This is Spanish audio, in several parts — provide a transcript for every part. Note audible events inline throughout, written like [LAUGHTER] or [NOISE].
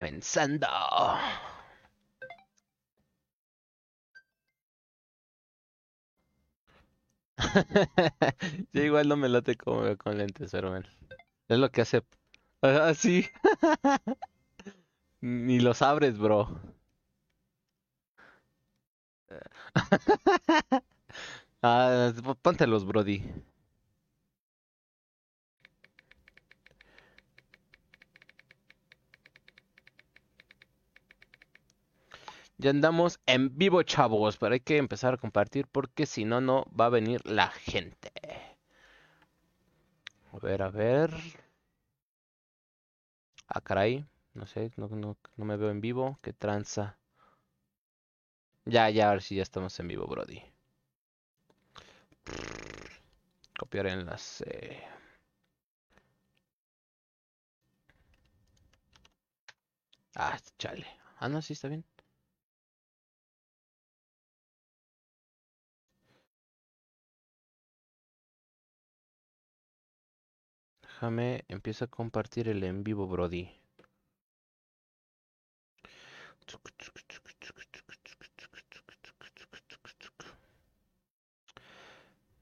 Pensando. [LAUGHS] Yo igual no me late como con lentes, pero. Es lo que hace. Ah, sí. [LAUGHS] Ni los abres, bro. [LAUGHS] Ah, póntelos, Brody. Ya andamos en vivo, chavos, pero hay que empezar a compartir porque si no, no va a venir la gente. A ver, a ver. Ah, caray. No sé, no, no, no me veo en vivo. ¿Qué tranza? Ya, ya, a ver si ya estamos en vivo, Brody. Copiar enlace. Ah, chale. Ah, no, sí está bien. Déjame, empiezo a compartir el en vivo, Brody.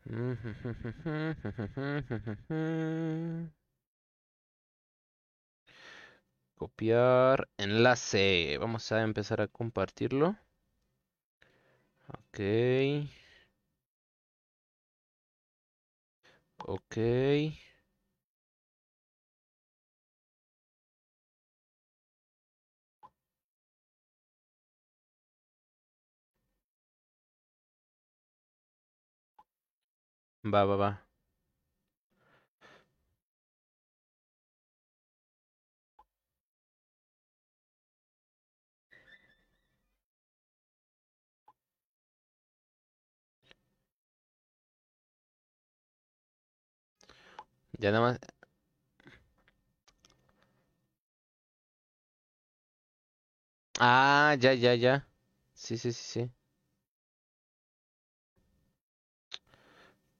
[LAUGHS] Copiar enlace. Vamos a empezar a compartirlo. Ok. Ok. Va, va, va. Ya nada más. Ah, ya, ya, ya. Sí, sí, sí, sí.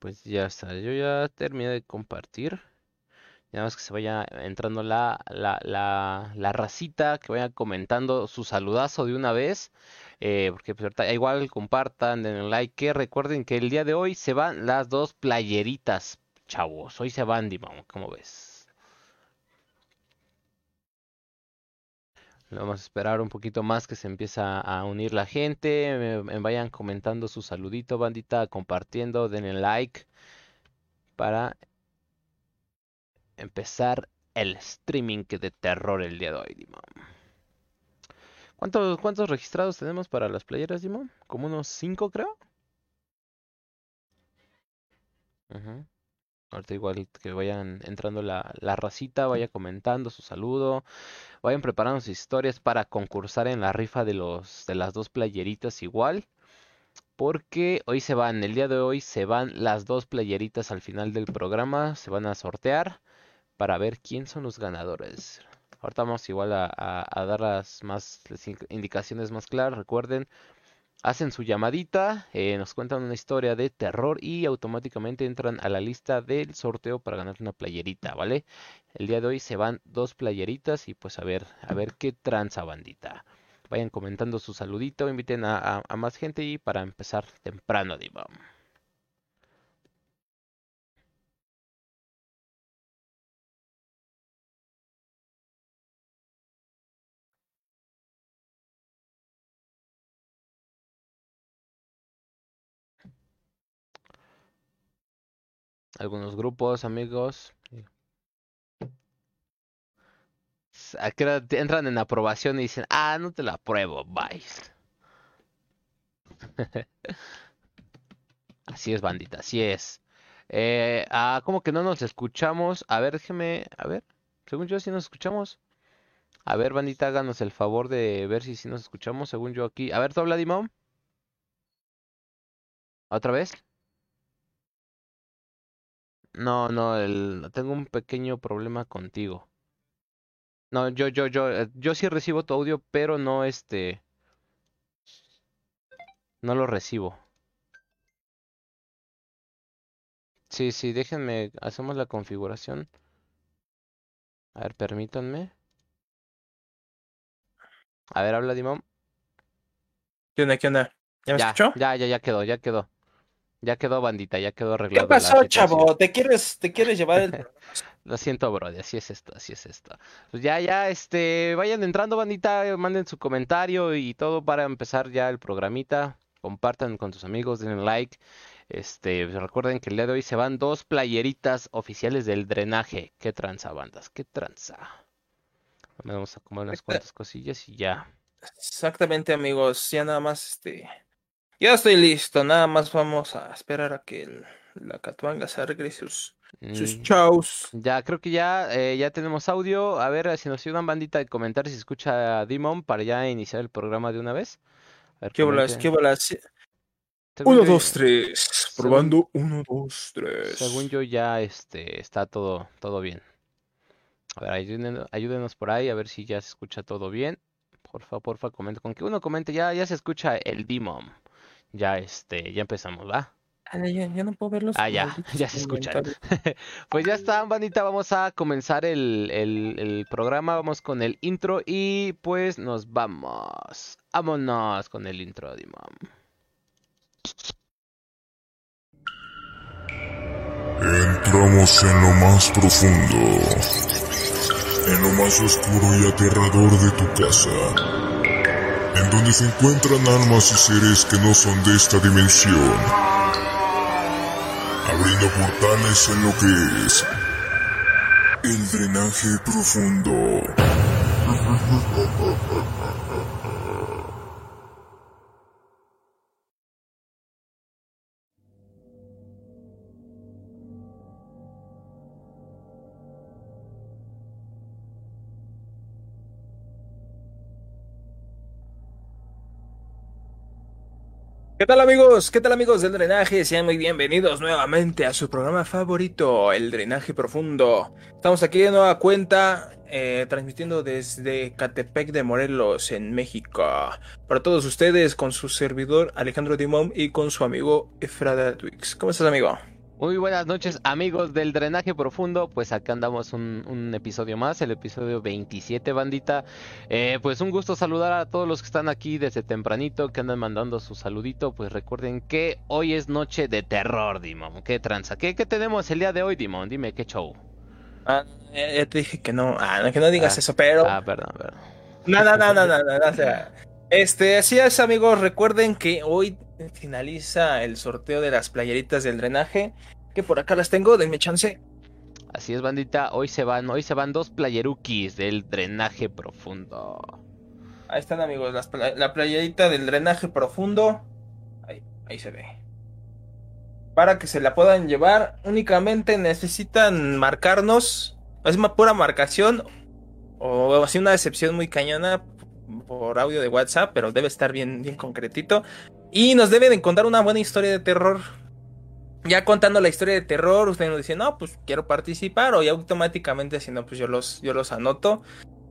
Pues ya está. Yo ya terminé de compartir. Ya más que se vaya entrando la, la, la, la racita, que vayan comentando su saludazo de una vez. Eh, porque pues, igual compartan, den like. Recuerden que el día de hoy se van las dos playeritas, chavos. Hoy se van, Dimon, ¿cómo ves? Vamos a esperar un poquito más que se empieza a unir la gente. Me, vayan comentando su saludito, bandita, compartiendo, denle like para empezar el streaming de terror el día de hoy, Dimon. ¿Cuántos, cuántos registrados tenemos para las playeras, Dimon? Como unos 5, creo. Ujú. Ahorita igual que vayan entrando la, la racita, vaya comentando su saludo, vayan preparando sus historias para concursar en la rifa de los de las dos playeritas igual. Porque hoy se van, el día de hoy se van las dos playeritas al final del programa, se van a sortear para ver quién son los ganadores. Ahorita vamos igual a, a- a dar las más las in- indicaciones más claras. Recuerden, hacen su llamadita, eh, nos cuentan una historia de terror y automáticamente entran a la lista del sorteo para ganar una playerita, ¿vale? El día de hoy se van dos playeritas y pues a ver, a ver qué tranza bandita. Vayan comentando su saludito, inviten a, a- a más gente y para empezar temprano, diva. Algunos grupos, amigos. ¿A qué hora te- entran en aprobación y dicen, ah, no te la apruebo, bye? [LAUGHS] Así es, bandita, así es. Eh, ah, como que no nos escuchamos. A ver, déjeme, a ver. Según yo, sí nos escuchamos. A ver, bandita, háganos el favor de ver si sí nos escuchamos. Según yo aquí. A ver, ¿tú habla, Dimon? ¿Otra vez? No, no, el, tengo un pequeño problema contigo. No, yo, yo, yo, eh, yo sí recibo tu audio, pero no este, no lo recibo. Sí, sí, déjenme, hacemos la configuración. A ver, permítanme. A ver, habla Dimon. ¿Qué onda? ¿Qué onda? ¿Ya me Ya, escuchó? ya, ya, ya quedó, ya quedó. Ya quedó, bandita, ya quedó arreglado ¿Qué pasó, chavo? ¿Te quieres, te quieres llevar el? [LAUGHS] Lo siento, brother, así es esto, así es esto. Pues ya, ya, este, vayan entrando, bandita, manden su comentario y todo para empezar ya el programita. Compartan con tus amigos, denle like. Este, pues recuerden que el día de hoy se van dos playeritas oficiales del drenaje. Qué tranza, bandas, qué tranza. Vamos a comer unas cuantas cosillas y ya. Exactamente, amigos. Ya nada más, este. Ya estoy listo. Nada más vamos a esperar a que el- la Catuanga se arregle sus, sus Mm, shows. Ya, creo que ya, eh, ya tenemos audio. A ver si nos ayudan, bandita, de comentar si escucha a Dimon para ya iniciar el programa de una vez. A ver, ¿Qué bolas? ¿Qué bolas? Uno, yo dos, tres. Probando. Uno, dos, tres. Según yo ya este está todo todo bien. A ver, ayúdenos, ayúdenos por ahí a ver si ya se escucha todo bien. Porfa, porfa, comenta. Con que uno comente ya ya se escucha el Dimon. Ya este, ya empezamos, ¿va? Ah, ya, ya no puedo ver los Ah, ya, [LAUGHS] ya se escuchan. [LAUGHS] Pues ya está, bandita, vamos a comenzar el, el, el programa, vamos con el intro y pues nos vamos. Vámonos con el intro, Dimon. Entramos en lo más profundo, en lo más oscuro y aterrador de tu casa, en donde se encuentran almas y seres que no son de esta dimensión, abriendo portales en lo que es el drenaje profundo. ¿Qué tal amigos? ¿Qué tal amigos del drenaje? Sean muy bienvenidos nuevamente a su programa favorito, El Drenaje Profundo. Estamos aquí de nueva cuenta, eh, transmitiendo desde Catepec de Morelos, en México. Para todos ustedes, con su servidor Alejandro Dimón y con su amigo Efrada Twix. ¿Cómo estás, amigo? Muy buenas noches amigos del Drenaje Profundo, pues acá andamos un, un episodio más, el episodio 27 bandita. Eh, pues un gusto saludar a todos los que están aquí desde tempranito, que andan mandando su saludito, pues recuerden que hoy es noche de terror, Dimon. ¿Qué tranza? ¿Qué, qué tenemos el día de hoy, Dimon? Dime qué show. Ah, ya, ya te dije que no, ah, que no digas Ah, eso, pero... Ah, perdón, perdón. No, no, no, no, no, no, no, o sea, este, así es, amigos, recuerden que hoy finaliza el sorteo de las playeritas del drenaje, que por acá las tengo, denme chance. Así es, bandita, hoy se van, hoy se van dos playerukis del Drenaje Profundo. Ahí están, amigos, las la playerita del drenaje profundo, ahí, ahí se ve. Para que se la puedan llevar, únicamente necesitan marcarnos, es una pura marcación, o así una decepción muy cañona por audio de WhatsApp, pero debe estar bien, bien concretito. Y nos deben de contar una buena historia de terror. Ya contando la historia de terror, ustedes nos dicen, no, pues quiero participar, o ya automáticamente, si no, pues yo los, yo los anoto.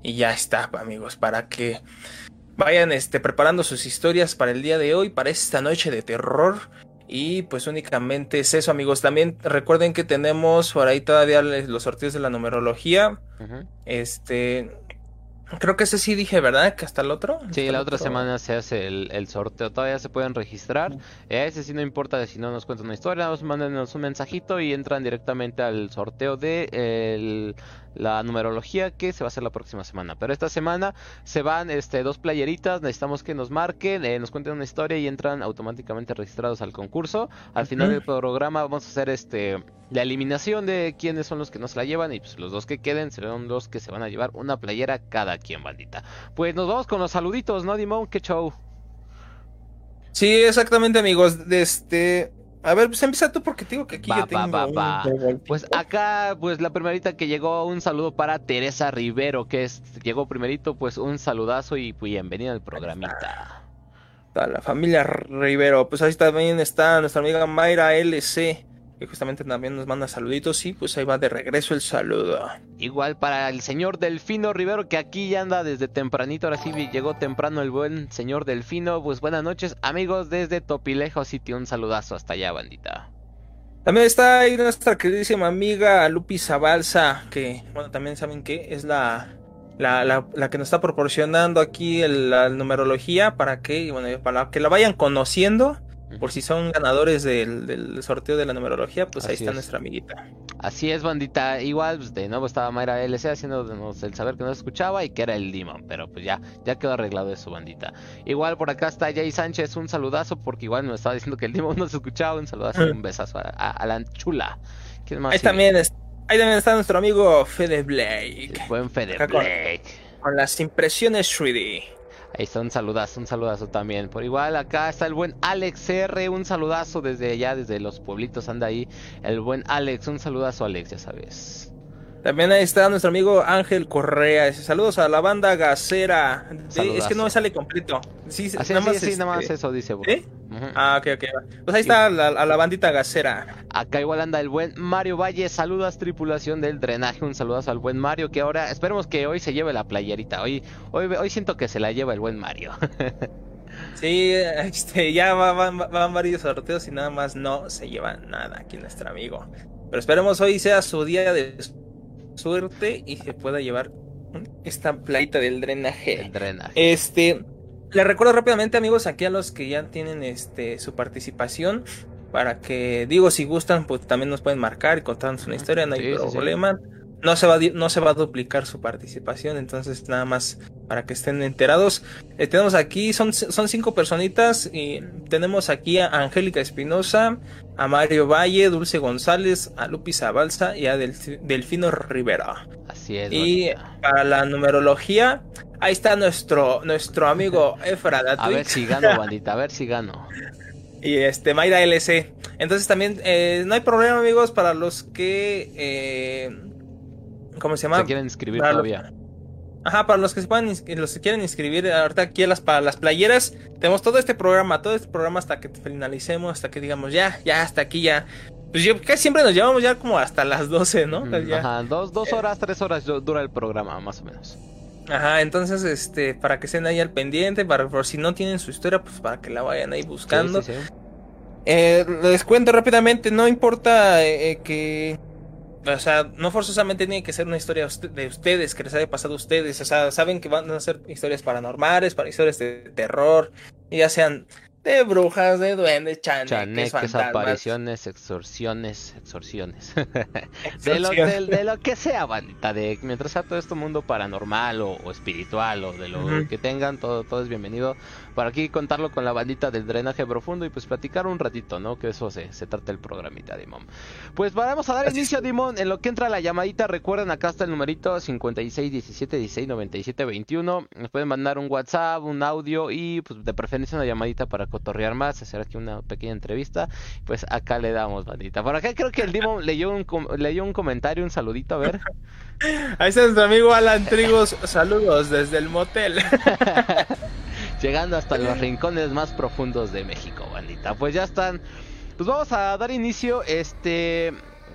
Y ya está, amigos, para que vayan este, preparando sus historias para el día de hoy, para esta noche de terror. Y pues únicamente es eso, amigos. También recuerden que tenemos por ahí todavía los sorteos de la numerología. Este. Creo que ese sí dije, ¿verdad? Que hasta el otro. Sí, Hasta la otra otro. semana se hace el, el sorteo, todavía se pueden registrar. Eh, ese sí no importa si no nos cuentan una historia, nos mándenos un mensajito y entran directamente al sorteo de el- la numerología que se va a hacer la próxima semana. Pero esta semana se van este, dos playeritas, necesitamos que nos marquen, eh, nos cuenten una historia y entran automáticamente registrados al concurso. Al final del programa vamos a hacer este la eliminación de quiénes son los que nos la llevan y pues los dos que queden serán los que se van a llevar una playera cada quien, bandita. Pues nos vamos con los saluditos, ¿no, Dimon? ¿Qué show? Sí, exactamente, amigos. De este. A ver, pues empieza tú porque te digo que aquí Va, yo tengo va, va. Pues acá, pues la primerita que llegó, un saludo para Teresa Rivero, que es, llegó primerito, pues un saludazo y pues, bienvenida al programita. Está la familia Rivero. Pues ahí también está nuestra amiga Mayra LC, que justamente también nos manda saluditos. Y pues ahí va de regreso el saludo. Igual para el señor Delfino Rivero, que aquí ya anda desde tempranito, ahora sí llegó temprano el buen señor Delfino. Pues buenas noches, amigos desde Topilejo City, un saludazo hasta allá, bandita. También está ahí nuestra queridísima amiga Lupi Zabalza, que, bueno, también saben que es la, la, la, la que nos está proporcionando aquí el- la numerología para que, bueno, para que la vayan conociendo. Por si son ganadores del, del sorteo de la numerología, pues ahí está es. nuestra amiguita. Así es, bandita. Igual, pues, de nuevo estaba Mayra LC haciéndonos el saber que no escuchaba y que era el Demon. Pero pues ya, ya quedó arreglado eso, bandita. Igual por acá está Jay Sánchez, un saludazo, porque igual nos estaba diciendo que el Demon no se escuchaba. Un saludazo y un [LAUGHS] besazo a, a- a la chula. ¿Quién más Ahí sigue? también, es- ahí también está nuestro amigo Fede Blake. El buen Fede Acá con- Blake. Con las impresiones 3D. Ahí está un saludazo, un saludazo también. Por igual, acá está el buen Alex R, un saludazo desde allá, desde los pueblitos, anda ahí. El buen Alex, un saludazo, Alex, ya sabes. También ahí está nuestro amigo Ángel Correa. Saludos a la banda gasera. Sí, es que no me sale completo. Sí, Así, nada así, más, sí, nada más este, eso dice. ¿Sí? Ujú. Ah, ok, ok. Pues ahí está la, a la bandita gasera. Acá igual anda el buen Mario Valle. Saludas, tripulación del drenaje. Un saludazo al buen Mario. Que ahora esperemos que hoy se lleve la playerita. Hoy, hoy, hoy siento que se la lleva el buen Mario. [LAUGHS] Sí, este, ya va- van, van varios sorteos y nada más no se lleva nada aquí nuestro amigo. Pero esperemos hoy sea su día de suerte y se pueda llevar esta playita del drenaje. el drenaje. Este, les recuerdo rápidamente, amigos, aquí a los que ya tienen este su participación, para que, digo, si gustan, pues también nos pueden marcar y contarnos una historia, no hay Sí, sí, sí. problema. No se, va, a no se va a duplicar su participación, entonces nada más para que estén enterados. Eh, tenemos aquí, son, son cinco personitas y tenemos aquí a Angélica Espinosa, a Mario Valle, Dulce González, a Lupi Zabalza y a Delf- Delfino Rivera. Así es. Y para la numerología, ahí está nuestro, nuestro amigo [LAUGHS] Efra A ver si gano, bandita. A ver si gano. [LAUGHS] y este Mayra LC. Entonces también eh, no hay problema, amigos, para los que eh, ¿cómo se llama? Se quieren inscribir Para todavía. Ajá, para los que se puedan los que quieren inscribir ahorita aquí las para las playeras, tenemos todo este programa, todo este programa hasta que finalizemos, hasta que digamos ya, ya hasta aquí ya. Pues yo casi siempre nos llevamos ya como hasta las 12, ¿no? Ya. Ajá, dos, dos horas, tres horas du- dura el programa, más o menos. Ajá, entonces, este, para que estén ahí al pendiente, para por si no tienen su historia, pues para que la vayan ahí buscando. Sí, sí, sí. Eh, les cuento rápidamente, no importa eh, eh, que, o sea, no forzosamente tiene que ser una historia de ustedes, que les haya pasado a ustedes, o sea, saben que van a ser historias paranormales, para historias de terror, ya sean de brujas, de duendes, chaneques, Chaneques, fantasmas, apariciones, extorsiones, extorsiones. [LAUGHS] de, lo, de, de lo que sea, bandita. De, mientras sea todo este mundo paranormal o, o espiritual o de lo que tengan, todo, todo es bienvenido. Para aquí contarlo con la bandita del drenaje profundo y pues platicar un ratito, ¿no? Que eso se, se trata el programita, Dimon. Pues vamos a dar Así inicio, Dimon. En lo que entra la llamadita, recuerden, acá está el numerito 56 17 16 97 21. Nos pueden mandar un WhatsApp, un audio y pues de preferencia una llamadita para cotorrear más, hacer aquí una pequeña entrevista. Pues acá le damos, bandita. Por acá creo que el Dimon leyó un, leyó un comentario, un saludito, a ver. [LAUGHS] Ahí está nuestro amigo Alan Trigos, saludos desde el motel. [LAUGHS] Llegando hasta los rincones más profundos de México, bandita. Pues ya están. Pues vamos a dar inicio. Este.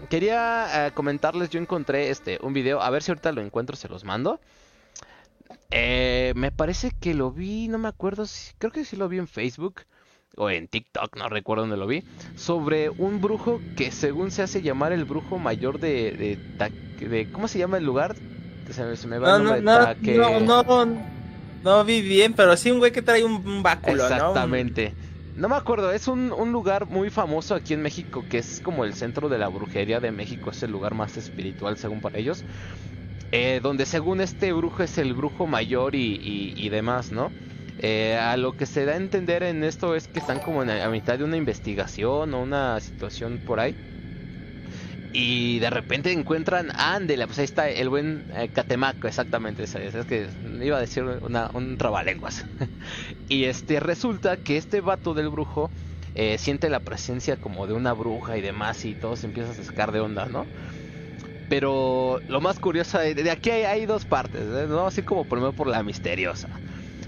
Quería eh, comentarles, yo encontré este un video, a ver si ahorita lo encuentro, se los mando. Eh, me parece que lo vi, no me acuerdo, si, creo que sí lo vi en Facebook o en TikTok, no recuerdo dónde lo vi, sobre un brujo que según se hace llamar el brujo mayor de, de, ¿cómo se llama el lugar? Se, me- se me va No, el no, nombre, no, Taque- no, no, no vi bien, pero sí un güey que trae un, un báculo, ¿no? Exactamente. No me acuerdo, es un, un lugar muy famoso aquí en México, que es como el centro de la brujería de México, es el lugar más espiritual según para ellos. eh, donde según este brujo es el brujo mayor y, y- demás, ¿no? Eh, a lo que se da a entender en esto es que están como en la- mitad de una investigación o una situación por ahí. Y de repente encuentran, ándele, pues ahí está el buen eh, Catemaco, exactamente, es, es que iba a decir una, un trabalenguas. [LAUGHS] y este resulta que este vato del brujo eh, siente la presencia como de una bruja y demás y todo se empieza a sacar de onda, ¿no? Pero lo más curioso, de de aquí hay, dos partes, ¿eh? ¿no? Así como primero por la misteriosa.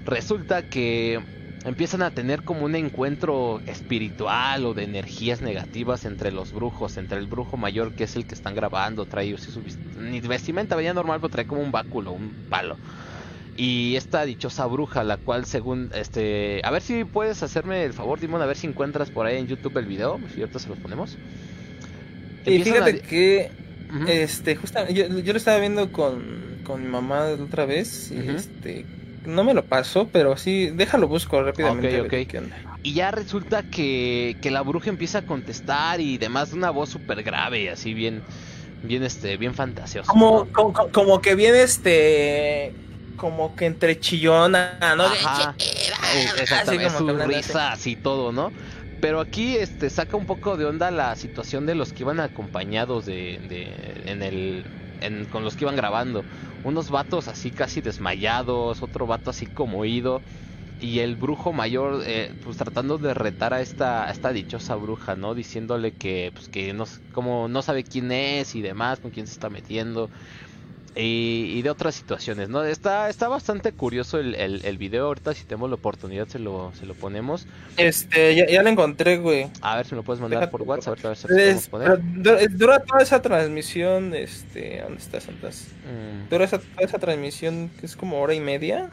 Resulta que empiezan a tener como un encuentro espiritual o de energías negativas entre los brujos, entre el brujo mayor que es el que están grabando, trae su ni vestimenta veía normal, pero trae como un báculo, un palo. Y esta dichosa bruja, la cual según este, a ver si puedes hacerme el favor, Dimon, a ver si encuentras por ahí en YouTube el video, y ahorita se los ponemos. Y a fíjate que, este, justamente, yo, yo lo estaba viendo con, con mi mamá otra vez. y, Ujú. este, no me lo pasó, pero sí, déjalo busco rápidamente. Ok, ok. Y ya resulta que, que la bruja empieza a contestar y demás de una voz súper grave, así bien, bien, este, bien fantasiosa. Como, ¿no? como, como que viene este. Como que entre chillona, ¿no? Ajá. Eh, Exactamente, Así como así. todo, ¿no? Pero aquí este saca un poco de onda la situación de los que iban acompañados de, de en el en- con los que iban grabando. Unos vatos así casi desmayados, otro vato así como ido y el brujo mayor eh, pues tratando de retar a esta a esta dichosa bruja, ¿no? Diciéndole que pues que no como no sabe quién es y demás, con quién se está metiendo. Y, y de otras situaciones, ¿no? Está, está bastante curioso el, el, el video. Ahorita, si tenemos la oportunidad, se lo, se lo ponemos. Este, ya, ya lo encontré, güey. A ver si me lo puedes mandar Déjate, por WhatsApp. A ver si Es- poner. dura toda esa transmisión, este, ¿dónde estás, Santas? Mm, Dura esa, toda esa transmisión que es como hora y media.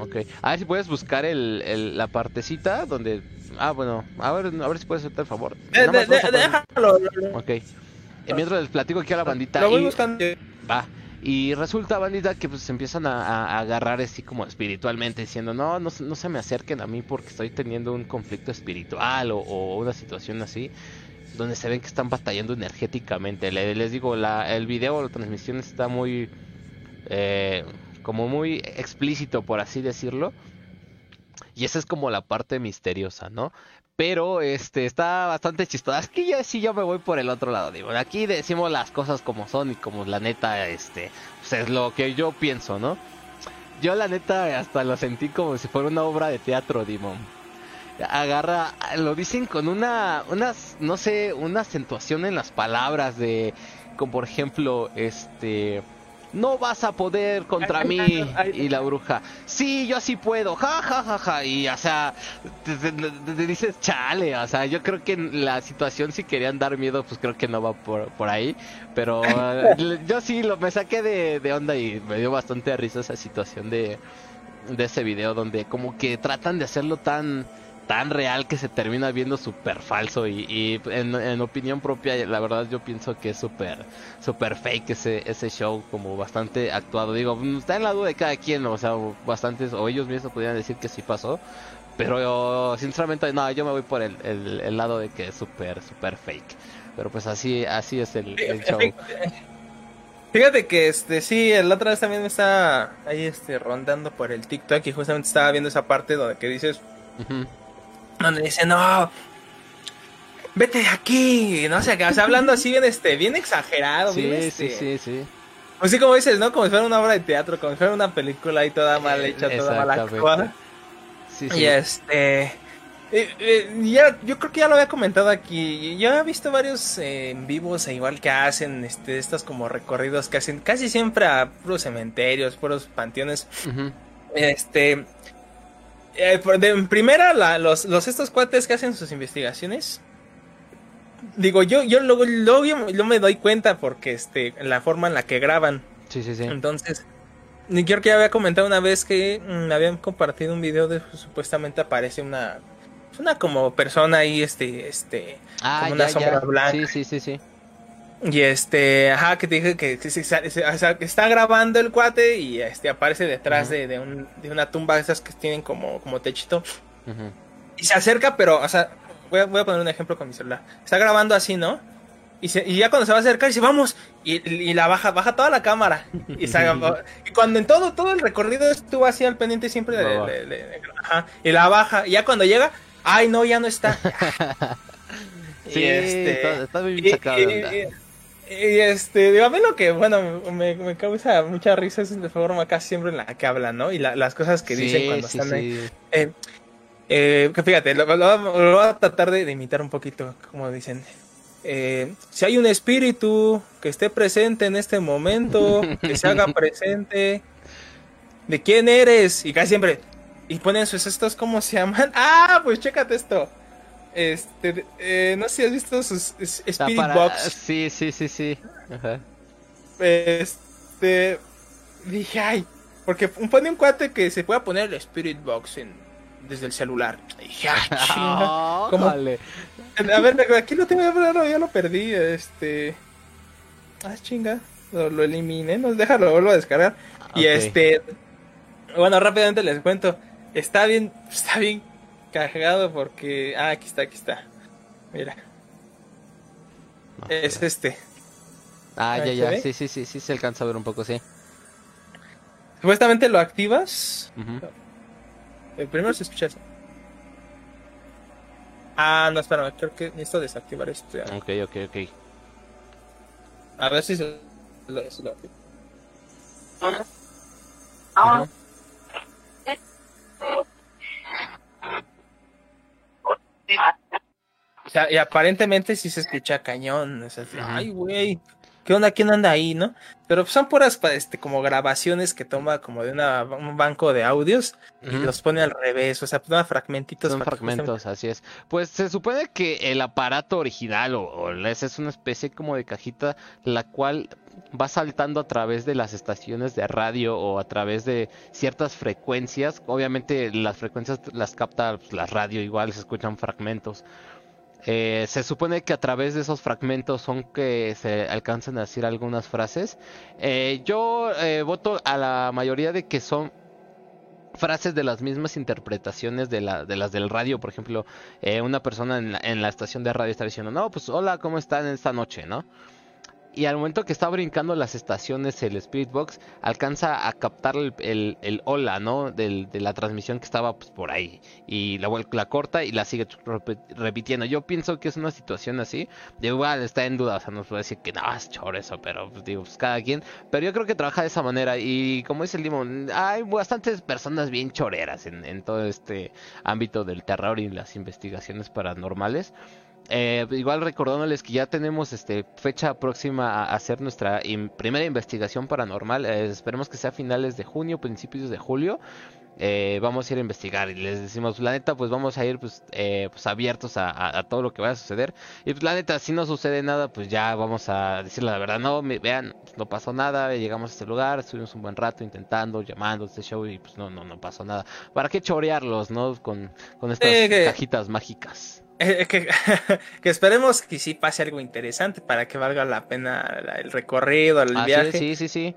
ok. A ver si puedes buscar el, el- la partecita donde. Ah, bueno. A ver, a ver si puedes hacerte el favor. De- de- de- déjalo. lo- lo- Ok. Y mientras les platico aquí a la bandita. Lo voy y- buscando. Va. Y resulta, bandita, que pues empiezan a, agarrar así como espiritualmente, diciendo, no, no, no se me acerquen a mí porque estoy teniendo un conflicto espiritual o, o una situación así, donde se ven que están batallando energéticamente. Le- les digo, la, el video, la transmisión está muy, eh, como muy explícito, por así decirlo. Y esa es como la parte misteriosa, ¿no? Pero este está bastante chistosa. Es que yo sí yo me voy por el otro lado, digo. Aquí decimos las cosas como son y como la neta, este, pues es lo que yo pienso, ¿no? Yo la neta hasta lo sentí como si fuera una obra de teatro, Dimon. Agarra, lo dicen con una, unas, no sé, una acentuación en las palabras de, como por ejemplo, este, no vas a poder contra mí y la bruja. Sí, yo sí puedo, ja, ja, ja, ja. Y, o sea, te, te- dices, chale, o sea, yo creo que en la situación si querían dar miedo, pues creo que no va por, por ahí. Pero [LAUGHS] yo sí lo, me saqué de, de onda y me dio bastante risa esa situación de, de ese video donde como que tratan de hacerlo tan tan real que se termina viendo súper falso y, y en, en opinión propia la verdad yo pienso que es súper súper fake ese ese show como bastante actuado. Digo está en la duda de cada quien o sea bastantes o ellos mismos podrían decir que sí pasó pero yo, sinceramente no yo me voy por el, el, el lado de que es súper súper fake. Pero pues así así es el, el show. Fíjate que este sí, el otra vez también me estaba ahí este rondando por el TikTok y justamente estaba viendo esa parte donde que dices, Ujú. Donde dice, "No, vete de aquí", no sé, qué, o sea, hablando así bien este, bien exagerado, bien, sí este, sí sí sí Pues sí, como dices, ¿no? Como si fuera una obra de teatro, como si fuera una película ahí toda mal Eh, hecha, toda mal actuada. sí, sí. Y este. eh, eh, ya, yo creo que ya lo había comentado aquí. Yo he visto varios eh, en vivos, e igual que hacen este, estos como recorridos que hacen casi siempre a puros cementerios, puros panteones. Ujú. Este. Eh, de, en primera, la- los, los estos cuates que hacen sus investigaciones. Digo, yo, yo luego, luego yo, yo me doy cuenta porque este, la forma en la que graban. sí sí sí Entonces, ni creo que ya había comentado una vez que mm, habían compartido un video de supuestamente aparece una una como persona ahí este este ah como una ya sombra ya blanca. sí sí sí sí y este ajá que te dije que, que que está grabando el cuate y este aparece detrás de, de, un- de una tumba de esas que tienen como como techito. Y se acerca pero o sea voy a, voy a poner un ejemplo con mi celular. Está grabando así no y, se- y ya cuando se va a acercar dice vamos y, y la baja baja toda la cámara. Y, se y cuando en todo todo el recorrido estuvo así al pendiente siempre de, ajá, y la baja. Y ya cuando llega ay no ya no está. [LAUGHS] Sí, Y este, está, está bien sacado. Y- este, digo, a mí lo que, bueno, me, me causa mucha risa es la forma casi siempre en la que hablan, ¿no? Y la- las cosas que dicen cuando sí, están ahí. sí. Eh, eh, que fíjate, lo, lo- lo voy a tratar de, de imitar un poquito, como dicen. Eh, si hay un espíritu que esté presente en este momento, que se haga [LAUGHS] presente, ¿de quién eres? Y casi siempre, y ponen sus estos, ¿cómo se llaman? [LAUGHS] Ah, pues chécate esto. Este, eh, no sé si has visto sus es- Spirit para- Box. Sí, sí, sí, sí. Ajá. Este, dije, ay, porque pone un cuate que se pueda poner el Spirit Box en, desde el celular. Dije, ay, [LAUGHS] chinga. ¿Cómo? Órale. A ver, aquí lo tengo, ya lo, ya lo perdí, este... Ah, chinga, lo, lo eliminé, no, déjalo, vuelvo a descargar. Y este, bueno, rápidamente les cuento. Está bien, está bien cagado porque, ah, aquí está, aquí está. Mira. es este. Ah, ya, ya, sí, sí, sí, sí, se alcanza a ver un poco, sí. Supuestamente lo activas. El primero se escucha eso. Ah, no, espérame, creo que necesito desactivar esto. Ok, ok, ok. A ver si se lo, O sea, y aparentemente sí se escucha cañón. O sea, ay, güey. ¿qué onda? ¿Quién anda ahí, no? Pero son puras este, como grabaciones que toma como de un banco de audios y los pone al revés, o sea, toma fragmentitos. Son fragmentos, así es. Pues se supone que el aparato original o, es una especie como de cajita la cual va saltando a través de las estaciones de radio o a través de ciertas frecuencias. Obviamente las frecuencias las capta pues, la radio igual, se escuchan fragmentos. Eh, se supone que a través de esos fragmentos son que se alcanzan a decir algunas frases. Eh, yo eh, voto a la mayoría de que son frases de las mismas interpretaciones de, la, de las del radio. Por ejemplo, una persona en la, en la, estación de radio está diciendo, no, pues hola, ¿cómo están esta noche? ¿No? Y al momento que está brincando las estaciones el Spirit Box alcanza a captar el, el, hola, ¿no? de la transmisión que estaba pues, por ahí y la, la corta y la sigue repitiendo. Yo pienso que es una situación así, de igual está en duda, o sea, no puede decir que no, es chor eso, pero pues, digo, pues cada quien, pero yo creo que trabaja de esa manera y como dice el Limón, hay bastantes personas bien choreras en todo este ámbito del terror y las investigaciones paranormales. Eh, igual recordándoles que ya tenemos este fecha próxima a hacer nuestra primera investigación paranormal. Eh, esperemos que sea finales de junio, principios de julio. Eh, vamos a ir a investigar y les decimos, la neta, pues vamos a ir pues, pues abiertos a, todo lo que vaya a suceder. Y pues la neta, si no sucede nada, pues ya vamos a decirle la verdad. No, vean, no pasó nada, llegamos a este lugar, estuvimos un buen rato intentando, llamando este show y pues no, no, no pasó nada. ¿Para qué chorearlos, no? Con, con estas cajitas mágicas. Eh, que, [LAUGHS] que, esperemos que sí pase algo interesante para que valga la pena el recorrido, el viaje. Sí, sí, sí.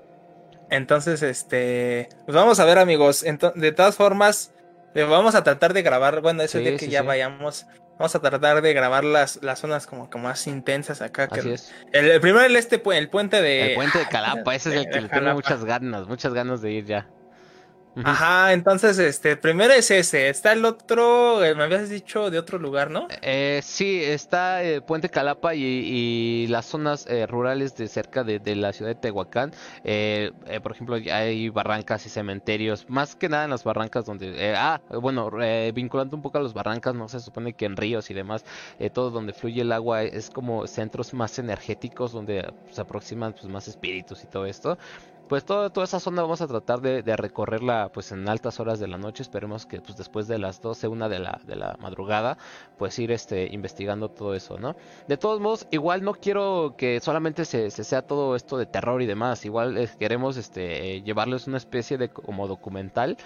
Entonces, este, pues vamos a ver, amigos. de todas formas, eh, vamos a tratar de grabar. Bueno, eso es que ya vayamos. Vamos a tratar de grabar las, las zonas como, como más intensas acá. Que Así es. El, primero el este, el puente de. El puente de [LAUGHS] Calapa, ese es el que le tengo muchas ganas, muchas ganas de ir ya. Ajá, entonces, este, primero es ese, está el otro, eh, me habías dicho de otro lugar, ¿no? Eh, sí, está eh, Puente Calapa y, las zonas eh, rurales de cerca de, la ciudad de Tehuacán. por ejemplo, hay barrancas y cementerios, más que nada en las barrancas donde, ah, bueno, vinculando un poco a las barrancas, no se supone que en ríos y demás, todo donde fluye el agua es como centros más energéticos donde se aproximan pues, más espíritus y todo esto pues toda esa zona vamos a tratar de, recorrerla pues en altas horas de la noche. Esperemos que pues después de las 12, una de la, de la madrugada, pues ir este, investigando todo eso, ¿no? De todos modos, igual no quiero que solamente se, sea todo esto de terror y demás. Igual eh, queremos este, llevarles una especie de como documental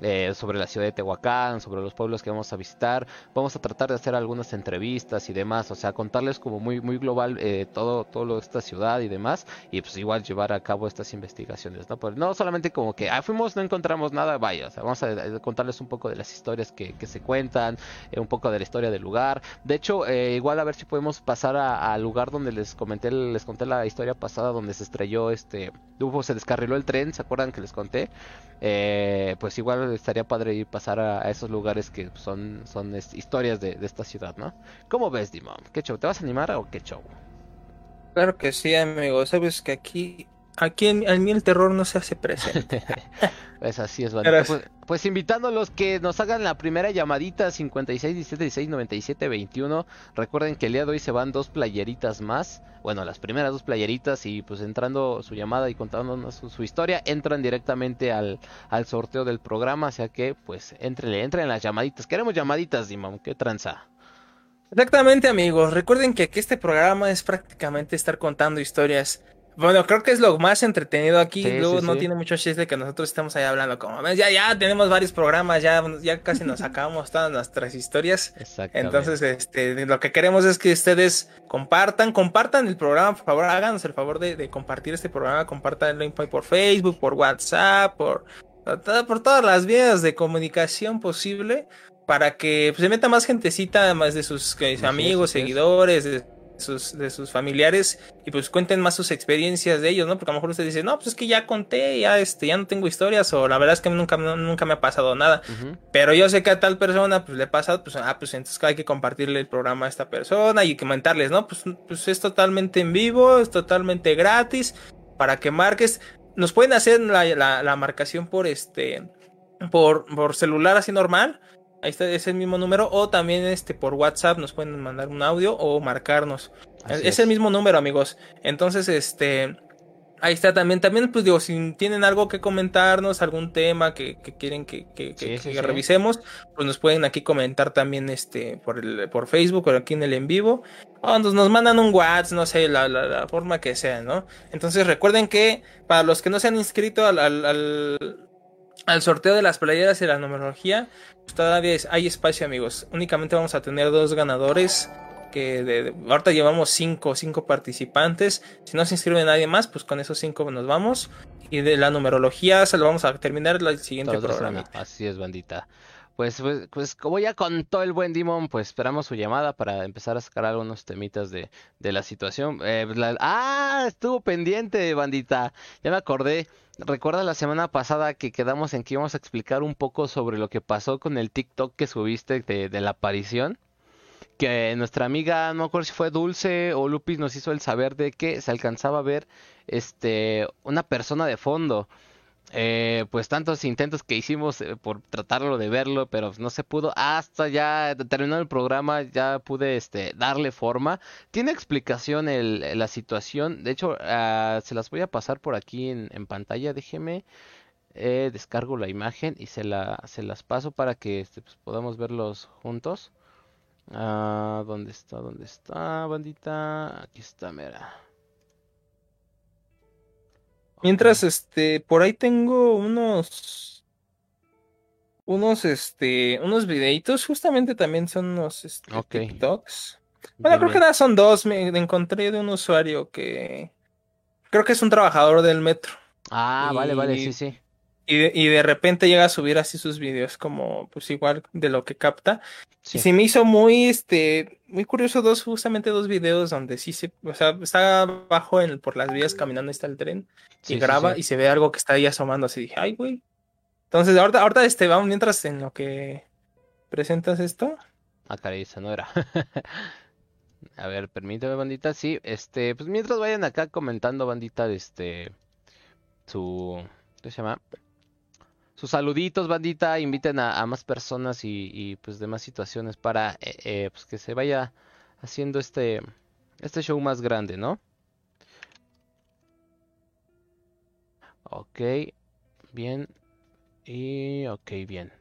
eh, sobre la ciudad de Tehuacán, sobre los pueblos que vamos a visitar. Vamos a tratar de hacer algunas entrevistas y demás, o sea, contarles como muy muy global eh, todo todo lo de esta ciudad y demás, y pues igual llevar a cabo estas investigaciones, ¿no? Pues no solamente como que ah, fuimos, no encontramos nada, vaya, o sea, vamos a, contarles un poco de las historias que, que se cuentan, eh, un poco de la historia del lugar. De hecho, igual a ver si podemos pasar al lugar donde les comenté, les conté la historia pasada donde se estrelló este, se descarriló el tren, ¿se acuerdan que les conté? pues igual estaría padre ir pasar a, esos lugares que son, son historias de, esta ciudad, ¿no? ¿Cómo ves, Dimon? ¿Qué show? ¿Te vas a animar o qué show? Claro que sí, amigo. Sabes que aquí, aquí en, mí el terror no se hace presente. [LAUGHS] pues así es, vale. Pues, pues, invitándolos que nos hagan la primera llamadita 56 17 16 97 21. Recuerden que el día de hoy se van dos playeritas más bueno, las primeras dos playeritas y pues entrando su llamada y contándonos su, historia, entran directamente al, al, sorteo del programa, o sea que pues entrenle, entren las llamaditas. Queremos llamaditas, Dimon, qué tranza. Exactamente amigos, recuerden que, que este programa es prácticamente estar contando historias Bueno, creo que es lo más entretenido aquí. Sí, Luego sí, no sí. tiene mucho chiste que nosotros estamos ahí hablando. Como ya, ya tenemos varios programas, ya, ya casi nos acabamos todas nuestras historias. Exactamente. Entonces, este, lo que queremos es que ustedes compartan, compartan el programa, por favor, háganos el favor de, de compartir este programa, compartanlo por Facebook, por WhatsApp, por, por todas las vías de comunicación posible, para que pues, se meta más gentecita, más de sus amigos, seguidores, de sus, de sus familiares, y pues cuenten más sus experiencias de ellos, ¿no? Porque a lo mejor usted dice, no, pues es que ya conté, ya, este, ya no tengo historias, o la verdad es que nunca, nunca me ha pasado nada. Ujú. Pero yo sé que a tal persona pues le pasa, pues, ah, pues entonces hay que compartirle el programa a esta persona y comentarles, ¿no? Pues, pues es totalmente en vivo, es totalmente gratis, para que marques. Nos pueden hacer la, la, la marcación por este, por, por celular así normal. Ahí está, es el mismo número. O también este por WhatsApp nos pueden mandar un audio o marcarnos. Es, el mismo número, amigos. Entonces, este. Ahí está también. También, pues digo, si tienen algo que comentarnos, algún tema que, que quieren que, que, Sí, que- sí, que sí. revisemos, pues nos pueden aquí comentar también este por el, por Facebook o aquí en el en vivo. O nos, nos mandan un WhatsApp, no sé, la, la, la forma que sea, ¿no? Entonces recuerden que para los que no se han inscrito al, al, al, al sorteo de las playeras y la numerología, pues todavía hay espacio, amigos. Únicamente vamos a tener dos ganadores. Que de, de- ahorita llevamos cinco, cinco participantes. Si no se inscribe nadie más, pues con esos cinco nos vamos. Y de la numerología se lo vamos a terminar el siguiente programa. Así es, bandita. Pues, pues, pues como ya contó el buen Dimon, pues esperamos su llamada para empezar a sacar algunos temitas de, de la situación. Eh, pues, la- ah, estuvo pendiente, bandita. Ya me acordé. Recuerda la semana pasada que quedamos en que íbamos a explicar un poco sobre lo que pasó con el TikTok que subiste de, de la aparición. Que nuestra amiga, no me acuerdo si fue Dulce o Lupis, nos hizo el saber de que se alcanzaba a ver este una persona de fondo. Eh, pues tantos intentos que hicimos eh, por tratarlo de verlo, pero no se pudo. Hasta ya terminó el programa, ya pude este, darle forma. Tiene explicación la situación. De hecho, ah, se las voy a pasar por aquí en, pantalla. Déjeme, eh, descargo la imagen y se las paso para que este, pues, podamos verlos juntos. Ah, ¿dónde está? ¿Dónde está, bandita? Aquí está, mira. Mientras, este, por ahí tengo unos. Unos, este, unos videitos. Justamente también son unos este, Ok. TikToks. Bueno, creo que nada, son dos. Me encontré de un usuario que. Creo que es un trabajador del metro. Ah, vale, vale, sí, sí. Y de, y de repente llega a subir así sus videos, como pues igual de lo que capta. Sí. Y se me hizo muy, este, muy curioso dos, justamente dos videos donde sí se, o sea, está abajo en, por las vías caminando, está el tren, Sí, y graba sí. y se ve algo que está ahí asomando, así dije, ay, güey. Entonces, ahorita, ahorita, este, vamos mientras en lo que presentas esto. Ah, caray, esa no era. [LAUGHS] A ver, permíteme, bandita. Sí, este, pues mientras vayan acá comentando, bandita, este, su, ¿qué se llama? Sus saluditos, bandita, inviten a, más personas y, y, pues demás situaciones para eh, eh, pues que se vaya haciendo este, este show más grande, ¿no? Ok, bien. Y ok, bien.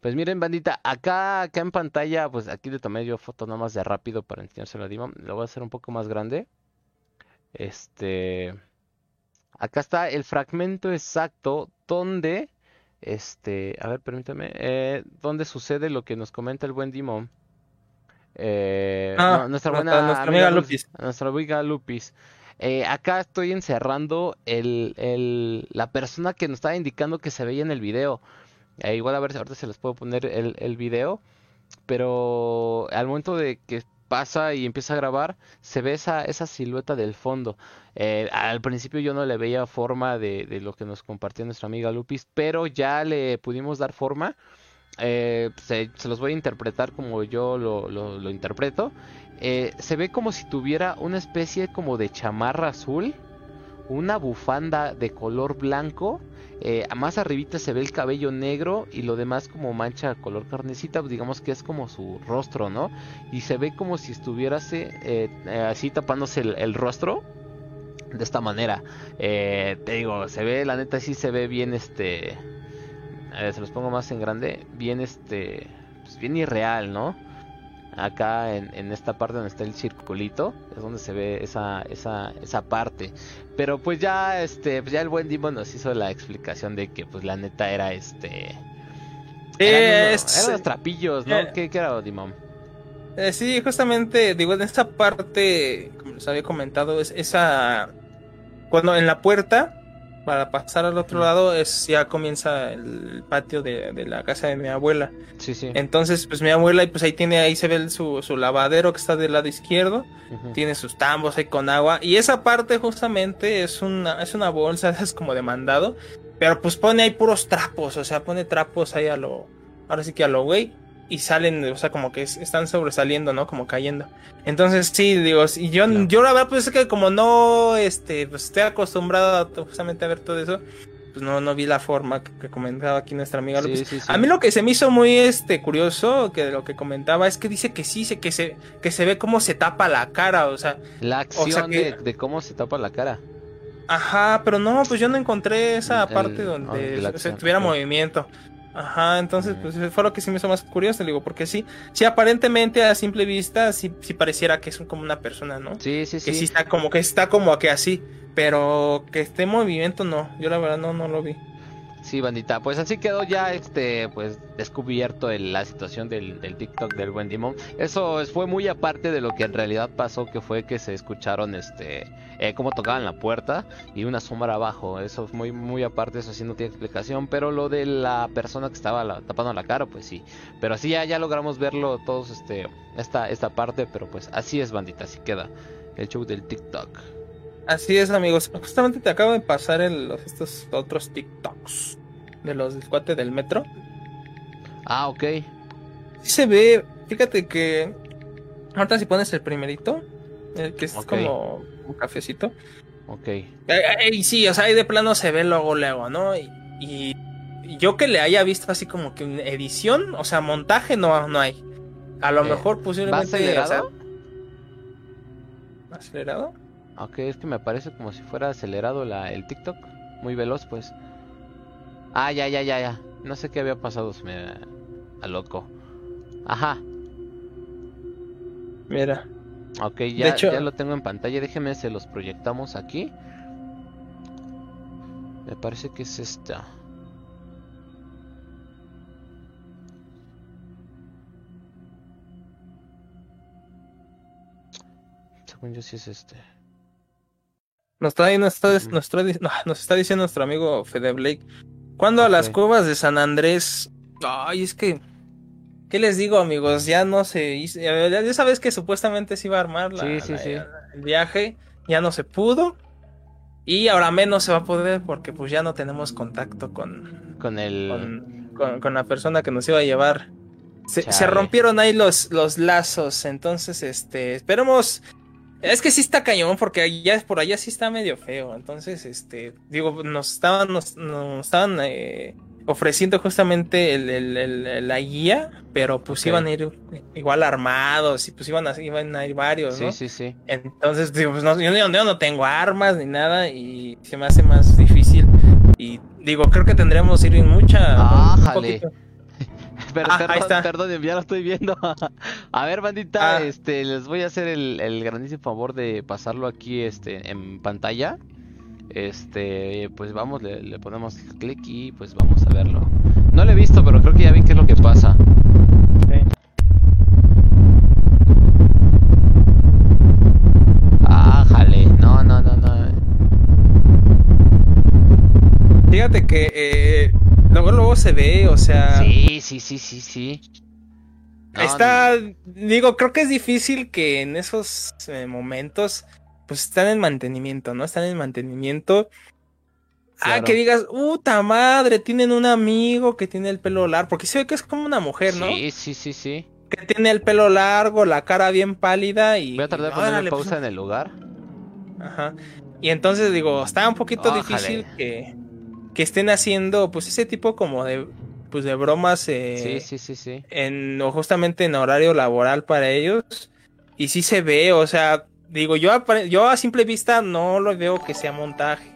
Pues miren, bandita, acá, acá en pantalla, pues aquí le tomé yo foto nomás de rápido para enseñárselo a Dimon. Lo voy a hacer un poco más grande. Este, acá está el fragmento exacto donde, este, a ver, permítame, eh, donde sucede lo que nos comenta el buen Dimon. Eh, Ah, no, nuestra buena nuestra amiga Lupis. nuestra amiga Lupis. Eh, acá estoy encerrando el, el- la persona que nos estaba indicando que se veía en el video. Eh, igual a ver si ahorita se les puedo poner el, el video. Pero al momento de que pasa y empieza a grabar, se ve esa, esa silueta del fondo. Eh, al principio yo no le veía forma de, de lo que nos compartió nuestra amiga Lupis, pero ya le pudimos dar forma. Eh, se, los voy a interpretar como yo lo, lo- lo interpreto. Eh, se ve como si tuviera una especie como de chamarra azul, una bufanda de color blanco, eh, más arribita se ve el cabello negro y lo demás como mancha color carnecita, pues digamos que es como su rostro, ¿no? Y se ve como si estuviérase eh, eh, así tapándose el, rostro de esta manera. Te digo, se ve, la neta sí se ve bien este... eh, se los pongo más en grande, bien este... Pues bien irreal, ¿no? Acá en, en, esta parte donde está el circulito, es donde se ve esa, esa, esa parte. Pero pues ya, este, pues ya el buen Dimon nos hizo la explicación de que pues la neta era este... Eran, unos, eran los trapillos, ¿no? Eh, ¿Qué, ¿Qué, era Dimon? Eh, sí, justamente, digo, en esta parte, como les había comentado, es esa... Cuando en la puerta, para pasar al otro lado es ya comienza el patio de, de, la casa de mi abuela. Sí, sí. Entonces, pues mi abuela, pues ahí tiene, ahí se ve el, su, su, lavadero que está del lado izquierdo. Uh -huh. Tiene sus tambos ahí con agua. Y esa parte justamente es una, es una bolsa, [LAUGHS] es como de mandado. Pero pues pone ahí puros trapos, o sea, pone trapos ahí a lo, ahora sí que a lo güey. Y salen, o sea, como que están sobresaliendo, ¿no? Como cayendo. Entonces, sí, digo, y yo, claro. yo la verdad, pues es que como no, este, pues estoy acostumbrado a, justamente a ver todo eso, pues no, no vi la forma que, que comentaba aquí nuestra amiga López. Sí, sí. A mí lo que se me hizo muy, este, curioso, que lo que comentaba, es que dice que sí, que se, que se ve cómo se tapa la cara, o sea. La acción o sea que... de, de, cómo se tapa la cara. Ajá, pero no, pues yo no encontré esa el, parte donde el, se tuviera movimiento. Ajá, entonces pues fue lo que sí me hizo más curioso, digo, porque sí, sí aparentemente a simple vista sí, sí pareciera que es como una persona, ¿no? Sí, sí, sí. Que sí está como que está como que así, pero que esté en movimiento no, yo la verdad no, no lo vi. Sí, bandita, pues así quedó ya este, pues descubierto el, la situación del, TikTok del buen Dimon. Eso fue muy aparte de lo que en realidad pasó, que fue que se escucharon este, eh, cómo tocaban la puerta y una sombra abajo. Eso es muy, muy aparte, eso sí no tiene explicación. Pero lo de la persona que estaba tapando la cara, pues sí. Pero así ya, ya logramos verlo todos, este, esta, esta parte, pero pues así es, bandita, así queda el show del TikTok. Así es, amigos. Justamente te acabo de pasar el, estos otros TikToks de los del cuate del metro. Ah, ok. Sí se ve, fíjate que ahorita si pones el primerito, el que es okay. como un cafecito. Ok. Y sí, o sea, ahí de plano se ve luego, luego, ¿no? Y, y, yo que le haya visto así como que edición, o sea, montaje no, no hay. A lo eh, mejor posiblemente. ¿Va acelerado? O sea, ¿Acelerado? Ok, es que me parece como si fuera acelerado la, el TikTok. Muy veloz, pues. Ah, ya, ya, ya, ya. No sé qué había pasado, se me... A loco. Ajá. Mira. Ok, ya, hecho... ya lo tengo en pantalla. Déjenme, se los proyectamos aquí. Me parece que es esta. Según yo sí es este. Nos está, nos está, nos está, nos está diciendo nuestro amigo Fede Blake. ¿Cuándo okay. a las cuevas de San Andrés? Ay, es que. ¿Qué les digo, amigos? Ya no se hizo. Ya sabes que supuestamente se iba a armar la, sí, sí, la, sí. el viaje. Ya no se pudo. Y ahora menos se va a poder porque pues ya no tenemos contacto con. Con el. Con, con, con la persona que nos iba a llevar. Se, se, rompieron ahí los, los lazos. Entonces, este. Esperemos. Es que sí está cañón, porque allá, por allá sí está medio feo. Entonces, este, digo, nos estaban, nos, nos estaban eh, ofreciendo justamente el, el, el, la guía, pero pues okay. iban a ir igual armados y pues iban a, iban a ir varios, sí, ¿no? Sí, sí, Entonces, digo, pues no, yo, yo, no tengo armas ni nada y se me hace más difícil. Y digo, creo que tendremos que ir en mucha. Ah, ah, perdón, perdón, ya lo estoy viendo. [LAUGHS] a ver, bandita, ah. este, les voy a hacer el, el, grandísimo favor de pasarlo aquí este, en pantalla. Este, pues vamos, le, le ponemos clic y pues vamos a verlo. No lo he visto, pero creo que ya vi qué es lo que pasa. Okay. Ah, jale. No, no, no, no. Fíjate que eh, luego luego se ve, o sea. Sí, sí, sí, sí, sí. No, está, no. digo, creo que es difícil que en esos eh, momentos, pues están en mantenimiento, ¿no? Están en mantenimiento. Ah, claro. Ah, que digas, puta madre, tienen un amigo que tiene el pelo largo, porque se ve que es como una mujer, ¿no? Sí, sí, sí, sí. Que tiene el pelo largo, la cara bien pálida y... Voy a tardar en ponerle pausa pues... en el lugar. Ajá. Y entonces digo, está un poquito oh, difícil jale. que que estén haciendo pues ese tipo como de pues de bromas eh, sí, sí, sí, sí. en justamente en horario laboral para ellos y sí se ve o sea digo yo a, yo a simple vista no lo veo que sea montaje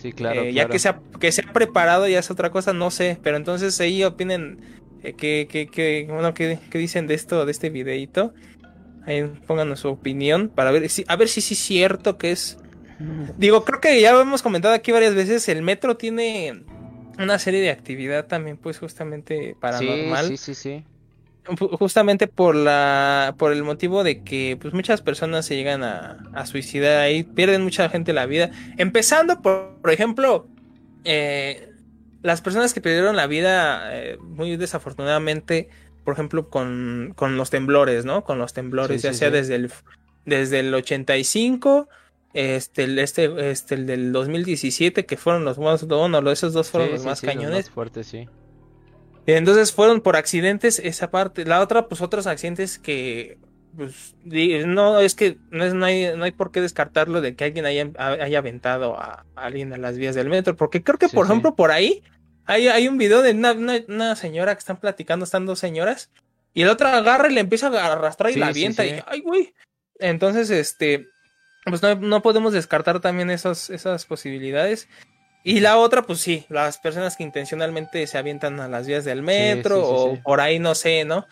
sí claro, eh, claro. ya que sea que sea preparado ya es otra cosa no sé pero entonces ahí opinen eh, qué, qué, qué, bueno, qué dicen de esto, de este videito. Ahí pónganos su opinión para ver si, a ver si sí es cierto que es. Digo, creo que ya hemos comentado aquí varias veces, el metro tiene una serie de actividad también, pues, justamente paranormal. Sí, sí, sí, sí. Ju- Justamente por la, por el motivo de que, pues, muchas personas se llegan a, a suicidar ahí, pierden mucha gente la vida. Empezando por, por ejemplo, eh, las personas que perdieron la vida, eh, muy desafortunadamente, por ejemplo, con, con los temblores, ¿no? Con los temblores, Sí, ya sí, sea desde el, desde el 85, este, el, este, este, el del 2017, que fueron los más, bueno, esos dos fueron Sí, los sí, más sí, los cañones. más fuertes, sí. Entonces fueron por accidentes esa parte. La otra, pues otros accidentes que, pues, no, es que no, es, no, hay, no hay por qué descartarlo de que alguien haya, haya aventado a, a alguien a las vías del metro. Porque creo que, por ejemplo, por ahí hay, hay un video de una, una, una señora que están platicando, están dos señoras, y el otro agarra y le empieza a arrastrar y Sí, la sí, avienta. sí. Y, ay, güey. Entonces, este, pues no, no podemos descartar también esos, esas posibilidades. Y la otra, pues sí, las personas que intencionalmente se avientan a las vías del metro sí, sí, o por ahí, no sé, ¿no?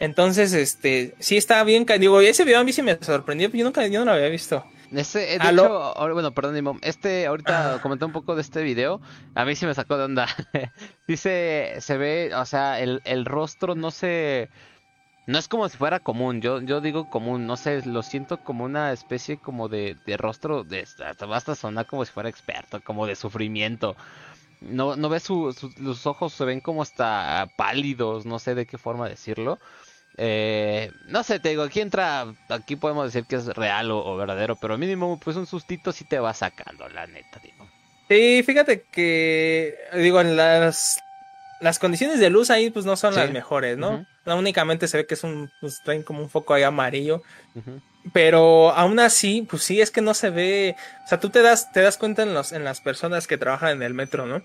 Entonces, este, sí está bien, digo, ese video a mí sí me sorprendió, yo nunca, yo no lo había visto. Este, de Aló. hecho, bueno, perdón, este, ahorita Ah. comenté un poco de este video, a mí sí me sacó de onda. [LAUGHS] Dice, se ve, o sea, el, el rostro no se, no es como si fuera común, yo, yo digo común, no sé, lo siento como una especie como de, de rostro, de, hasta va hasta sonar como si fuera experto, como de sufrimiento. No, no ves su, ojos se ven como hasta pálidos, no sé de qué forma decirlo. Eh, no sé, te digo, aquí entra, aquí podemos decir que es real o, o verdadero, pero mínimo, pues un sustito sí te va sacando, la neta, digo. Sí, fíjate que, digo, en las, las condiciones de luz ahí, pues no son Sí. las mejores, ¿no? Únicamente se ve que es un, pues traen como un foco ahí amarillo. Pero aún así, pues sí, es que no se ve. O sea, tú te das, te das cuenta en los, en las personas que trabajan en el metro, ¿no?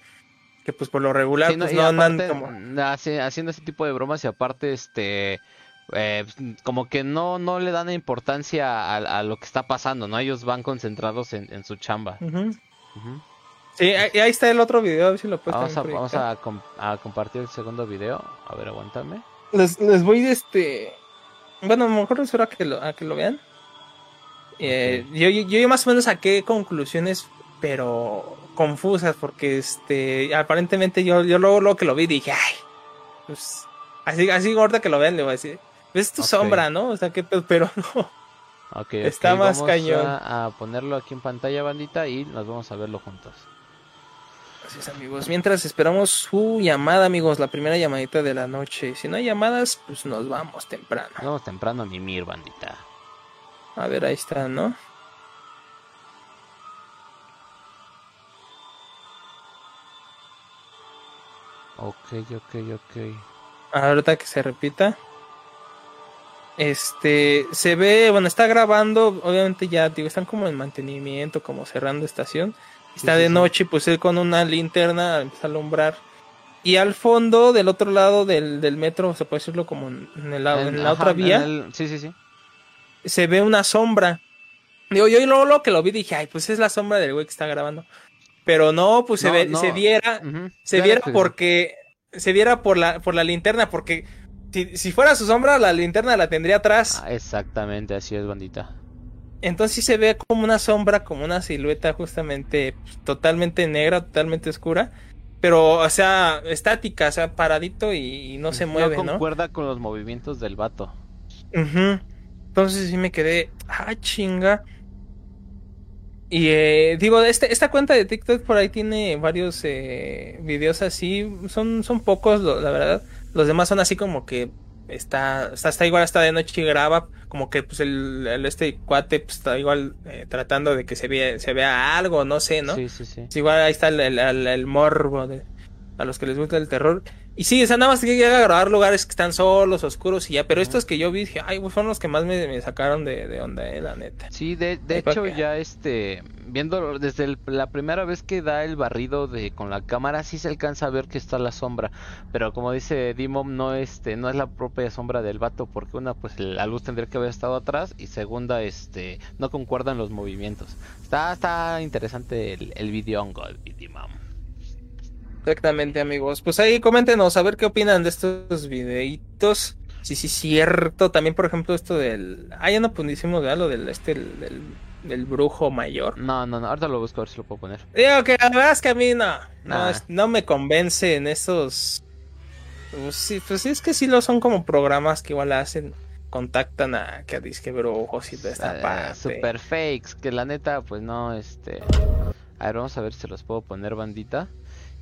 Que pues por lo regular, Sí, no, pues no andan como. hace- haciendo ese tipo de bromas y aparte, este, eh, como que no, no le dan importancia a, a lo que está pasando, ¿no? Ellos van concentrados en, en su chamba. Ujú. Ujú. Sí, ahí, ahí está el otro video, a ver si lo puedes Vamos, a, vamos a, com- a compartir el segundo video. A ver, aguántame. Les, les voy de este. Bueno, a lo mejor espero a que lo, a que lo vean. Eh, yo, yo, yo más o menos saqué conclusiones, pero confusas, porque este aparentemente yo, yo luego, luego que lo vi dije, ay, pues así, así ahorita que lo vean le voy a decir, ves tu Ok. sombra, ¿no? O sea, que [LAUGHS] pero no. Ok, ok, Está más vamos cañón. A, a ponerlo aquí en pantalla, bandita, y nos vamos a verlo juntos. Así es, amigos. Mientras esperamos su llamada, amigos, la primera llamadita de la noche. Si no hay llamadas, pues nos vamos temprano. Nos vamos temprano a mimir, bandita. A ver, ahí está, ¿no? Ok, ok, ok. Ahorita que se repita. Este, se ve, bueno, está grabando, obviamente ya, digo, están como en mantenimiento, como cerrando estación. Está de noche, pues él con una linterna empieza a alumbrar. Y al fondo, del otro lado del, del metro, se puede decirlo como en, en la, en la ajá, otra en vía, el- Sí, sí, sí. se ve una sombra. Digo, yo luego lo que lo vi dije, ay, pues es la sombra del güey que está grabando. Pero no, pues se, ve, no. se viera, se claro viera sí. porque se viera por la por la linterna porque si, si fuera su sombra la linterna la tendría atrás Ah, exactamente, así es, bandita. Entonces sí se ve como una sombra como una silueta justamente pues, totalmente negra totalmente oscura pero o sea estática o sea paradito y, y no se mueve no, concuerda con los movimientos del vato. Entonces sí me quedé ah chinga y eh, digo, este, esta cuenta de TikTok por ahí tiene varios eh, videos así, son, son pocos, lo- la verdad. Los demás son así como que está, está, está igual, está de noche y graba, como que pues el, el- este cuate pues, está igual eh, tratando de que se vea, se vea algo, no sé, ¿no? Sí, sí, sí. Pues igual ahí está el, el- el- el morbo de, a los que les gusta el terror. Y sí, o sea, nada más que llega a grabar lugares que están solos, oscuros y ya, pero estos que yo vi, dije, ay, pues, fueron los que más me, me sacaron de, de onda, eh, la neta. Sí, de, de hecho que- ya este, viendo desde el- la primera vez que da el barrido de con la cámara sí se alcanza a ver que está la sombra, pero como dice Dimom no este no es la propia sombra del vato porque una pues la luz tendría que haber estado atrás y segunda este no concuerdan los movimientos. Está está interesante el, el video Dimom. Exactamente, amigos. Pues ahí coméntenos a ver qué opinan de estos videitos. Sí, sí, cierto. También, por ejemplo, esto del. Ah, ya no pusimos de lo del este del, del brujo mayor. No, no, no, ahorita lo busco a ver si lo puedo poner. Digo que la verdad es que a mí no. No, es- no me convence en esos. Pues sí, pues sí, es que sí lo son como programas que igual hacen. Contactan a que a disque brujos y toda esta Eh, parte. super fakes, que la neta, pues no, este... A ver, vamos a ver si los puedo poner, bandita.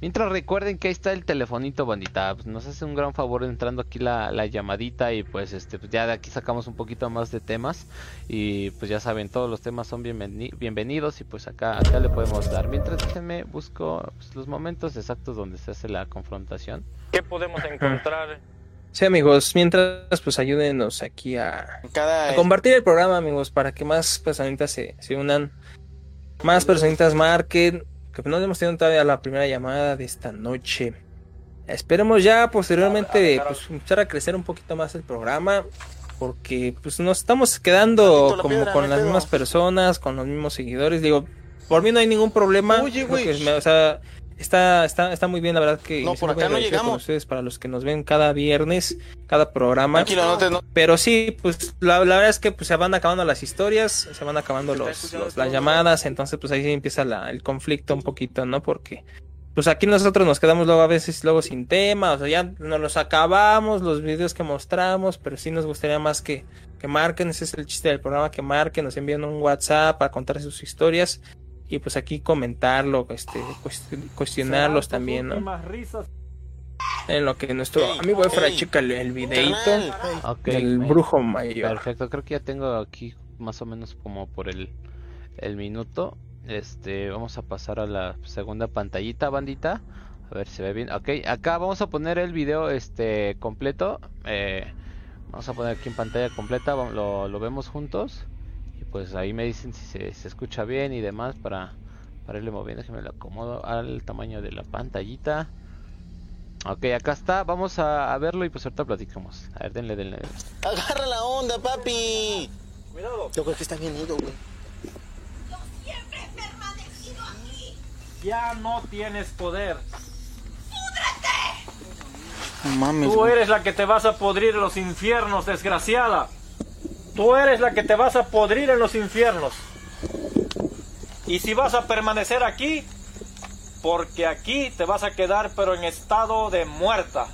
Mientras recuerden que ahí está el telefonito, bandita. Pues nos hace un gran favor entrando aquí la, la llamadita y pues este pues ya de aquí sacamos un poquito más de temas. Y pues ya saben, todos los temas son bienveni- bienvenidos y pues acá, acá le podemos dar. Mientras déjenme busco pues, los momentos exactos donde se hace la confrontación. ¿Qué podemos encontrar [LAUGHS] Sí, amigos, mientras pues ayúdenos aquí a, cada a compartir el programa, amigos, para que más personitas se, se unan, más personitas marquen, que no hemos tenido todavía la primera llamada de esta noche. Esperemos ya posteriormente pues empezar a crecer un poquito más el programa, porque pues nos estamos quedando como piedra, con las pedo. mismas personas, con los mismos seguidores. Digo, por mí no hay ningún problema. Oye, güey. o sea, está, está, está muy bien, la verdad que No, por acá llegamos. ustedes para los que nos ven cada viernes, cada programa. Tranquilo, no te. No... Pero sí, pues la, la verdad es que pues, se van acabando las historias, se van acabando los, las llamadas, entonces pues ahí sí empieza la- el conflicto un poquito, ¿no? Porque pues aquí nosotros nos quedamos luego a veces luego sin tema, o sea, ya nos los acabamos, los videos que mostramos, pero sí nos gustaría más que, que marquen, ese es el chiste del programa, que marquen, nos envíen un WhatsApp para contar sus historias y pues aquí comentarlo, este, cuest- cuestionarlos también, ¿no? En lo que nuestro amigo Efra ey, checa el, Ok, del brujo mayor. Perfecto, creo que ya tengo aquí más o menos como por el, el minuto. Este, vamos a pasar a la segunda pantallita, bandita. A ver si se ve bien. Ok, acá vamos a poner el video este completo. Eh, vamos a poner aquí en pantalla completa, lo, lo vemos juntos. Pues ahí me dicen si se, se escucha bien y demás para, para irle moviendo. Déjenme lo acomodo al tamaño de la pantallita. Ok, acá está, vamos a, a verlo y pues ahorita platicamos. A ver, denle, denle. denle. Agarra la onda, papi. Cuidado. Yo creo que está bien ido, güey. siempre he permanecido aquí. Ya no tienes poder. No mames. Tú eres la que te vas a podrir los infiernos, desgraciada. Tú eres la que te vas a podrir en los infiernos. Y si vas a permanecer aquí, porque aquí te vas a quedar pero en estado de muerta.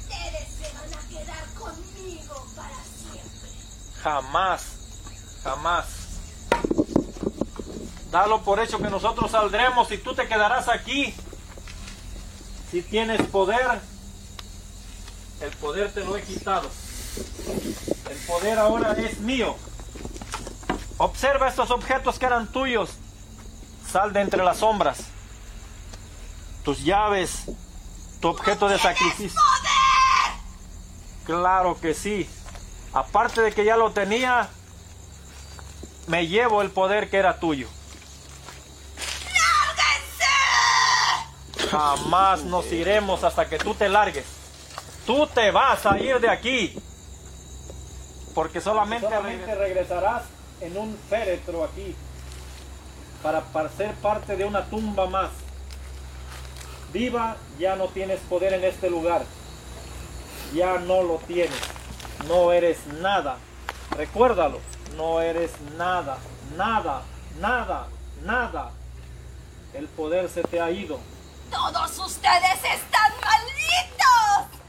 Ustedes se van a quedar conmigo para siempre. Jamás, jamás. Dalo por hecho que nosotros saldremos y tú te quedarás aquí. Si tienes poder, el poder te lo he quitado. El poder ahora es mío. Observa estos objetos que eran tuyos. Sal de entre las sombras. Tus llaves, tu objeto de sacrificio. Claro que sí. Aparte de que ya lo tenía, me llevo el poder que era tuyo. Jamás nos iremos hasta que tú te largues. Tú te vas a ir de aquí. Porque solamente, regresarás en un féretro aquí. Para, para ser parte de una tumba más. Viva, ya no tienes poder en este lugar. Ya no lo tienes. No eres nada. Recuérdalo. No eres nada. Nada. Nada. Nada. El poder se te ha ido. Todos ustedes están malditos.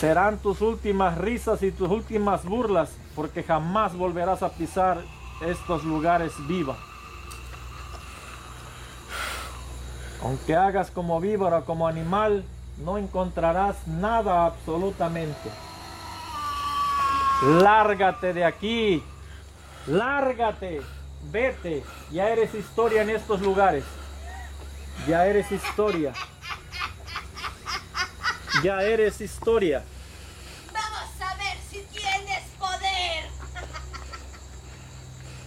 Serán tus últimas risas y tus últimas burlas, porque jamás volverás a pisar estos lugares viva. Aunque hagas como víbora o como animal, no encontrarás nada absolutamente. Lárgate de aquí. Lárgate. Vete. Ya eres historia en estos lugares. Ya eres historia. Ya eres historia. Vamos a ver si tienes poder.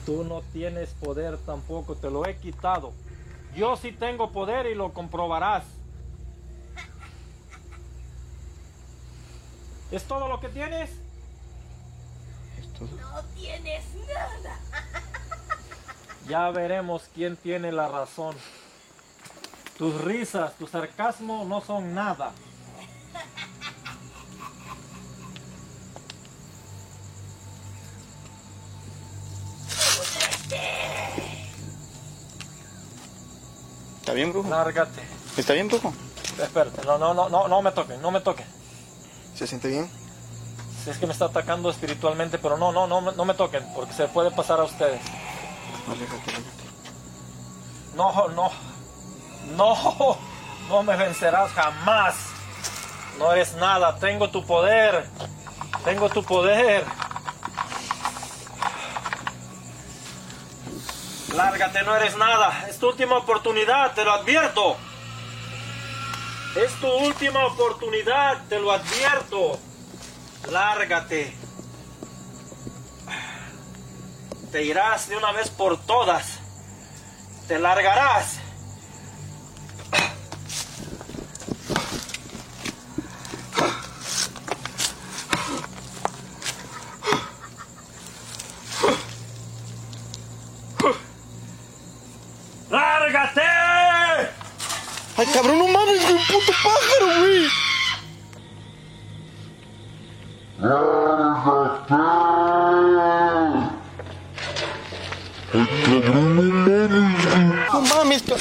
Tú no tienes poder tampoco, te lo he quitado. Yo sí tengo poder y lo comprobarás. ¿Es todo lo que tienes? No tienes nada. Ya veremos quién tiene la razón. Tus risas, tu sarcasmo no son nada. ¿Está bien, brujo? Lárgate. ¿Está bien, brujo? Espérate, no, no, no, no, no me toquen, no me toquen. ¿Se siente bien? Si es que me está atacando espiritualmente, pero no, no, no, no me toquen, porque se puede pasar a ustedes. Aléjate, aléjate. No, no, no, no me vencerás jamás. No eres nada, tengo tu poder, tengo tu poder. Lárgate, no eres nada. Es tu última oportunidad, te lo advierto. Es tu última oportunidad, te lo advierto. Lárgate. Te irás de una vez por todas. Te largarás. ¡Lárgate! ¡Ay, cabrón, no mames, güey! ¡Un puto pájaro, güey! No mames, ca-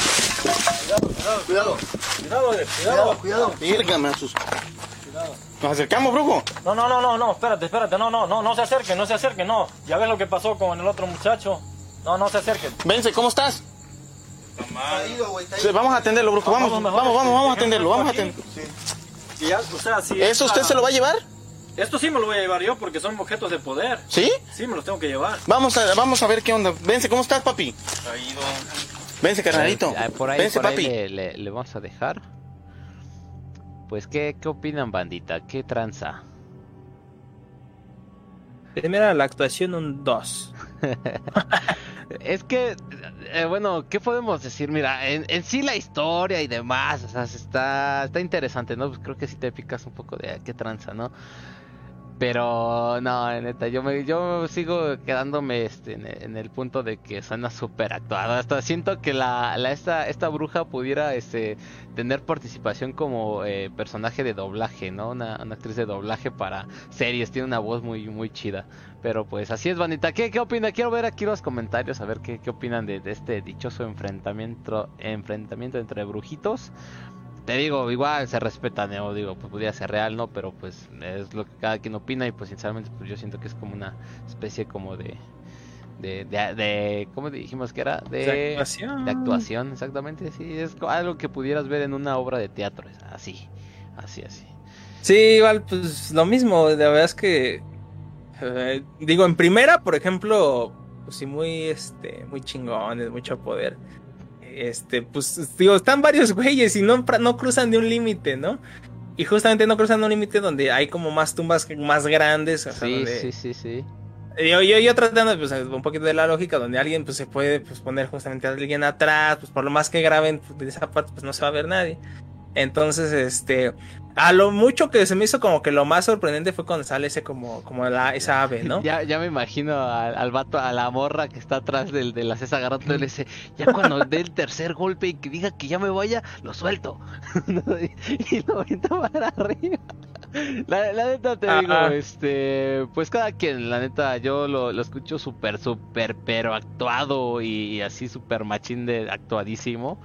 Cuidado, cuidado, cuidado. cuidado. Verga, me asustó. Nos acercamos, brujo. No, no, no, no, no, espérate, espérate, no, no, no, no se acerquen, no se acerquen, no. Ya ves lo que pasó con el otro muchacho. No, no se acerquen. Vence, ¿cómo estás? Vamos a atenderlo, brujo. Vamos, Vamos, vamos, vamos, vamos a atenderlo, vamos a atenderlo. Y ya, o sea, si ¿Eso usted se lo va a llevar? Esto sí me lo voy a llevar yo porque son objetos de poder. ¿Sí? Sí, me los tengo que llevar. Vamos a, vamos a ver qué onda. Vence, ¿cómo estás, papi? Ido. Vence, carnalito. Por ahí, Vence, por ahí papi. le, le- le vamos a dejar. Pues, ¿qué, ¿qué opinan, bandita? ¿Qué tranza? Primera la actuación un 2. [LAUGHS] Es que, eh, bueno, ¿qué podemos decir? Mira, en, sí la historia y demás, o sea, se está, está interesante, ¿no? Pues creo que sí te picas un poco de ah, qué tranza, ¿no? Pero, no, neta, yo me, yo sigo quedándome este, en, el punto de que suena súper actuado. Hasta siento que la, la esta, esta bruja pudiera este, tener participación como eh, personaje de doblaje, ¿no? Una, una actriz de doblaje para series, tiene una voz muy, muy chida. Pero pues así es, Vanita. ¿Qué, qué opina? Quiero ver aquí los comentarios, a ver qué, qué opinan de, de este dichoso enfrentamiento, enfrentamiento entre brujitos. Te digo, igual se respeta, ¿no? Digo, pues podría ser real, ¿no? Pero pues es lo que cada quien opina y pues sinceramente pues yo siento que es como una especie como de... De, de, de ¿cómo dijimos que era? De, De actuación. de actuación, exactamente, sí, es algo que pudieras ver en una obra de teatro, así, así, así. Sí, igual, pues lo mismo. La verdad es que. eh, digo, en primera, por ejemplo, pues sí, muy, este, muy chingones, mucho poder. Este, pues, digo, están varios [LAUGHS] güeyes y no, no cruzan de un límite, ¿no? Y justamente no cruzan un límite donde hay como más tumbas más grandes. O sea, Sí, donde- sí, sí, sí. Yo, yo, yo tratando pues, un poquito de la lógica, donde alguien pues, se puede pues, poner justamente a alguien atrás, pues por lo más que graben pues, de esa parte, pues no se va a ver nadie. Entonces, este, a lo mucho que se me hizo como que lo más sorprendente fue cuando sale ese como, como la, esa ave, ¿no? Ya, ya me imagino al, al vato, a la morra que está atrás del, de la cesa agarrándole y le dice, ya cuando dé el tercer golpe y que diga que ya me vaya, lo suelto. y, [LAUGHS] y lo avienta para arriba. La, la neta te digo, este, pues cada quien, la neta, yo lo, lo escucho súper, súper, pero actuado y, así súper machín de actuadísimo.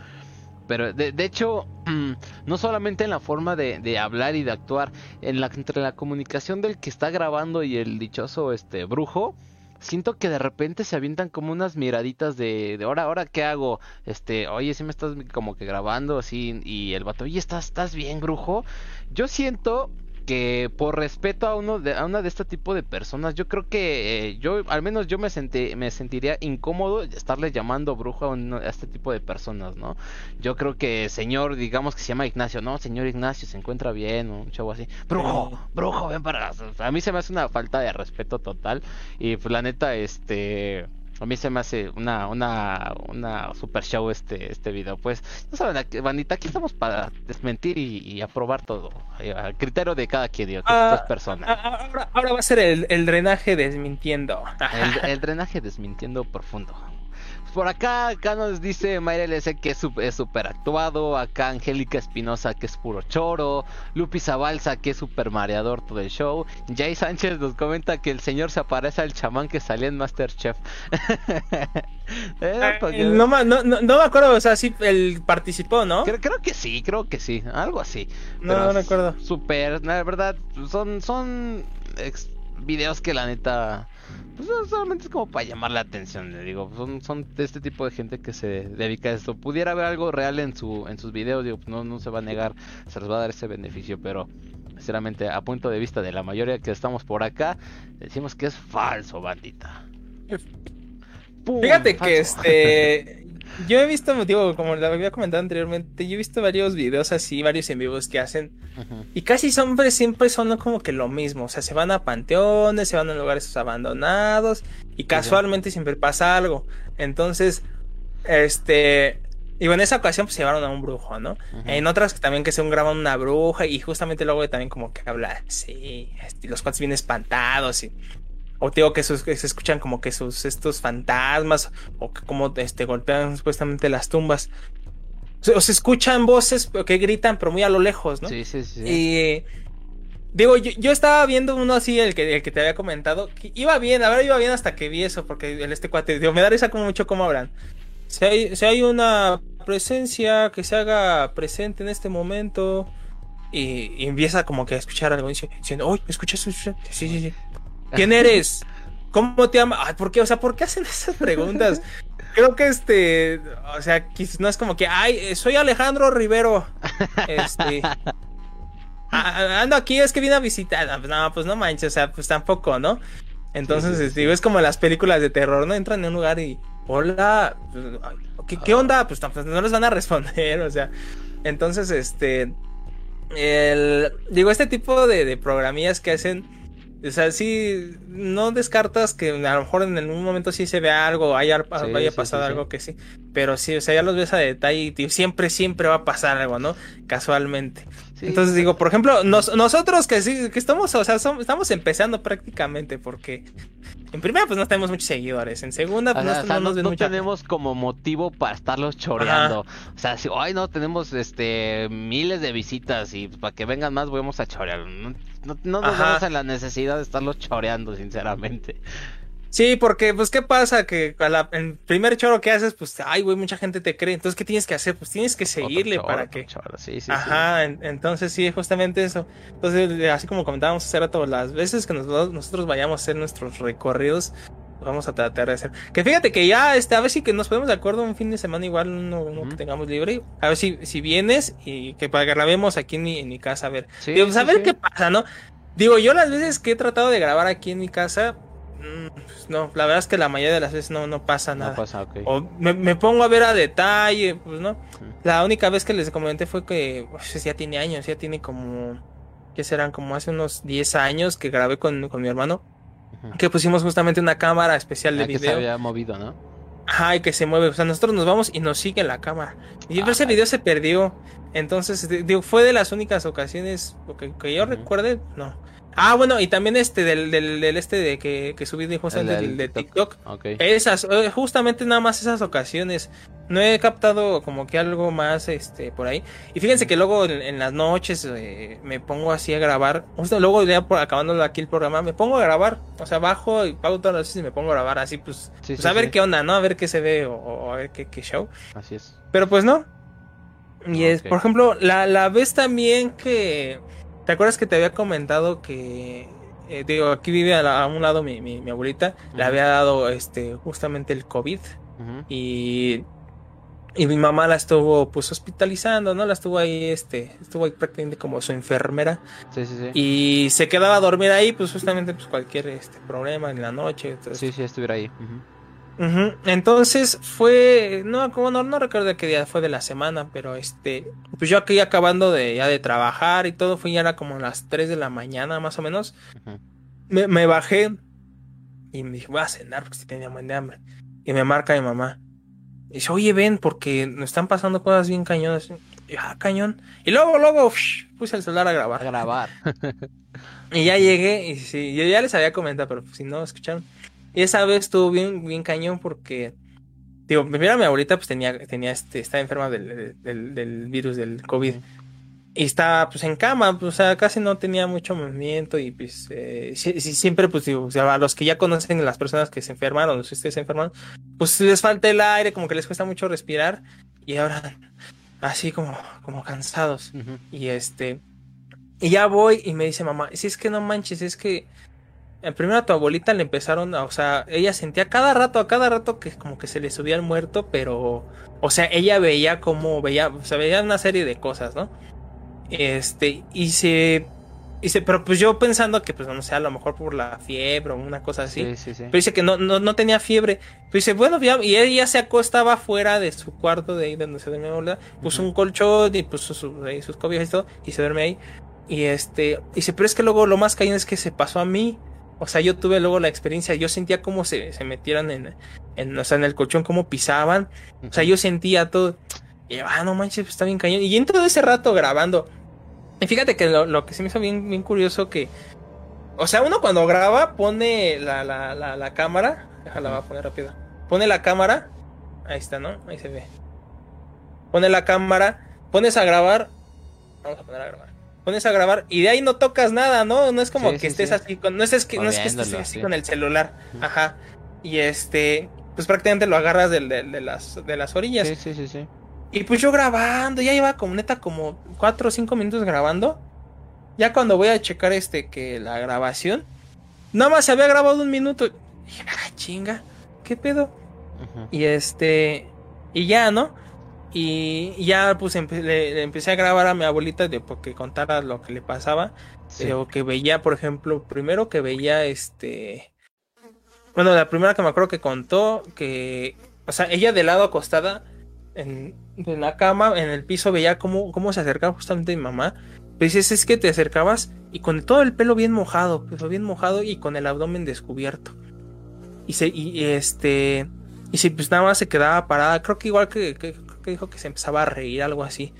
Pero de, de hecho, mm, no solamente en la forma de, de hablar y de actuar, en la, entre la comunicación del que está grabando y el dichoso este brujo, siento que de repente se avientan como unas miraditas de, de ahora, ahora qué hago, este, oye, si me estás como que grabando así, y el vato, oye, estás, estás bien, brujo. Yo siento que por respeto a uno de, a una de este tipo de personas, yo creo que eh, yo, al menos yo me sentí, me sentiría incómodo estarle llamando brujo a, a este tipo de personas, ¿no? Yo creo que señor, digamos que se llama Ignacio, no, señor Ignacio, se encuentra bien, o un chavo así, brujo, brujo, ven para, a mí se me hace una falta de respeto total y pues la neta, este, A mí se me hace una, una, una super show este, este video. Pues, no saben, bandita, aquí estamos para desmentir y, y aprobar todo. eh, Al criterio de cada quien, digo, que Ah, personas. ah, Ahora, ahora va a ser el, el drenaje desmintiendo. El, [LAUGHS] el drenaje desmintiendo profundo. Por acá, acá nos dice Mayra LS que es súper actuado. Acá Angélica Espinosa que es puro choro. Lupi Zabalza que es súper mareador todo el show. Jay Sánchez nos comenta que el señor se aparece al chamán que salía en Masterchef. [LAUGHS] Eh, Eh, no, ma- no, no, no me acuerdo, o sea, sí, él participó, ¿no? creo, creo que sí, creo que sí. Algo así. No, no recuerdo. Súper, la verdad, son, son videos que la neta, pues no, solamente es como para llamar la atención, le digo, son, son de este tipo de gente que se dedica a esto. Pudiera haber algo real en su, en sus videos, digo, no, no se va a negar, se les va a dar ese beneficio, pero sinceramente, a punto de vista de la mayoría que estamos por acá, decimos que es falso, bandita. Pum, Fíjate que este. Yo he visto, digo, como lo había comentado anteriormente, yo he visto varios videos así, varios en vivos que hacen. Y casi siempre, siempre son como que lo mismo. O sea, se van a panteones, se van a lugares abandonados. Y casualmente siempre pasa algo. Entonces, este. Digo, en esa ocasión pues se llevaron a un brujo, ¿no? En otras también que se graban una bruja y justamente luego también como que habla, sí, este, los cuantos vienen espantados y... O te digo que, sus- que se escuchan como que sus estos fantasmas o que como este golpean supuestamente las tumbas. O se, escuchan voces que gritan pero muy a lo lejos, ¿no? Sí, sí, sí. Y digo, yo, yo estaba viendo uno así, el que, el que te había comentado, que iba bien, la verdad iba bien hasta que vi eso, porque en este cuate, digo, me da risa como mucho cómo hablan. Si hay, si hay una presencia que se haga presente en este momento y, y empieza como que a escuchar algo, dice, diciendo, uy, ¿escuchas eso? Sí, sí, sí. ¿Quién eres? ¿Cómo te llamas? Ay, ¿por qué? O sea, ¿por qué hacen esas preguntas? Creo que este, o sea, quizás no es como que, ay, soy Alejandro Rivero. Este, "Ah, ando aquí, es que vine a visitar. Ah, pues No, pues no manches, o sea, pues tampoco, ¿no? Entonces, Sí, sí, este, digo, es como las películas de terror, ¿no? Entran en un lugar y, hola, pues, ¿qué, qué onda? Pues, pues, no les van a responder, o sea. Entonces, este, el, digo, este tipo de, de programillas que hacen, o sea, sí, no descartas que a lo mejor en algún momento sí se vea algo, haya, Sí, sí, pasado sí, sí. algo que sí, pero sí, o sea, ya los ves a detalle y siempre, siempre va a pasar algo, ¿no? Casualmente. Sí, Entonces digo, por ejemplo, nos- nosotros que sí, que estamos, o sea, estamos empezando prácticamente porque en primera pues no tenemos muchos seguidores, en segunda O pues sea, no, o sea, no no, nos ven no mucha- tenemos como motivo para estarlos choreando. O sea, si hoy no tenemos este miles de visitas y para que vengan más vamos a chorear. No, no, no nos Ajá. vemos en la necesidad de estarlos choreando, sinceramente. Sí, porque pues qué pasa que a la- el primer choro que haces pues ay güey mucha gente te cree, entonces qué tienes que hacer pues tienes que seguirle Otro para que choro, Sí, sí, sí. Ajá, en- entonces sí, justamente eso. Entonces, eh, así como comentábamos hace rato, las veces que nos- nosotros vayamos a hacer nuestros recorridos, vamos a tratar de hacer. Que fíjate que ya, este, a ver si que nos ponemos de acuerdo un fin de semana igual, uno, uno que tengamos libre, a ver si, si vienes y que para que grabemos aquí en mi, en mi casa, a ver. Sí, Digo, pues, a ver qué pasa, ¿no? Digo, yo las veces que he tratado de grabar aquí en mi casa, pues, no, la verdad es que la mayoría de las veces no, no pasa nada. No pasa, ok. O me, me pongo a ver a detalle, pues no. La única vez que les comenté fue que pues, ya tiene años, ya tiene como, ¿qué serán? Como hace unos 10 años que grabé con, con mi hermano, que pusimos justamente una cámara especial de Ah, que se video. había movido, ¿no? Ajá, y que se mueve. O sea, nosotros nos vamos y nos sigue la cámara. Y Ah, ese video se perdió. Entonces, digo, fue de las únicas ocasiones que, que yo recuerde, no. Ah, bueno, y también este del, del, del este de que, que subí de, justamente El del de TikTok. Ok. Esas, eh, justamente nada más esas ocasiones. No he captado como que algo más este por ahí. Y fíjense que luego en, en las noches eh, me pongo así a grabar. Justo luego ya por acabando aquí el programa, me pongo a grabar. O sea, bajo y pago todas las veces y me pongo a grabar así, pues, Sí, pues sí, a ver sí. qué onda, ¿no? A ver qué se ve o, o a ver qué, qué show. Así es. Pero pues no. Y es, por ejemplo, la, la vez también que. ¿Te acuerdas que te había comentado que. eh, digo, aquí vive a, la- a un lado mi, mi, mi abuelita. Le había dado este justamente el COVID. Y. Y mi mamá la estuvo pues hospitalizando, ¿no? La estuvo ahí, este, estuvo ahí prácticamente como su enfermera. Sí, sí, sí. Y se quedaba a dormir ahí, pues justamente pues cualquier este problema en la noche. entonces- Sí, sí, estuviera ahí. Entonces fue, no, como no, no recuerdo qué día fue de la semana, pero este, pues yo aquí acabando de ya de trabajar y todo, fue ya era como las 3 de la mañana más o menos. Me, me bajé y me dije, voy a cenar porque sí tenía buen de hambre. y me marca mi mamá. Y dice, oye, ven, porque nos están pasando cosas bien cañonas. Y yo, ah, cañón. Y luego, luego, puse el celular a A grabar. grabar. [LAUGHS] Y ya llegué, y sí, yo ya les había comentado, pero si no escucharon. Y esa vez estuvo bien, bien cañón porque, digo, primero mi abuelita pues tenía, tenía este, estaba enferma del, del, del virus del COVID. Y estaba pues en cama, pues, o sea, casi no tenía mucho movimiento y pues eh, sí- sí, siempre pues digo, o sea, a los que ya conocen las personas que se enferman o los que se enferman, pues les falta el aire, como que les cuesta mucho respirar y ahora así como, como cansados. Ujú. Y este. Y ya voy y me dice mamá, si es que no manches, es que eh, primero a tu abuelita le empezaron a, o sea, ella sentía cada rato, a cada rato que como que se le subía el muerto, pero, o sea, ella veía como, veía, o sea, veía una serie de cosas, ¿no? Este, y se, y se, pero pues yo pensando que, pues no sé, a lo mejor por la fiebre o una cosa así. Sí, sí, sí. Pero dice que no, no, no tenía fiebre. Pero dice, bueno, ya, y ella se acostaba fuera de su cuarto de ahí donde se abuela, Puso un colchón y puso su- ahí sus cobijas y todo, y se duerme ahí. Y este, dice, pero es que luego lo más cañón es que se pasó a mí. O sea, yo tuve luego la experiencia, yo sentía cómo se, se metieran en, en, o sea, en el colchón, cómo pisaban. O sea, yo sentía todo. Y ah, no manches, pues está bien cañón. Y en todo ese rato grabando. Y fíjate que lo, lo que se me hizo bien, bien curioso que. O sea, uno cuando graba pone la, la, la, la cámara. Déjala, voy a poner rápido. Pone la cámara. Ahí está, ¿no? Ahí se ve. Pone la cámara. Pones a grabar. Vamos a poner a grabar. Pones a grabar y de ahí no tocas nada, ¿no? No es como Sí, que estés sí. así con. No es, que, no es que estés así sí. con el celular. Ajá. Y este. Pues prácticamente lo agarras del- del- de, las, de las orillas. Sí, sí, sí, sí. Y pues yo grabando, ya iba como neta como 4 o 5 minutos grabando. Ya cuando voy a checar este que la grabación, nada más se había grabado un minuto. Y dije, ah, chinga, ¿qué pedo? Ujú. Y este, y ya, ¿no? Y ya pues empe- le, le empecé a grabar a mi abuelita de porque contara lo que le pasaba. Sí. O que veía, por ejemplo, primero que veía este. Bueno, la primera que me acuerdo que contó que. O sea, ella de lado acostada en, en la cama, en el piso, veía cómo, cómo se acercaba justamente mi mamá. Pero dices, es que te acercabas y con todo el pelo bien mojado, pelo bien mojado y con el abdomen descubierto. Y se, y, este. Y si pues nada más se quedaba parada, creo que igual que, que dijo que se empezaba a reír, algo así.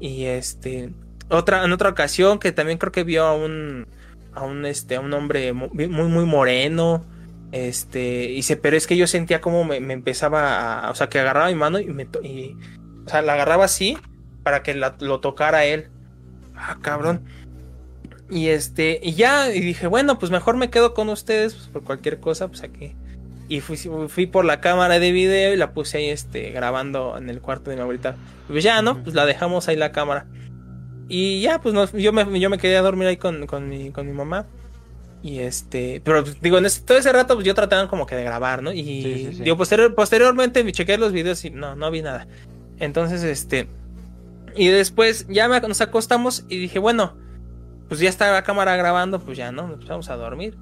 Y este. Otra, en otra ocasión que también creo que vio a un. a un este. a un hombre mu- muy, muy moreno. Este. Y se, pero es que yo sentía como me, me empezaba a. O sea, que agarraba mi mano y me y, O sea, la agarraba así. Para que la- lo tocara él. Ah, cabrón. Y este. Y ya. Y dije, bueno, pues mejor me quedo con ustedes. Pues por cualquier cosa, pues aquí. Y fui, fui por la cámara de video y la puse ahí este, grabando en el cuarto de mi abuelita. Pues ya, ¿no? Pues la dejamos ahí la cámara. Y ya, pues nos- yo, me, yo me quedé a dormir ahí con, con, mi, con mi mamá. Y este, pero pues, digo, en ese- todo ese rato pues yo trataba como que de grabar, ¿no? Y Sí, sí, sí. digo, posterior- posteriormente me chequé los videos y no, no vi nada. Entonces, este, y después ya me- nos acostamos y dije, bueno, pues ya está la cámara grabando, pues ya, ¿no? Nos vamos a dormir.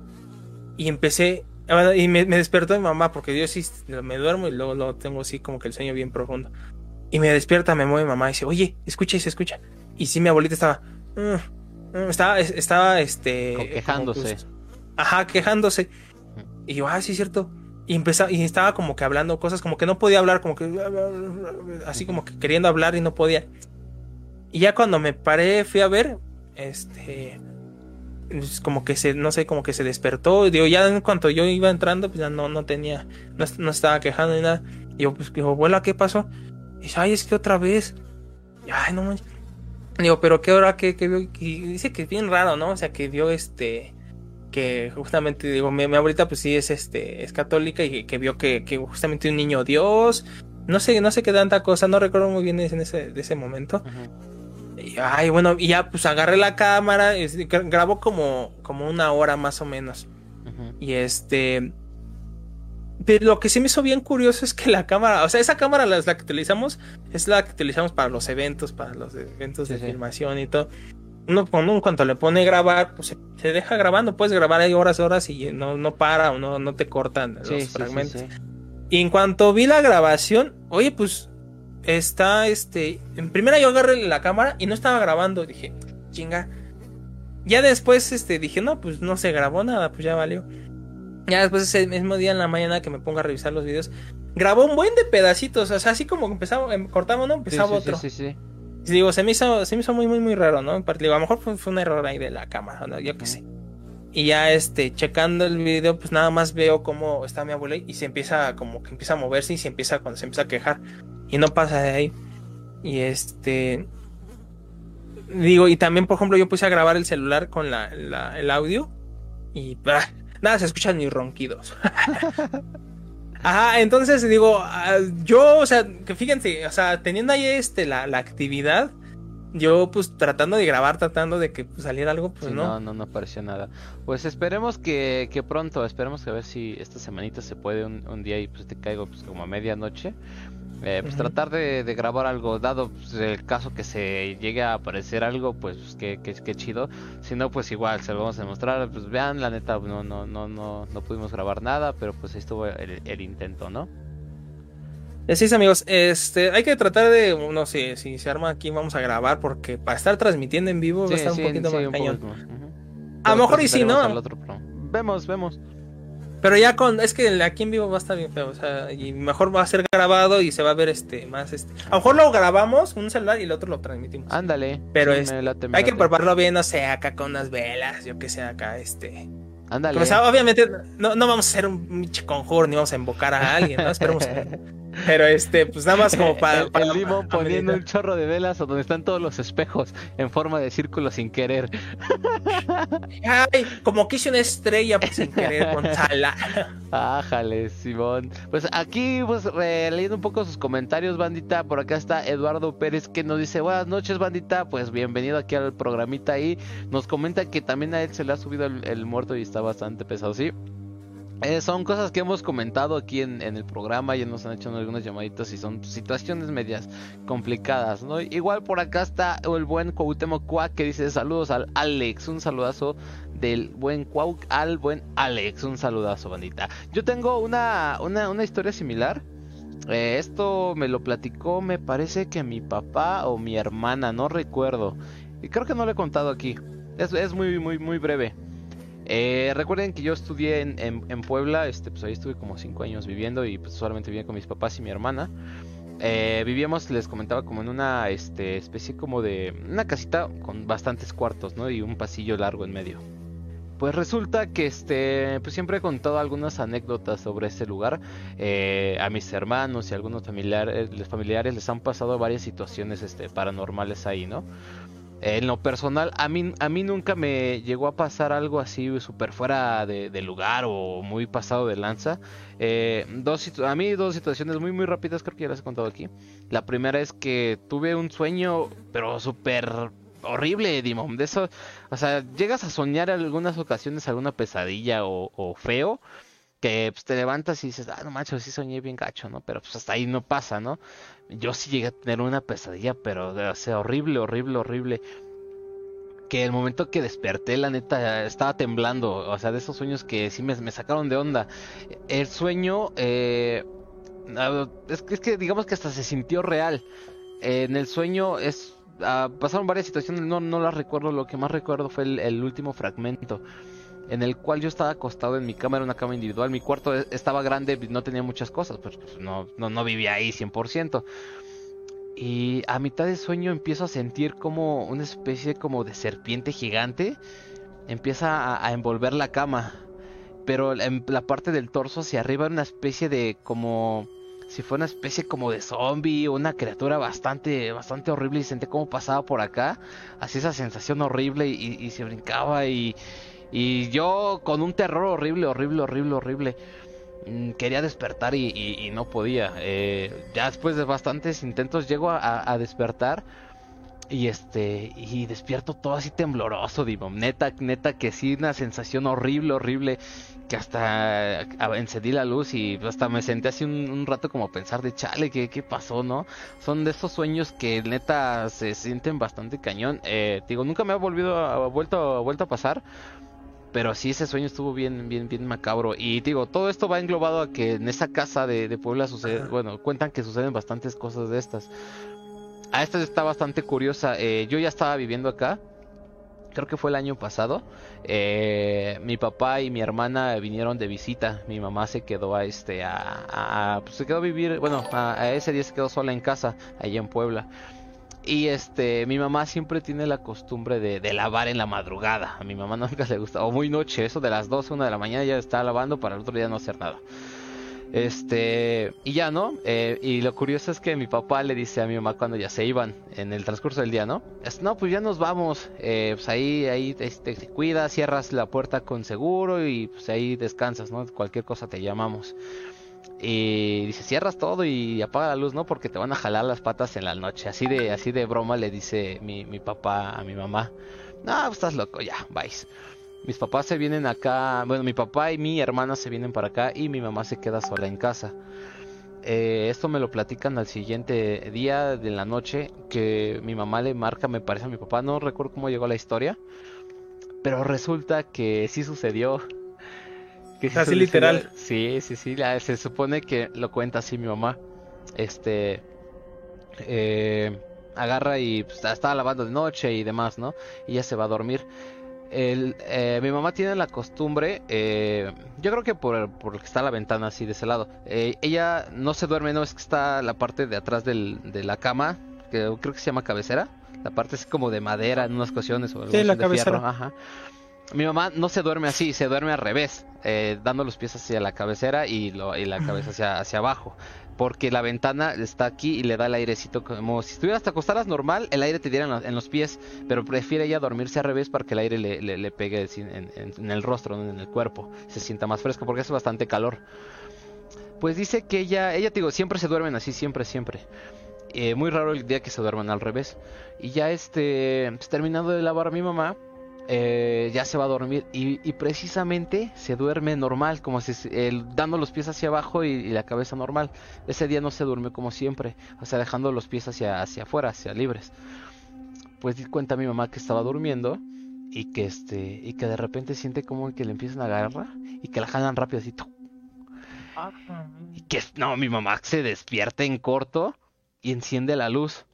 Y empecé, bueno, y me, me despertó mi mamá, porque yo sí me duermo y luego, luego tengo así como que el sueño bien profundo. Y me despierta, me mueve mi mamá y dice, oye, escucha y se escucha. Y sí, mi abuelita estaba, "Mm, mm", estaba, es- estaba, este... Como quejándose. pues, ajá, quejándose. Y yo, ah, sí, es cierto. Y empezaba, y estaba como que hablando cosas, como que no podía hablar, como que así como que queriendo hablar y no podía. Y ya cuando me paré, fui a ver, este, pues, como que se, no sé, como que se despertó. Digo, ya en cuanto yo iba entrando, pues ya no, no tenía, no, no estaba quejando ni nada. Y yo, pues, digo, abuela, ¿qué pasó? Y dice, ay, es que otra vez. Y, ay, no. Digo, pero qué hora que, que vio. Y dice que es bien raro, ¿no? O sea, que vio este. Que justamente, digo, mi, mi abuelita, pues sí es este, es católica y que, vio que, que justamente un niño Dios. No sé, no sé qué tanta cosa, no recuerdo muy bien en ese, de ese momento. Y, ay, bueno, y ya pues agarré la cámara, es- grabó como, como una hora más o menos. Y este. Pero lo que sí me hizo bien curioso es que la cámara, o sea, esa cámara la, la que utilizamos es la que utilizamos para los eventos, para los eventos Sí, de sí. filmación y todo. Uno, cuando uno cuando le pone grabar, pues se, se deja grabando, puedes grabar ahí horas, horas y no, no para o no, no te cortan los Sí, fragmentos. Y en cuanto vi la grabación, oye, pues está este. En primera yo agarré la cámara y no estaba grabando. Dije, chinga. Ya después este, dije, no, pues no se grabó nada, pues ya valió. Ya después ese mismo día en la mañana que me pongo a revisar los videos, grabó un buen de pedacitos, o sea, así como empezaba, em, cortaba uno, Sí, empezaba sí, otro. sí, sí, sí. Y digo, se me hizo, se me hizo muy, muy, muy raro, ¿no? En parte, digo, a lo mejor fue, fue un error ahí de la cámara, ¿no? Yo qué sé. Y ya, este, checando el video, pues nada más veo cómo está mi abuela y se empieza, como que empieza a moverse y se empieza, cuando se empieza a quejar. Y no pasa de ahí. Y este... Digo, y también, por ejemplo, yo puse a grabar el celular con la, el audio y nada, se escuchan ni ronquidos. [LAUGHS] Ajá, entonces digo, ah, yo, o sea, que fíjense, o sea, teniendo ahí este, la, la actividad, yo pues tratando de grabar, tratando de que pues, saliera algo, pues Sí, no. no, no, no apareció nada. Pues esperemos que, que pronto, esperemos que a ver si esta semanita se puede un, un día y pues te caigo pues como a medianoche. Eh, pues tratar de, de grabar algo, dado pues, el caso que se llegue a aparecer algo, pues que, que, que chido. Si no, pues igual se lo vamos a demostrar. Pues vean, la neta, no, no, no, no, no pudimos grabar nada, pero pues ahí estuvo el, el intento, ¿no? Así es, amigos, este, hay que tratar de, no sé, si se arma aquí vamos a grabar, porque para estar transmitiendo en vivo va a estar un poquito más cañón. poco más, ujú. A Pero lo mejor y sí, ¿no? otro Vemos, vemos. Pero ya con, es que aquí en vivo va a estar bien feo, o sea, y mejor va a ser grabado y se va a ver este, más este. A lo mejor lo grabamos un celular y el otro lo transmitimos. Ándale. Pero sí, es- late, Hay que prepararlo bien, no sé, acá con unas velas, yo que sé, acá este. Ándale. O sea, obviamente no, no vamos a hacer un pinche conjuro ni vamos a invocar a alguien, ¿no? Esperemos. [LAUGHS] Pero este, pues nada más como para. el, para- el limón poniendo un chorro de velas o donde están todos los espejos en forma de círculo sin querer. Ay, como que hice una estrella pues, sin querer [LAUGHS] con sala. Ájale, Simón. Pues aquí, pues leyendo un poco sus comentarios, bandita. Por acá está Eduardo Pérez que nos dice: Buenas noches, bandita. Pues bienvenido aquí al programita ahí. Nos comenta que también a él se le ha subido el, el muerto y está bastante pesado, ¿sí? Eh, son cosas que hemos comentado aquí en, en el programa, ya nos han hecho algunas llamaditas y son situaciones medias complicadas, ¿no? Igual por acá está el buen Cuauhtémoc Cuac que dice saludos al Alex, un saludazo del buen Cuau al buen Alex, un saludazo bandita. Yo tengo una, una, una historia similar. Eh, esto me lo platicó, me parece que mi papá o mi hermana, no recuerdo. Y creo que no lo he contado aquí. Es, es muy, muy, muy breve. Eh, recuerden que yo estudié en, Puebla, este, pues ahí estuve como 5 años viviendo y pues solamente vivía con mis papás y mi hermana. Eh, vivíamos, les comentaba, como en una este, especie como de una casita con bastantes cuartos, ¿no? Y un pasillo largo en medio. Pues resulta que este, pues siempre he contado algunas anécdotas sobre este lugar. Eh, a mis hermanos y a algunos familiares, los familiares les han pasado varias situaciones este, paranormales ahí, ¿no? En lo personal, a mí, a mí nunca me llegó a pasar algo así súper fuera de, lugar o muy pasado de lanza. Eh, dos, a mí dos situaciones muy muy rápidas creo que ya las he contado aquí. La primera es que tuve un sueño pero súper horrible, Dimon. De o sea, llegas a soñar en algunas ocasiones alguna pesadilla o, o feo. Que pues, te levantas y dices, ah, no macho, sí soñé bien gacho, ¿no? Pero pues hasta ahí no pasa, ¿no? Yo sí llegué a tener una pesadilla, pero o sea, horrible, horrible, horrible. Que el momento que desperté, la neta, estaba temblando. O sea, de esos sueños que sí me, sacaron de onda. El sueño, eh, ah, es, que- es que digamos que hasta se sintió real. en el sueño es... ah, pasaron varias situaciones, no, no las recuerdo. Lo que más recuerdo fue el último fragmento. En el cual yo estaba acostado en mi cama, era una cama individual. Mi cuarto e- estaba grande, no tenía muchas cosas, pues, pues, no, no, no vivía ahí 100%. Y a mitad de sueño empiezo a sentir como una especie como de serpiente gigante. Empieza a, envolver la cama. Pero en la parte del torso hacia arriba era una especie de como... Si fuera una especie como de zombie una criatura bastante, bastante horrible y sentí cómo pasaba por acá. Así esa sensación horrible y, y se brincaba y, y yo con un terror horrible, horrible, horrible, horrible. Mm, Quería despertar y, y- no podía. Eh, ya después de bastantes intentos llego a despertar. Y este, y despierto todo así tembloroso, digo, neta, neta que sí, una sensación horrible, horrible, que hasta ah, encendí la luz y hasta me senté así un, un rato como a pensar de chale, ¿qué, qué pasó, no? Son de esos sueños que neta se sienten bastante cañón. Eh, digo, nunca me ha volvido a, vuelto, vuelto a pasar, pero sí ese sueño estuvo bien, bien, bien macabro. Y digo, todo esto va englobado a que en esa casa de, de Puebla sucede, bueno, cuentan que suceden bastantes cosas de estas. A esta está bastante curiosa. eh, yo ya estaba viviendo acá. creo que fue el año pasado, eh, mi papá y mi hermana vinieron de visita. Mi mamá se quedó a este, a, a- pues, se quedó a vivir, bueno, a, a ese día se quedó sola en casa, allá en Puebla. Y este, mi mamá siempre tiene la costumbre de, de lavar en la madrugada. A mi mamá nunca le gusta, o muy noche, eso de las 12, 1 de la mañana ya está lavando para el otro día no hacer nada. Este, y ya, ¿no? Eh, y lo curioso es que mi papá le dice a mi mamá cuando ya se iban en el transcurso del día, ¿no? Es, no, pues ya nos vamos. Eh, pues ahí, ahí este, te cuidas, cierras la puerta con seguro y pues ahí descansas, ¿no? Cualquier cosa te llamamos. Y dice, cierras todo y apaga la luz, ¿no? Porque te van a jalar las patas en la noche. Así de, así de broma le dice mi, mi papá a mi mamá. No, pues estás loco, ya, vais. Mis papás se vienen acá, bueno, mi papá y mi hermana se vienen para acá y mi mamá se queda sola en casa. Eh, esto me lo platican al siguiente día de la noche que mi mamá le marca, me parece a mi papá, no recuerdo cómo llegó la historia, pero resulta que sí sucedió. Así literal. Sí, sí, sí, la- se supone que lo cuenta así mi mamá. Este, eh, agarra y pues, estaba lavando de noche y demás, ¿no? Y ya se va a dormir. El, eh, mi mamá tiene la costumbre, eh, yo creo que por, por que está la ventana así de ese lado. eh, ella no se duerme, no es que está la parte de atrás del- de la cama, que creo que se llama cabecera. La parte es como de madera en unas cuestiones o algo Sí, la de cabecera. fierro, ajá. Mi mamá no se duerme así, se duerme al revés, eh, dando los pies hacia la cabecera y, lo- la cabeza hacia, hacia abajo. Porque la ventana está aquí y le da el airecito como si estuvieras te acostaras normal, el aire te diera en, los- pies, pero prefiere ella dormirse al revés para que el aire le, pegue en, el rostro, en el cuerpo, se sienta más fresco porque hace bastante calor. Pues dice que ella, ella te digo, siempre se duermen así, siempre, siempre. Eh, muy raro el día que se duerman al revés. Y ya este, pues, terminando de lavar a mi mamá, eh, ya se va a dormir y, y precisamente se duerme normal, como si el- dando los pies hacia abajo y, y la cabeza normal. Ese día no se durmió como siempre, o sea, dejando los pies hacia, hacia afuera, hacia libres. Pues di cuenta mi mamá que estaba durmiendo y que este y que de repente siente como que le empiezan a agarrar y que la jalan rápido así. ¡tuc! Y que no, mi mamá se despierta en corto y enciende la luz.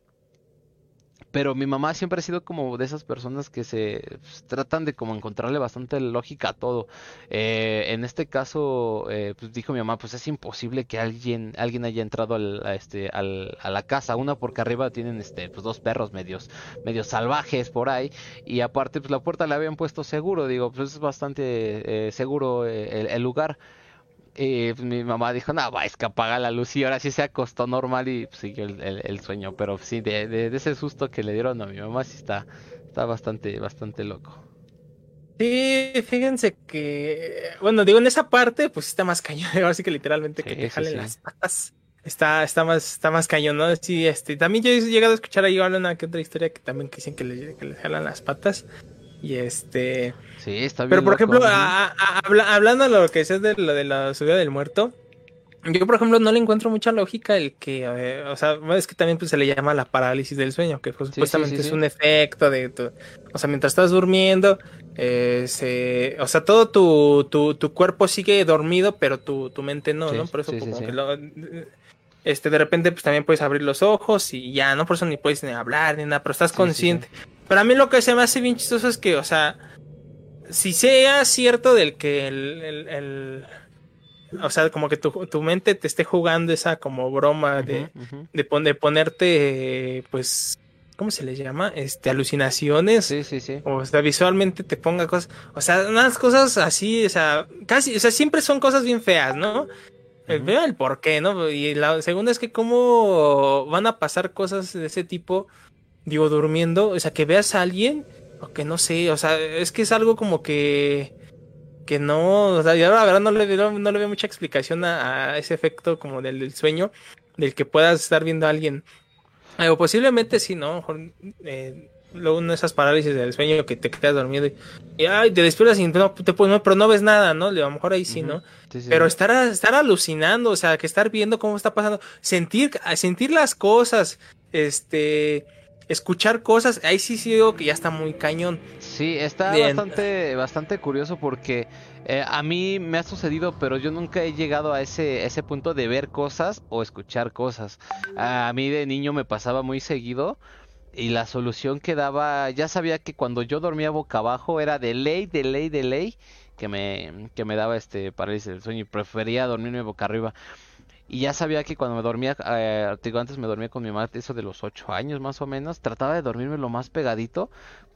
Pero mi mamá siempre ha sido como de esas personas que se pues, tratan de como encontrarle bastante lógica a todo. Eh, en este caso, eh, pues dijo mi mamá, pues es imposible que alguien, alguien haya entrado al, a este, al- a la casa. Una porque arriba tienen este, pues dos perros medios, medios salvajes por ahí. Y aparte, pues la puerta le habían puesto seguro. Digo, pues es bastante eh, seguro eh, el lugar. Y pues, mi mamá dijo, no, va, es que apaga la luz y ahora sí se acostó normal y pues, siguió el, el- el sueño. Pero sí, de, de- de ese susto que le dieron a mi mamá sí está, está bastante, bastante loco. Sí, fíjense que, bueno, digo, en esa parte, pues está más cañón, [LAUGHS] ahora sí que literalmente que te jalen sí. las patas. Está, está más, está más cañón, ¿no? Sí, este, también yo he llegado a escuchar ahí una que otra historia que también que dicen que le, que le jalan las patas. Y este, Sí, está bien pero por loco, ejemplo, ujú. a- a- habla- hablando de lo que es de lo de la subida del muerto, yo por ejemplo no le encuentro mucha lógica el que, eh, o sea, es que también pues, se le llama la parálisis del sueño, que pues, sí, supuestamente sí, es un efecto de tu, o sea, mientras estás durmiendo, eh, se, o sea, todo tu, tu, tu cuerpo sigue dormido, pero tu, tu mente no, ¿no? Por eso como que lo- este, de repente pues también puedes abrir los ojos y ya, ¿no? Por eso ni puedes ni hablar ni nada, pero estás Sí, sí, consciente. Pero a mí lo que se me hace bien chistoso es que, o sea, si sea cierto del que el, el- el- o sea, como que tu, tu mente te esté jugando esa como broma de, de, pon- de ponerte, pues, ¿cómo se le llama? Este, alucinaciones. Sí, sí, sí. O sea, visualmente te ponga cosas, o sea, unas cosas así, o sea, casi, o sea, siempre son cosas bien feas, ¿no? El Ujú. primero, el por qué, ¿no? Y la segunda es que cómo van a pasar cosas de ese tipo, digo, durmiendo, o sea, que veas a alguien, o que no sé, o sea, es que es algo como que, que no, o sea, yo la verdad no le, veo- no le veo mucha explicación a, a ese efecto como del, del sueño, del que puedas estar viendo a alguien. Eh, O posiblemente sí, ¿no? Eh, luego una de esas parálisis del sueño que te quedas dormido y, y, ay, te despiertas y no, te, pues, no, pero no ves nada, ¿no? A lo mejor ahí sí. ¿no? Sí, sí, Pero estar, estar alucinando, o sea, que estar viendo cómo está pasando, sentir, sentir las cosas, este, escuchar cosas, ahí sí sí digo que ya está muy cañón. Sí, está Bien. bastante, bastante curioso porque eh, a mí me ha sucedido, pero yo nunca he llegado a ese, ese punto de ver cosas o escuchar cosas. A mí de niño me pasaba muy seguido y la solución que daba, ya sabía que cuando yo dormía boca abajo era de ley, de ley, de ley, que me, que me daba este parálisis del sueño y prefería dormirme boca arriba. Y ya sabía que cuando me dormía, eh, digo, antes me dormía con mi madre, eso de los ocho años más o menos, trataba de dormirme lo más pegadito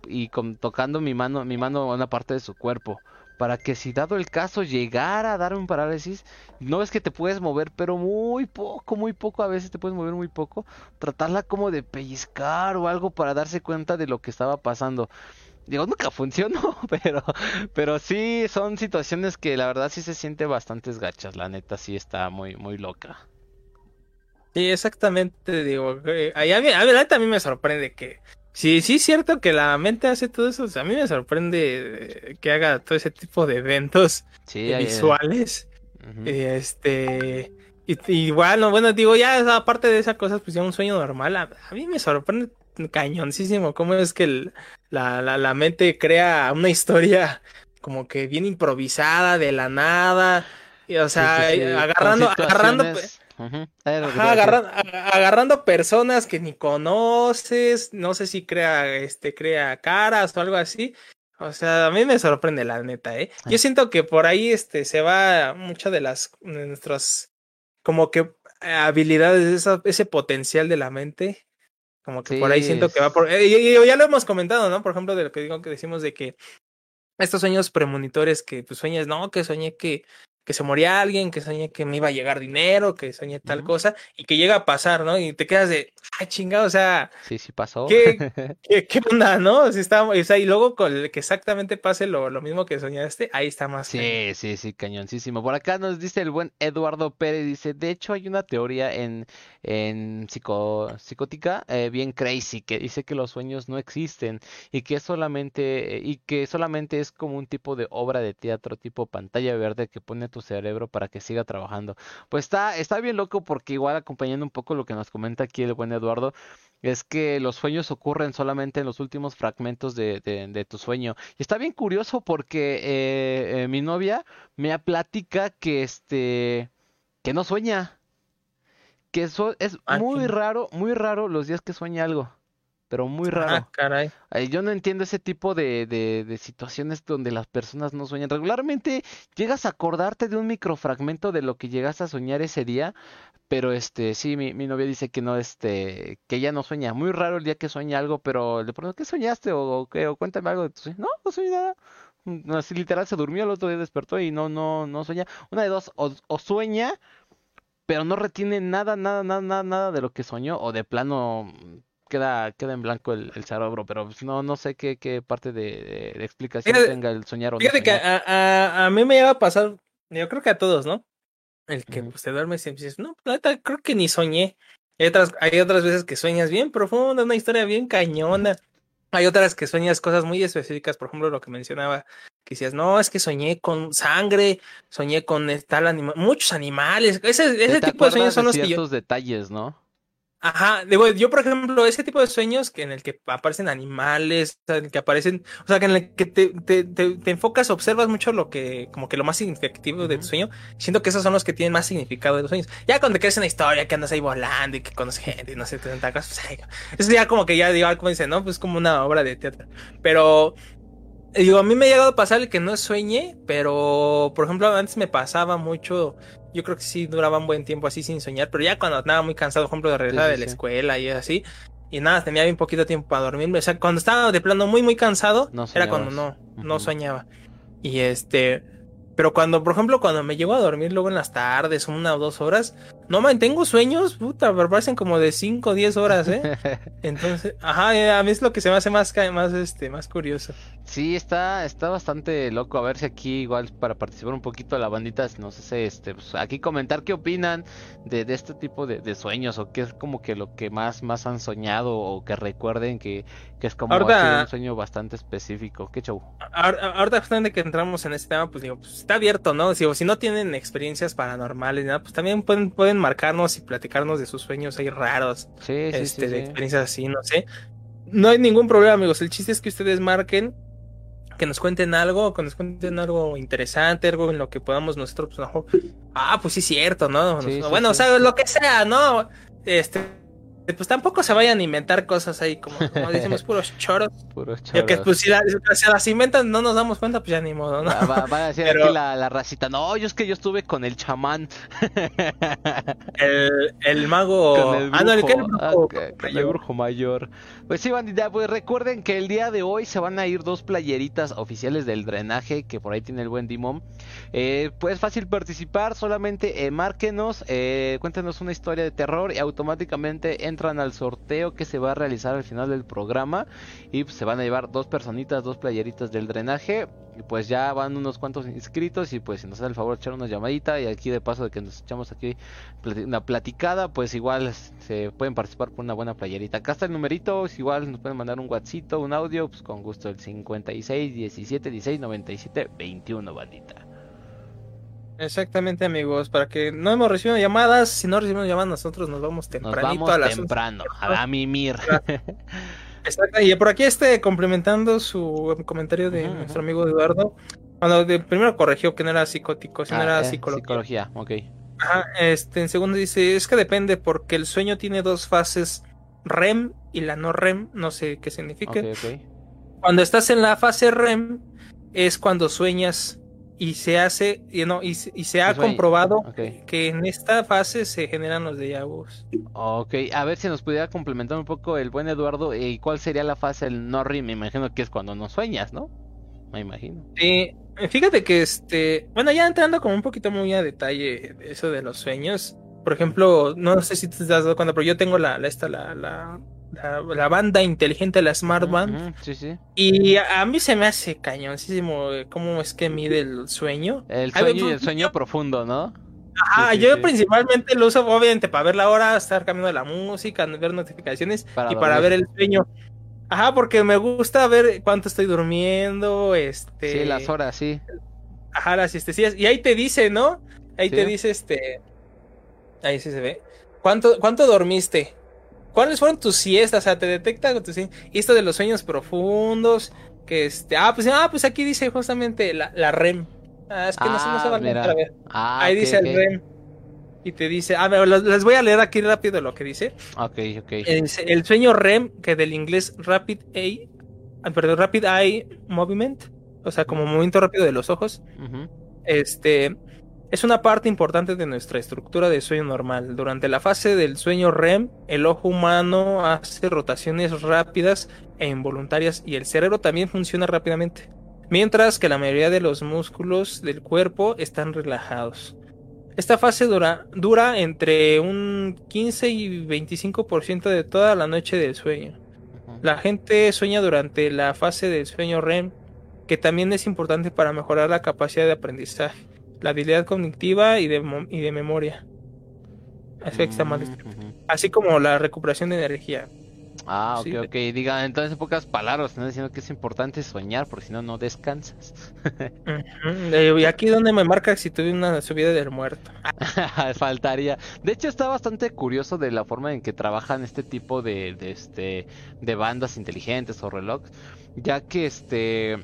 y tocando mi mano, mi mano a una parte de su cuerpo para que si dado el caso llegara a darme un parálisis, no es que te puedes mover, pero muy poco, muy poco, a veces te puedes mover muy poco, tratarla como de pellizcar o algo para darse cuenta de lo que estaba pasando. Digo, nunca [LAUGHS] funcionó, pero, pero sí son situaciones que la verdad sí se siente bastante gachas, la neta sí está muy, muy loca. Sí, exactamente, digo, eh, a mí, a mí, a mí me sorprende que, Sí, sí es cierto que la mente hace todo eso. a mí me sorprende que haga todo ese tipo de eventos visuales. Este. igual, no, bueno, digo, ya aparte de esas cosas, pues ya un sueño normal. A, mí me sorprende cañoncísimo cómo es que la, la, la, mente crea una historia como que bien improvisada, de la nada. Y, o sea, agarrando, agarrando agarrando, personas que ni conoces, no sé si crea, este, crea caras o algo así. O sea, a mí me sorprende la neta, ¿eh? Yo siento que por ahí, este, se va mucho de las, de nuestras, como que habilidades, ese potencial de la mente. Como que por ahí siento que va por, eh, ya lo hemos comentado, ¿no? Por ejemplo, de lo que digo que decimos de que estos sueños premonitores que pues sueñas, no, que soñé que que se moría alguien, que soñé que me iba a llegar dinero, que soñé tal cosa, y que llega a pasar, ¿no? Y te quedas de, ay, chingado, o sea. Sí, sí pasó. [LAUGHS] ¿Qué, qué, onda, no? Si está, o sea, y luego con el que exactamente pase lo, lo mismo que soñaste, ahí está más. Sí, sí, sí, cañoncísimo. Por acá nos dice el buen Eduardo Pérez, dice, de hecho hay una teoría en, en psico, psicótica eh, bien crazy, que dice que los sueños no existen y que solamente, y que solamente es como un tipo de obra de teatro, tipo pantalla verde que pone tu cerebro para que siga trabajando. Pues está, está bien loco porque igual acompañando un poco lo que nos comenta aquí el buen Eduardo, es que los sueños ocurren solamente en los últimos fragmentos de, de, tu sueño. Y está bien curioso porque eh, eh, mi novia me platica que este que no sueña. Que eso es ah, muy raro, muy raro los días que sueña algo pero muy raro. Ah, caray. Yo no entiendo ese tipo de, de, situaciones donde las personas no sueñan. Regularmente llegas a acordarte de un microfragmento de lo que llegaste a soñar ese día, pero este, sí, mi, mi novia dice que no, este, que ella no sueña. Muy raro el día que sueña algo, pero le pregunto, ¿qué soñaste? O, qué, o cuéntame algo de tu sueño. No, no soñé nada. Mm, así literal se durmió, el otro día despertó y no, no, no sueña. Una de dos, o, o sueña, pero no retiene nada, nada, nada, nada, nada de lo que soñó, o de plano queda, queda en blanco el, el cerebro, pero no, no sé qué, qué parte de, explicación tenga el soñar o no. Fíjate que a, a, a, mí me lleva a pasar, yo creo que a todos, ¿no? El que pues, te duermes y dices, no, neta, creo que ni soñé. Hay otras, hay otras veces que sueñas bien profunda, una historia bien cañona. Hay otras que sueñas cosas muy específicas, por ejemplo, lo que mencionaba, que decías, no, es que soñé con sangre, soñé con tal animal, muchos animales. Ese, ese tipo de sueños son los que yo... detalles, ¿no? Ajá, digo, yo por ejemplo, ese tipo de sueños que en el que aparecen animales, en el que aparecen, o sea, que en el que te, te, te, enfocas, observas mucho lo que, como que lo más significativo de tu sueño, siento que esos son los que tienen más significado de los sueños. Ya cuando crees en la historia, que andas ahí volando y que conoces gente y no sé, te cosas, [LAUGHS] pues, eso ya como que ya digo, como dicen, ¿no? Pues como una obra de teatro. Pero, digo, a mí me ha llegado a pasar el que no sueñe, pero, por ejemplo, antes me pasaba mucho yo creo que sí duraba un buen tiempo así sin soñar, pero ya cuando estaba muy cansado, por ejemplo, de regresar de la escuela y así, y nada, tenía bien poquito tiempo para dormir, o sea, cuando estaba de plano muy, muy cansado, era cuando no, no soñaba. Y este, pero cuando, por ejemplo, cuando me llego a dormir luego en las tardes, una o dos horas, no mantengo sueños, puta, me parecen como de cinco o diez horas, ¿eh? [LAUGHS] Entonces, ajá, eh, a mí es lo que se me hace más, más, este, más curioso. Sí, está, está bastante loco. A ver si aquí, igual, para participar un poquito de la bandita, no sé, este, pues, aquí comentar qué opinan de, de este tipo de, de, sueños, o qué es como que lo que más, más han soñado, o que recuerden que, que es como un sueño bastante específico. Qué show. Ahorita, justamente que entramos en este tema, pues digo, pues está abierto, ¿no? Si, si no tienen experiencias paranormales, nada, pues también pueden, pueden marcarnos y platicarnos de sus sueños ahí raros. Sí, sí, este, de experiencias así, no sé. No hay ningún problema, amigos. El chiste es que ustedes marquen, que nos cuenten algo, que nos cuenten algo interesante, algo en lo que podamos nosotros, pues, ah, pues sí, cierto, ¿no? bueno, o sea, lo que sea, ¿no? Este, pues tampoco se vayan a inventar cosas ahí, como, como decimos, [LAUGHS] puros choros. Puros Ya que choros. pues si, la- si las inventan no nos damos cuenta, pues ya ni modo, ¿no? Va, va- va a decir Pero- aquí la, la racita, no, yo es que yo estuve con el chamán. [LAUGHS] El, el mago. El ah, no, el que el brujo, ah, el brujo mayor. Pues sí, bandita, pues recuerden que el día de hoy se van a ir dos playeritas oficiales del drenaje, que por ahí tiene el buen Dimon. Eh, pues fácil participar, solamente eh, márquenos, eh, cuéntenos una historia de terror y automáticamente entran al sorteo que se va a realizar al final del programa. Y pues, se van a llevar dos personitas, dos playeritas del drenaje. Y pues ya van unos cuantos inscritos y pues si nos hace el favor de echar una llamadita y aquí de paso de que nos echamos aquí una platicada, pues igual se pueden participar por una buena playerita. Acá está el numerito, igual nos pueden mandar un WhatsApp, un audio, pues con gusto el 56 17 16 97 21, bandita. Exactamente, amigos, para que no hemos recibido llamadas, si no recibimos llamadas nosotros nos vamos Nos tempranito vamos a las temprano, a la mimir. [LAUGHS] Exacto, y por aquí este complementando su comentario de nuestro amigo Eduardo. Cuando de, primero corrigió que no era psicótico, sino Ah, era eh, psicología. psicología, ok. Ajá, este, en segundo dice, es que depende porque el sueño tiene dos fases, REM y la no REM, no sé qué significa. Ok, ok. Cuando estás en la fase REM es cuando sueñas y se hace, y no, y, se- y se ha sueña- comprobado que en esta fase se generan los déjà vus. Ok, a ver si nos pudiera complementar un poco el buen Eduardo. ¿Y cuál sería la fase del no? Me imagino que es cuando no sueñas, ¿no? Me imagino. Sí, fíjate que este, bueno, ya entrando como un poquito muy a detalle de eso de los sueños. Por ejemplo, no sé si te has dado cuenta, pero yo tengo la, la esta, la, la, la, la banda inteligente, la Smart Band. Sí, sí. Y a, a mí se me hace cañoncísimo eh, cómo es que mide el sueño. El Ay, sueño y pues, el sueño profundo, ¿no? Ajá, sí, yo sí. principalmente lo uso obviamente para ver la hora, estar cambiando la música, ver notificaciones Para y para ver el sueño. Ajá, porque me gusta ver cuánto estoy durmiendo, este... Sí, las horas, sí. Ajá, las siestecillas. Y ahí te dice, ¿no? Ahí te dice, este... Ahí sí se ve. ¿Cuánto, cuánto dormiste? ¿Cuáles fueron tus siestas? O sea, te detecta tus esto de los sueños profundos, que este... Ah, pues, ah, pues aquí dice justamente la, la REM. Ah, es que no, se- no se Ah, va a ver. Ah, Ahí dice el REM. Y te dice, a ver, los- les voy a leer aquí rápido lo que dice. Ok, ok. El, el sueño REM, que del inglés Rapid Eye, ah, perdón, Rapid Eye Movement, o sea, como movimiento rápido de los ojos, este es una parte importante de nuestra estructura de sueño normal. Durante la fase del sueño REM, el ojo humano hace rotaciones rápidas e involuntarias y el cerebro también funciona rápidamente, mientras que la mayoría de los músculos del cuerpo están relajados. Esta fase dura, dura entre un 15 y 25% de toda la noche del sueño. La gente sueña durante la fase del sueño REM, que también es importante para mejorar la capacidad de aprendizaje, la habilidad cognitiva y de, y de memoria. Así, que está mal escrito. Ujú. Así como la recuperación de energía. Ah, ok, Sí. ok. Diga, entonces en pocas palabras, están diciendo que es importante soñar, porque si no, no descansas. Y aquí donde me marca si tuve una subida del muerto. [LAUGHS] Faltaría. De hecho, está bastante curioso de la forma en que trabajan este tipo de, de, este, de bandas inteligentes o relojes, ya que este,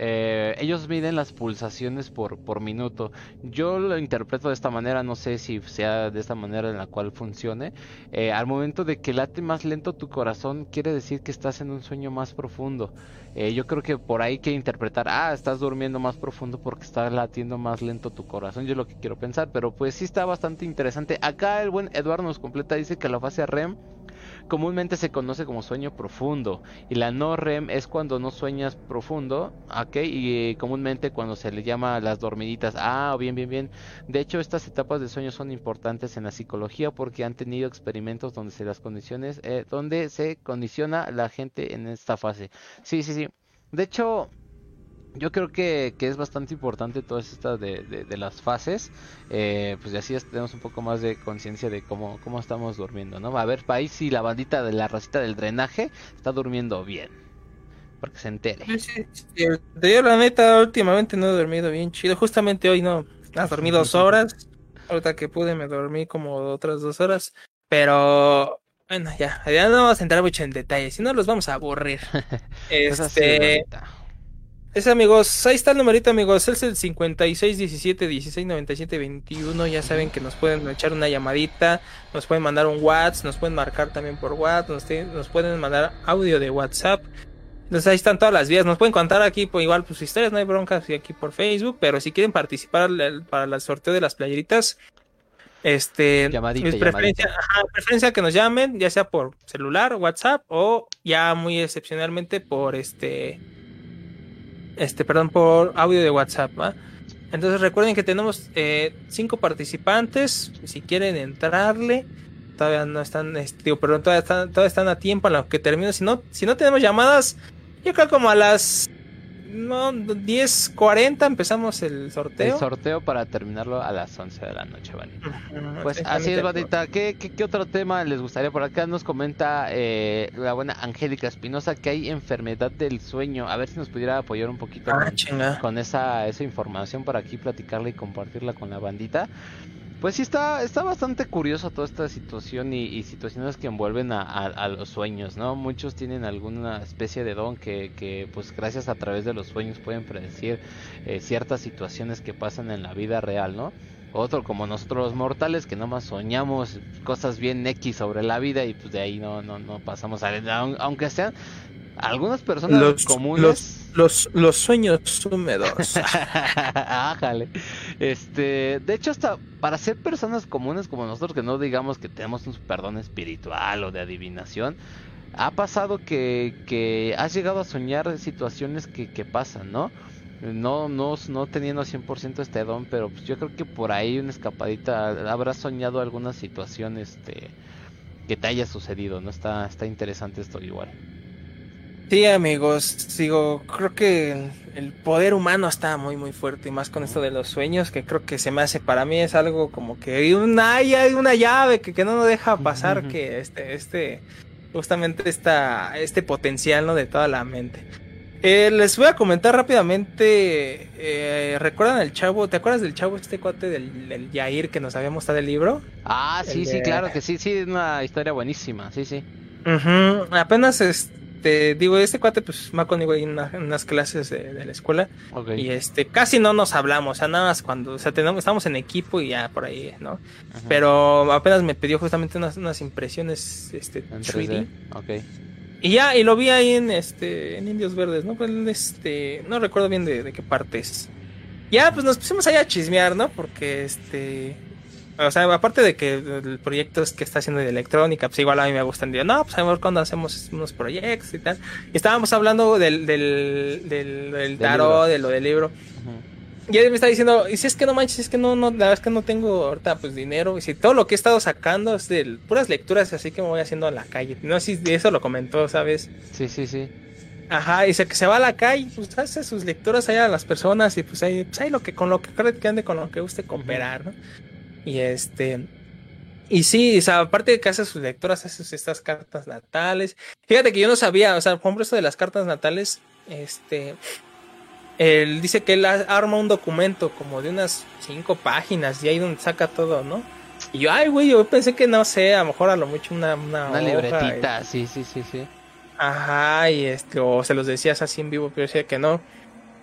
eh, ellos miden las pulsaciones por, por minuto. Yo lo interpreto de esta manera, no sé si sea de esta manera en la cual funcione. Eh, al momento de que late más lento tu corazón, quiere decir que estás en un sueño más profundo. Eh, yo creo que por ahí hay que interpretar, ah, estás durmiendo más profundo porque está latiendo más lento tu corazón. Yo es lo que quiero pensar, pero pues sí está bastante interesante. Acá el buen Eduardo nos completa, dice que la fase REM comúnmente se conoce como sueño profundo y la no REM es cuando no sueñas profundo, ¿ok? Y eh, comúnmente cuando se le llama las dormiditas. Ah, bien, bien, bien. De hecho, estas etapas de sueño son importantes en la psicología porque han tenido experimentos donde se las condiciones, eh, donde se condiciona la gente en esta fase. Sí, sí, sí. De hecho, yo creo que, que es bastante importante todas estas de, de, de las fases. Eh, pues así tenemos un poco más de conciencia de cómo, cómo estamos durmiendo, ¿no? A ver, país si la bandita de la racita del drenaje está durmiendo bien. Para que se entere. Sí, sí, sí, Yo la neta últimamente no he dormido bien chido. Justamente hoy no. Has dormido dos horas. Ahorita que pude me dormí como otras dos horas. Pero bueno, ya. Ya no vamos a entrar mucho en detalle. Si no los vamos a aburrir. [LAUGHS] Es así, Este. Bandita. Es amigos, ahí está el numerito amigos, es el 56 17 16 97 21, ya saben que nos pueden echar una llamadita, nos pueden mandar un WhatsApp, nos pueden marcar también por WhatsApp, nos, te- nos pueden mandar audio de WhatsApp. Entonces ahí están todas las vías, nos pueden contar aquí pues, igual pues historias, no hay broncas y aquí por Facebook, pero si quieren participar para el sorteo de las playeritas, este Llamadita, preferencia, ajá, preferencia que nos llamen, ya sea por celular, WhatsApp o ya muy excepcionalmente por este este, perdón, por audio de WhatsApp, ¿va? Entonces recuerden que tenemos eh, cinco participantes. Si quieren entrarle, todavía no están, este, digo, perdón, todavía están, todavía están a tiempo en lo que termino. Si no, si no tenemos llamadas, yo creo como a las no, 10.40 empezamos el El sorteo. sorteo para terminarlo a las 11 de la noche. Ujú, Pues así es, Batita. ¿Qué, qué, qué otro tema les gustaría? Por acá nos comenta eh, la buena Angélica Espinosa que hay enfermedad del sueño. A ver si nos pudiera apoyar un poquito Ah, con, con esa, esa información para aquí platicarla y compartirla con la bandita. Pues sí, está, está bastante curioso toda esta situación y, situaciones que envuelven a, los sueños, ¿no? Muchos tienen alguna especie de don que, que pues gracias a través de los sueños pueden predecir eh, ciertas situaciones que pasan en la vida real, ¿no? Otro como nosotros los mortales que nomás soñamos cosas bien X sobre la vida y pues de ahí no, no, no pasamos a... aun- Aunque sean algunas personas Los, comunes... los, los, los sueños húmedos. [LAUGHS] Ájale. Este, de hecho, hasta para ser personas comunes como nosotros, que no digamos que tenemos un perdón espiritual o de adivinación, ha pasado que, que has llegado a soñar situaciones que, que pasan, ¿no? No, no, no teniendo 100% este don, pero pues yo creo que por ahí una escapadita habrás soñado alguna situación este, que te haya sucedido, ¿no? Está, está interesante esto igual. Sí, amigos, digo, creo que el poder humano está muy muy fuerte y más con esto de los sueños que creo que se me hace para mí es algo como que hay una hay una llave que, que no nos deja pasar que este este justamente esta este potencial no de toda la mente. Eh, les voy a comentar rápidamente. eh, ¿Recuerdan el chavo? ¿Te acuerdas del chavo este cuate del, del Yair que nos había mostrado el libro? Ah, sí, El sí, de- claro que sí, sí, es una historia buenísima, sí, sí. Ujú, Apenas este digo este cuate pues va conmigo ahí en, una- en unas clases de, de la escuela. Y este, casi no nos hablamos, o sea, nada más cuando, o sea, tenemos, estamos en equipo y ya por ahí, ¿no? Ajá. Pero apenas me pidió justamente unas, unas impresiones, este, En 3D. 3D, ok. Y ya, y lo vi ahí en, este, en Indios Verdes, ¿no? Pues, este, no recuerdo bien de, de qué partes. Ya, pues nos pusimos ahí a chismear, ¿no? Porque, este, o sea, aparte de que el proyecto es que está haciendo de electrónica, pues igual a mí me gustan. Digo, no, pues a ver cuando hacemos unos proyectos y tal. Y estábamos hablando del, del, del, del tarot, de lo del libro. Y él me está diciendo, y si es que no manches, es que no, no, la verdad es que no tengo ahorita pues dinero. Y si todo lo que he estado sacando es de puras lecturas así que me voy haciendo a la calle. No sé si eso lo comentó, ¿sabes? Sí, sí, sí. Ajá, y dice que se va a la calle, pues hace sus lecturas allá a las personas y pues ahí, pues ahí lo que, con lo que cree que ande, con lo que guste cooperar, ¿no? Y este, y sí, o sea, aparte de que hace sus lecturas, hace sus, estas cartas natales. Fíjate que yo no sabía, o sea, por ejemplo, esto de las cartas natales, este, él dice que él arma un documento como de unas cinco páginas y ahí donde saca todo, ¿no? Y yo, ay, güey, yo pensé que no sé, a lo mejor a lo mucho una, una, Una hoja, libretita, sí, sí, sí, sí. Ajá, y este, o se los decías así en vivo, pero decía que no.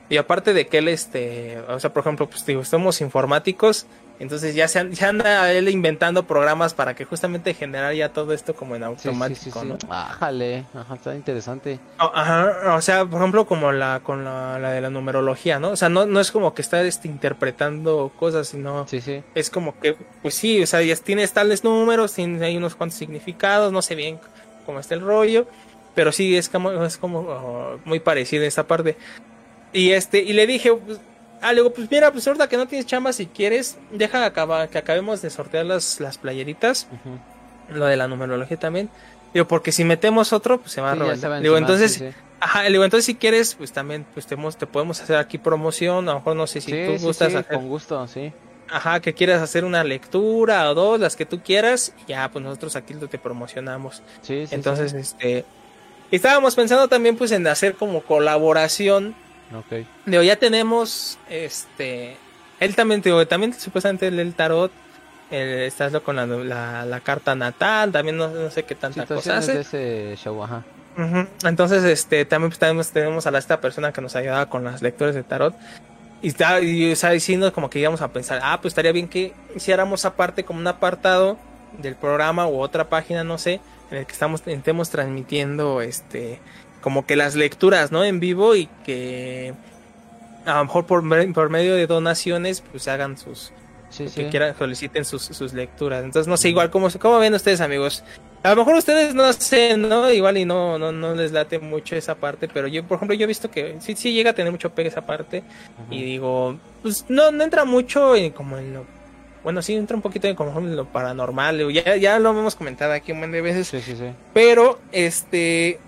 Y aparte de que él, este, o sea, por ejemplo, pues digo, somos informáticos, entonces ya se, ya anda él inventando programas para que justamente generar ya todo esto como en automático, sí, sí, sí. ¿no? Ájale, ajá, está interesante. O- Ajá, o sea, por ejemplo, como la con la, la de la numerología, ¿no? O sea, no, no es como que está este, interpretando cosas, sino Sí, sí. es como que, pues sí, o sea, ya tienes tales números, tienes hay unos cuantos significados, no sé bien cómo está el rollo, pero sí es como, es como oh, muy parecido esta parte. Y este, y le dije, pues, ah, le digo, pues mira, pues ahorita que no tienes chamba, si quieres, deja acaba, que acabemos de sortear las, las playeritas, lo de la numerología también. Digo, porque si metemos otro, pues se va a Sí, robar. Digo, entonces, sí, sí. ajá, le digo, entonces si quieres, pues también, pues te, te podemos hacer aquí promoción, a lo mejor no sé si tú gustas hacer con gusto, sí. Ajá, que quieras hacer una lectura o dos, las que tú quieras, y ya, pues nosotros aquí te promocionamos. Sí, sí, Entonces, este. Estábamos pensando también, pues, en hacer como colaboración. Sí. Ok. Digo, ya tenemos, este. Él también, digo, también supuestamente el tarot. eh, estás con la, la, la carta natal, también no, no sé qué tanta cosa Situaciones hace. de ese show, ajá. Ujú. Entonces, este, también pues, tenemos, tenemos a la, esta persona que nos ayudaba con las lecturas de tarot. Y está y, sea, diciendo como que íbamos a pensar, ah, pues estaría bien que hiciéramos aparte como un apartado del programa u otra página, no sé, en el que estamos, estemos transmitiendo este como que las lecturas, ¿no? En vivo y que a lo mejor por, me- por medio de donaciones, pues hagan sus, Sí, que sí. quieran soliciten sus, sus lecturas. Entonces, no sé, igual, ¿cómo, ¿cómo ven ustedes, amigos? A lo mejor ustedes no sé, ¿no? Igual y no, no, no les late mucho esa parte, pero yo, por ejemplo, yo he visto que sí, sí llega a tener mucho pegue esa parte. Y digo, pues no, no entra mucho en como en lo. Bueno, sí entra un poquito en como en lo paranormal. Ya, ya lo hemos comentado aquí un buen de veces. Sí, sí, sí. Pero, este,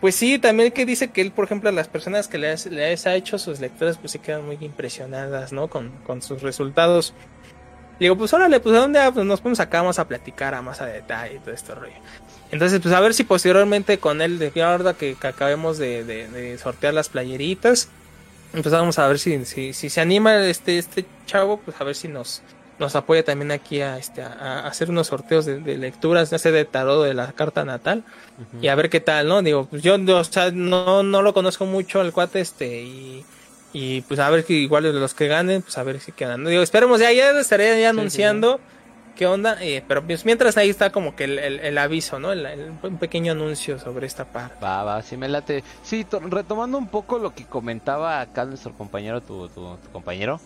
pues sí, también que dice que él, por ejemplo, a las personas que le, ha hecho sus lecturas, pues sí quedan muy impresionadas, ¿no? Con, sus resultados. Digo, pues órale, pues a dónde pues nos ponemos acá, vamos a platicar a más a detalle todo este rollo. Entonces, pues a ver si posteriormente con él, de ahora que, acabemos de, sortear las playeritas, pues vamos a ver si, si, si se anima este, este chavo, pues a ver si nos, nos apoya también aquí a, este, a, a hacer unos sorteos de, de lecturas, no sé, de tarot de la carta natal y a ver qué tal, ¿no? Digo, pues yo no, o sea, no, no lo conozco mucho al cuate este y, y pues a ver que igual los que ganen, pues a ver si quedan. ¿no? Digo, esperemos, ya, ya estaré ya anunciando qué onda, eh, pero pues mientras ahí está como que el, el- el aviso, ¿no? El, el- un pequeño anuncio sobre esta parte. Va, va, sí me late. Sí, to- retomando un poco lo que comentaba acá nuestro compañero, tu, tu, tu compañero,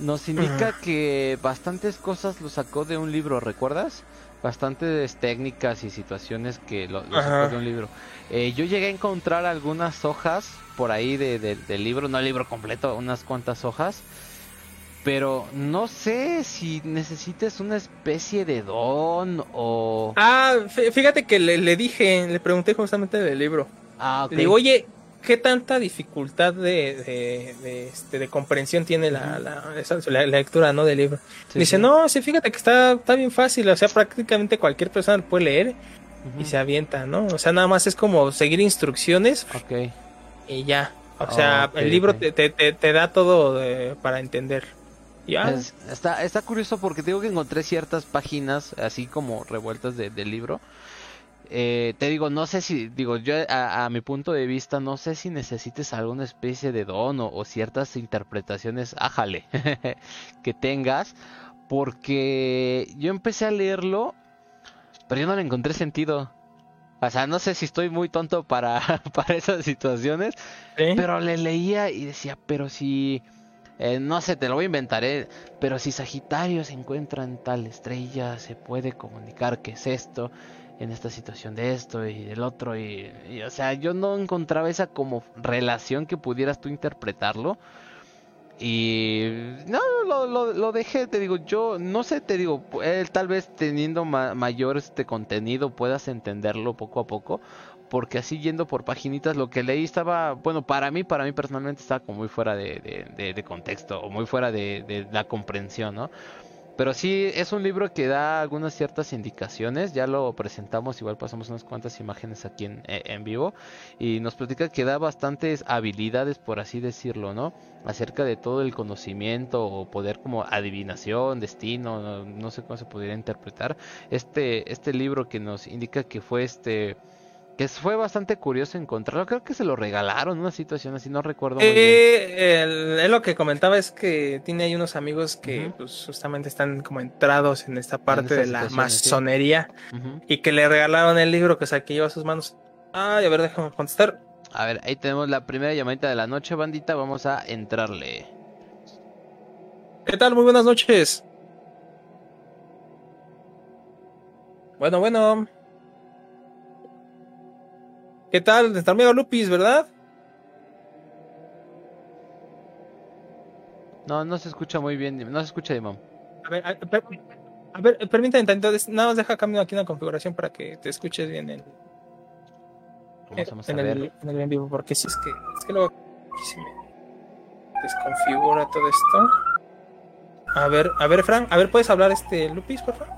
nos indica que bastantes cosas lo sacó de un libro, ¿recuerdas? Bastantes técnicas y situaciones que lo, sacó de un libro. Eh, yo llegué a encontrar algunas hojas por ahí de, de- del libro, no el libro completo, unas cuantas hojas. Pero no sé si necesites una especie de don o... Ah, fí- fíjate que le, le dije, le pregunté justamente del libro. Ah, ok. Le digo, oye, ¿qué tanta dificultad de, de, de, este, de comprensión tiene la, la, esa- la- la lectura ¿no? del libro? Sí, Dice, sí. no, sí, fíjate que está, está bien fácil, o sea, prácticamente cualquier persona lo puede leer y se avienta, ¿no? O sea, nada más es como seguir instrucciones y ya. O sea, el libro te, te, te, da todo eh, para entender. Ya. Es- está, está curioso porque digo que encontré ciertas páginas así como revueltas de- del libro. Eh, te digo, no sé si, digo, yo a, a mi punto de vista, no sé si necesites alguna especie de don o, o ciertas interpretaciones, ájale, [LAUGHS] que tengas, porque yo empecé a leerlo, pero yo no le encontré sentido. O sea, no sé si estoy muy tonto para, [LAUGHS] para esas situaciones, pero le leía y decía, pero si, eh, no sé, te lo voy a inventar, eh, pero si Sagitario se encuentra en tal estrella, se puede comunicar que es esto, en esta situación de esto y del otro, y, o sea, yo no encontraba esa como relación que pudieras tú interpretarlo. Y no, lo, lo, lo dejé, te digo, yo no sé, te digo, tal vez teniendo ma- mayor este contenido puedas entenderlo poco a poco, porque así yendo por paginitas lo que leí estaba, bueno, para mí, para mí personalmente estaba como muy fuera de, de, contexto o muy fuera de la comprensión, ¿no? Pero sí es un libro que da algunas ciertas indicaciones, ya lo presentamos, igual pasamos unas cuantas imágenes aquí en, eh, en vivo y nos platica que da bastantes habilidades, por así decirlo, ¿no? Acerca de todo el conocimiento o poder como adivinación, destino, no, no sé cómo se pudiera interpretar. Este, este libro que nos indica que fue este que fue bastante curioso encontrarlo. Creo que se lo regalaron, una situación así, no recuerdo muy bien. Eh, el- él lo que comentaba es que tiene ahí unos amigos que pues, justamente están como entrados en esta parte de la sí. masonería y que le regalaron el libro que, o sea, que lleva a sus manos. Ay, a ver, déjame contestar. A ver, ahí tenemos la primera llamadita de la noche, bandita. Vamos a entrarle. ¿Qué tal? Muy buenas noches. Bueno, bueno. ¿Qué tal? Nuestro amigo Lupis, ¿verdad? No, no se escucha muy bien. No se escucha, Imam. A ver, a, per- a ver, permítame, entonces, nada más deja cambio aquí una configuración para que te escuches bien en, Vamos, vamos a en, ver. el, en el en vivo, porque si es que, es que luego aquí se me desconfigura todo esto. A ver, a ver, Fran, a ver, ¿puedes hablar este Lupis, por favor?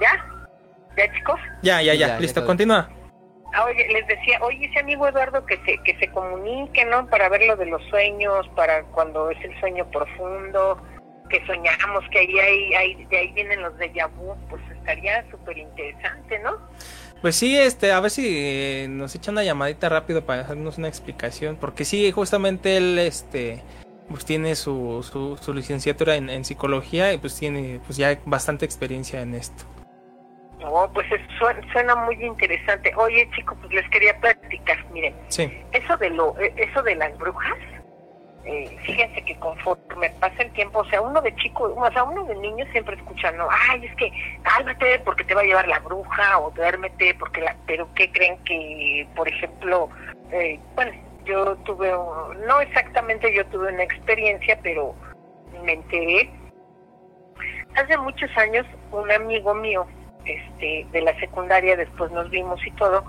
¿Ya? ¿Ya, chicos? Ya, ya, ya, listo, continúa. Ah, oye, les decía, oye, ese amigo Eduardo que se, que se comunique, ¿no? Para ver lo de los sueños, para cuando es el sueño profundo, que soñamos, que ahí, hay, hay- de ahí vienen los de vu, pues estaría súper interesante, ¿no? Pues sí, este, a ver si eh, nos echa una llamadita rápido para hacernos una explicación, porque sí, justamente él, este, pues tiene su, su, su licenciatura en, en psicología y pues tiene, pues ya bastante experiencia en esto. No, pues es- suena, muy interesante. Oye, chicos, pues les quería platicar. Miren, Sí. eso de lo, eh, eso de las brujas, eh, fíjense que conforme pasa el tiempo, o sea, uno de chico, o sea, uno de niño siempre escucha, no, ay, es que cálmate porque te va a llevar la bruja o duérmete porque la, pero ¿qué creen que, por ejemplo, eh, bueno, yo tuve, un- no exactamente yo tuve una experiencia, pero me enteré hace muchos años un amigo mío este de la secundaria después nos vimos y todo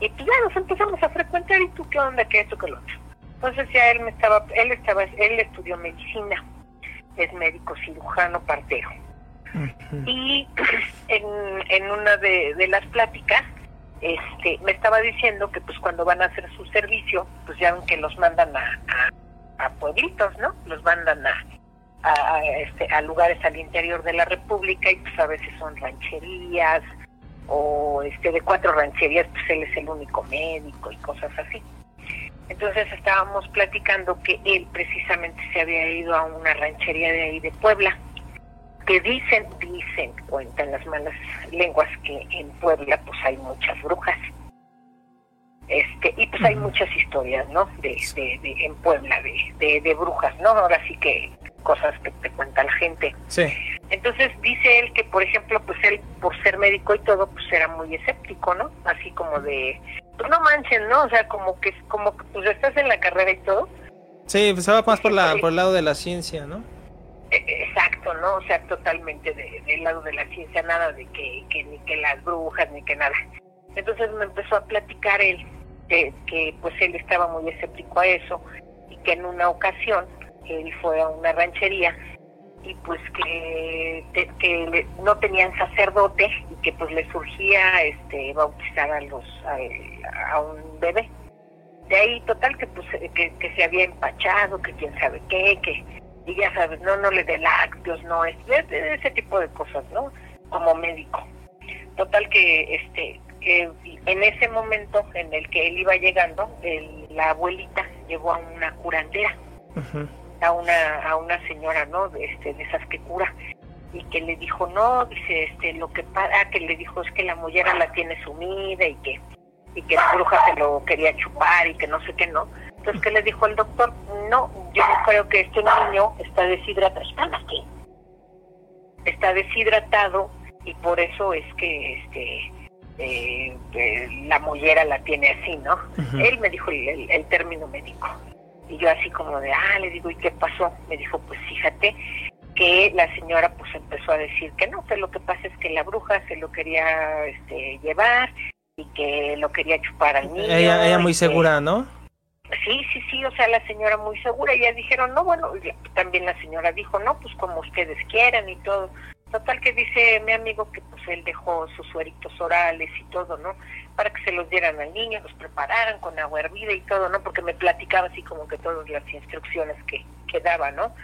y pues ya nos empezamos a frecuentar y tú qué onda que esto que lo otro entonces ya él me estaba él estaba él estudió medicina es médico cirujano partero. Y [CLEARS THROAT] en, en una de, de las pláticas este me estaba diciendo que pues cuando van a hacer su servicio pues ya ven que los mandan a, a, a pueblitos no los mandan a a, a, este, a lugares al interior de la República y pues a veces son rancherías o este de cuatro rancherías pues él es el único médico y cosas así. Entonces estábamos platicando que él precisamente se había ido a una ranchería de ahí de Puebla, que dicen, dicen, cuentan las malas lenguas que en Puebla pues hay muchas brujas. Este, y pues hay muchas historias, ¿no? De, de, de- en Puebla de, de, de brujas, ¿no? Ahora sí que cosas que te cuenta la gente. Sí. Entonces dice él que, por ejemplo, pues él, por ser médico y todo, pues era muy escéptico, ¿no? Así como de, pues no manchen, ¿no? O sea, como que, como que pues estás en la carrera y todo. Sí, pues va más por, la, por el lado de la ciencia, ¿no? Eh, Exacto, ¿no? O sea, totalmente de- del lado de la ciencia, nada de que, que ni que las brujas, ni que nada. Entonces me empezó a platicar él que, que pues él estaba muy escéptico a eso y que en una ocasión él fue a una ranchería y pues que, que no tenían sacerdote y que pues le surgía este bautizar a los a, a un bebé. De ahí total que pues que, que se había empachado que quién sabe qué que y ya sabes no no le dé lácteos no es de, ese tipo de cosas no como médico. Total que este que en ese momento en el que él iba llegando el- la abuelita llevó a una curandera. Ujú. A una a una señora no de este de esas que cura. Y que le dijo no dice este lo que pasa que le dijo es que la mollera la tiene sumida y que y que la bruja se lo quería chupar y que no sé qué no entonces qué le dijo el doctor no yo creo que este niño está deshidratado. Está aquí está deshidratado y por eso es que este eh, eh, la mollera la tiene así no él me dijo el, el- el término médico y yo así como de, ah, le digo, ¿y qué pasó? Me dijo, pues fíjate que la señora pues empezó a decir que no, que lo que pasa es que la bruja se lo quería este, llevar y que lo quería chupar al niño. Ella, ella muy que- segura, ¿no? Sí, sí, sí, o sea, la señora muy segura. Y ya dijeron, no, bueno, también la señora dijo, no, pues como ustedes quieran y todo. Total que dice mi amigo que pues él dejó sus sueritos orales y todo, ¿no? Para que se los dieran al niño, los prepararan con agua hervida y todo, ¿no? Porque me platicaba así como que todas las instrucciones que, que daba, ¿no?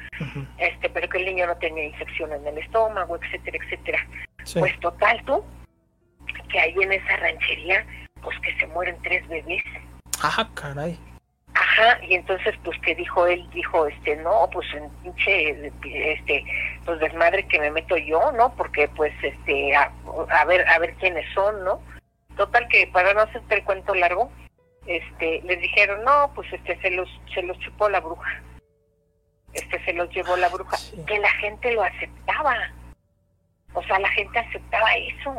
Este, pero que el niño no tenía infección en el estómago, etcétera, etcétera. Sí. Pues total, tú, que ahí en esa ranchería, pues que se mueren tres bebés. Ah, caray. Ajá, y entonces pues que dijo él, dijo este, no, pues en pinche, este, pues desmadre que me meto yo, ¿no? Porque pues este, a, a ver, a ver quiénes son, ¿no? Total que para no hacerte el cuento largo, este, les dijeron, no, pues este, se los, se los chupó la bruja. Este, se los llevó la bruja. Sí. Que la gente lo aceptaba. O sea, la gente aceptaba eso.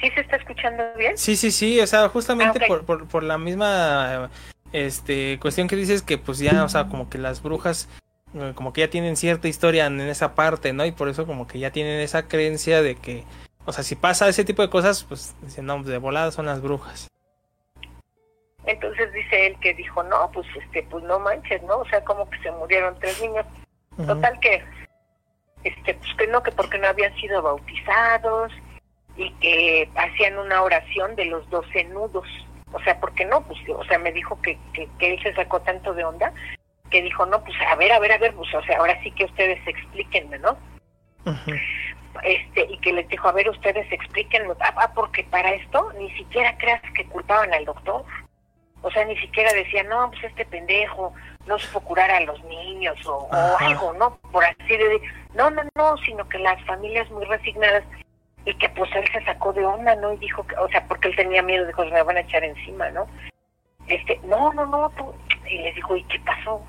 ¿Sí se está escuchando bien? Sí, sí, sí, o sea, justamente Ah, por, por, por la misma este cuestión que dices que pues ya, o sea, como que las brujas eh, como que ya tienen cierta historia en esa parte, ¿no? Y por eso como que ya tienen esa creencia de que, o sea, si pasa ese tipo de cosas, pues dicen, no, pues, de volada son las brujas. Entonces dice él que dijo, no, pues este, pues no manches, ¿no? O sea, como que se murieron tres niños. Total que, este, pues que no, que porque no habían sido bautizados y que hacían una oración de los doce nudos. O sea, porque no, pues, o sea, me dijo que, que, que él se sacó tanto de onda que dijo, no, pues a ver, a ver, a ver, pues, o sea, ahora sí que ustedes explíquenme, ¿no? Este y que les dijo, a ver, ustedes explíquenlo. Ah, ah, porque para esto ni siquiera creas que culpaban al doctor. O sea, ni siquiera decían, no, pues este pendejo no supo curar a los niños o, o algo, ¿no? Por así de... No, no, no, sino que las familias muy resignadas y que pues él se sacó de onda, ¿no? Y dijo que, o sea, porque él tenía miedo, dijo, se me van a echar encima, ¿no? Este, no, no, no, tú- y les dijo, ¿y qué pasó?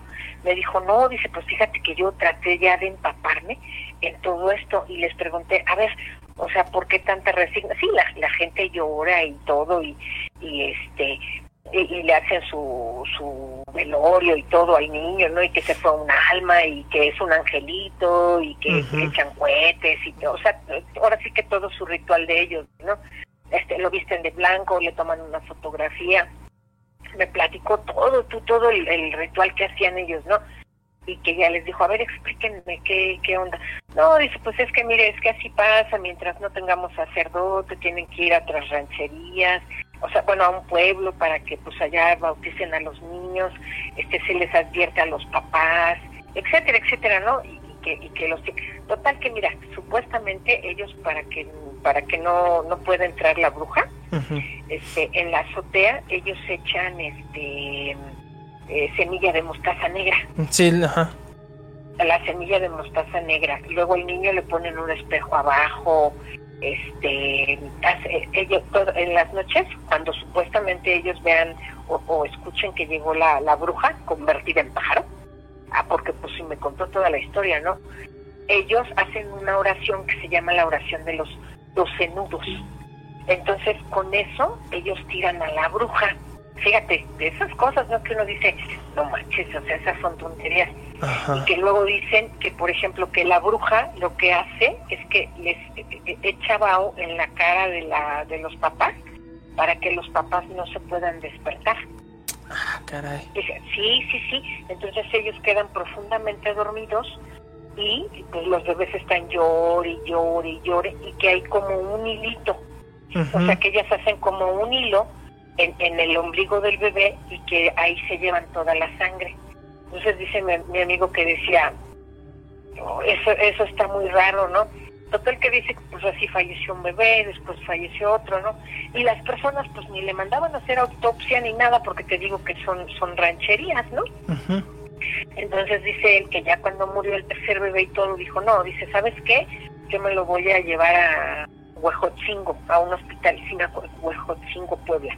Me dijo, no, dice, pues fíjate que yo traté ya de empaparme en todo esto y les pregunté, a ver, o sea, ¿por qué tanta resignación? Sí, la, la gente llora y todo y, y este, y, le hacen su, su velorio y todo al niño, ¿no? Y que se fue un alma y que es un angelito y que Ujú. le echan cohetes y todo, o sea, ahora sí que todo su ritual de ellos, ¿no? Este, lo visten de blanco, le toman una fotografía, me platicó todo, tú, todo el, el ritual que hacían ellos, ¿no? Y que ya les dijo, a ver, explíquenme qué, qué onda. No, dice, pues es que mire, es que así pasa, mientras no tengamos sacerdote, tienen que ir a otras rancherías, o sea, bueno, a un pueblo para que pues allá bauticen a los niños, este se les advierte a los papás, etcétera, etcétera, ¿no? Y, y que, y que los total que mira, supuestamente ellos para que para que no no pueda entrar la bruja, este en la azotea ellos echan este eh, semilla de mostaza negra Sí, ajá. la semilla de mostaza negra. Luego el niño le ponen un espejo abajo. Este, hace- ellos todo- en las noches, cuando supuestamente ellos vean o, o escuchen que llegó la, la bruja convertida en pájaro, ah, porque pues si me contó toda la historia, ¿no? Ellos hacen una oración que se llama la oración de los doce nudos. Entonces, con eso, ellos tiran a la bruja. Fíjate, de esas cosas, ¿no? Que uno dice, no manches, o sea, esas son tonterías y que luego dicen que por ejemplo que la bruja lo que hace es que les eh, eh, echa vaho en la cara de la de los papás para que los papás no se puedan despertar. Ah, caray. Sí sí sí. Entonces ellos quedan profundamente dormidos y pues, los bebés están llore y llore y llore y que hay como un hilito. O sea que ellas hacen como un hilo en, en el ombligo del bebé y que ahí se llevan toda la sangre. Entonces dice mi, mi amigo que decía, "Oh, eso, eso está muy raro, ¿no? Total que dice que pues así falleció un bebé, después falleció otro, ¿no? Y las personas pues ni le mandaban a hacer autopsia ni nada porque te digo que son, son rancherías, ¿no? Entonces dice él que ya cuando murió el tercer bebé y todo, dijo, no, dice, ¿sabes qué? Yo me lo voy a llevar a Huejotzingo, a un hospital, Huejotzingo, Puebla.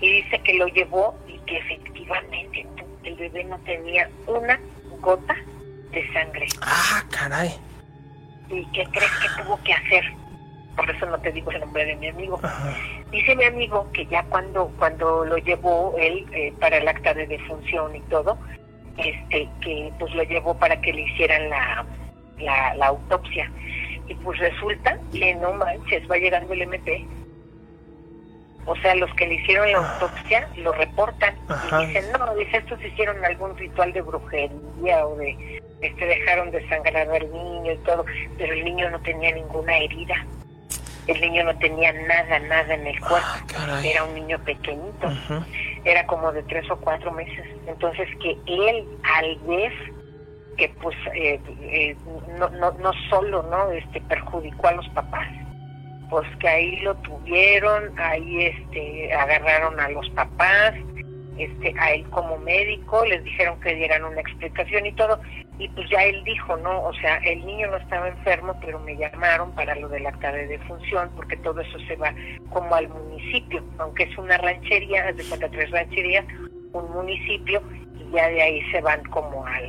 Y dice que lo llevó y que efectivamente el bebé no tenía una gota de sangre. Ah, caray. ¿Y qué crees que tuvo que hacer? Por eso no te digo el nombre de mi amigo. Ajá. Dice mi amigo que ya cuando cuando lo llevó él eh, para el acta de defunción y todo, este que pues lo llevó para que le hicieran la, la, la autopsia. Y pues resulta que no manches, va llegando el MP. O sea, los que le hicieron la autopsia lo reportan Ajá. y dicen, no, dice, estos hicieron algún ritual de brujería o de, este, dejaron de sangrar al niño y todo, pero el niño no tenía ninguna herida. El niño no tenía nada, nada en el cuerpo. Ah, caray. Era un niño pequeñito, era como de tres o cuatro meses. Entonces que él, al ver que pues eh, eh, no, no, no solo no este perjudicó a los papás, pues que ahí lo tuvieron, ahí este agarraron a los papás, este a él como médico, les dijeron que dieran una explicación y todo, y pues ya él dijo, ¿no? O sea, el niño no estaba enfermo, pero me llamaron para lo del acta de defunción, porque todo eso se va como al municipio, aunque es una ranchería, es de cuenta tres rancherías, un municipio, y ya de ahí se van como al,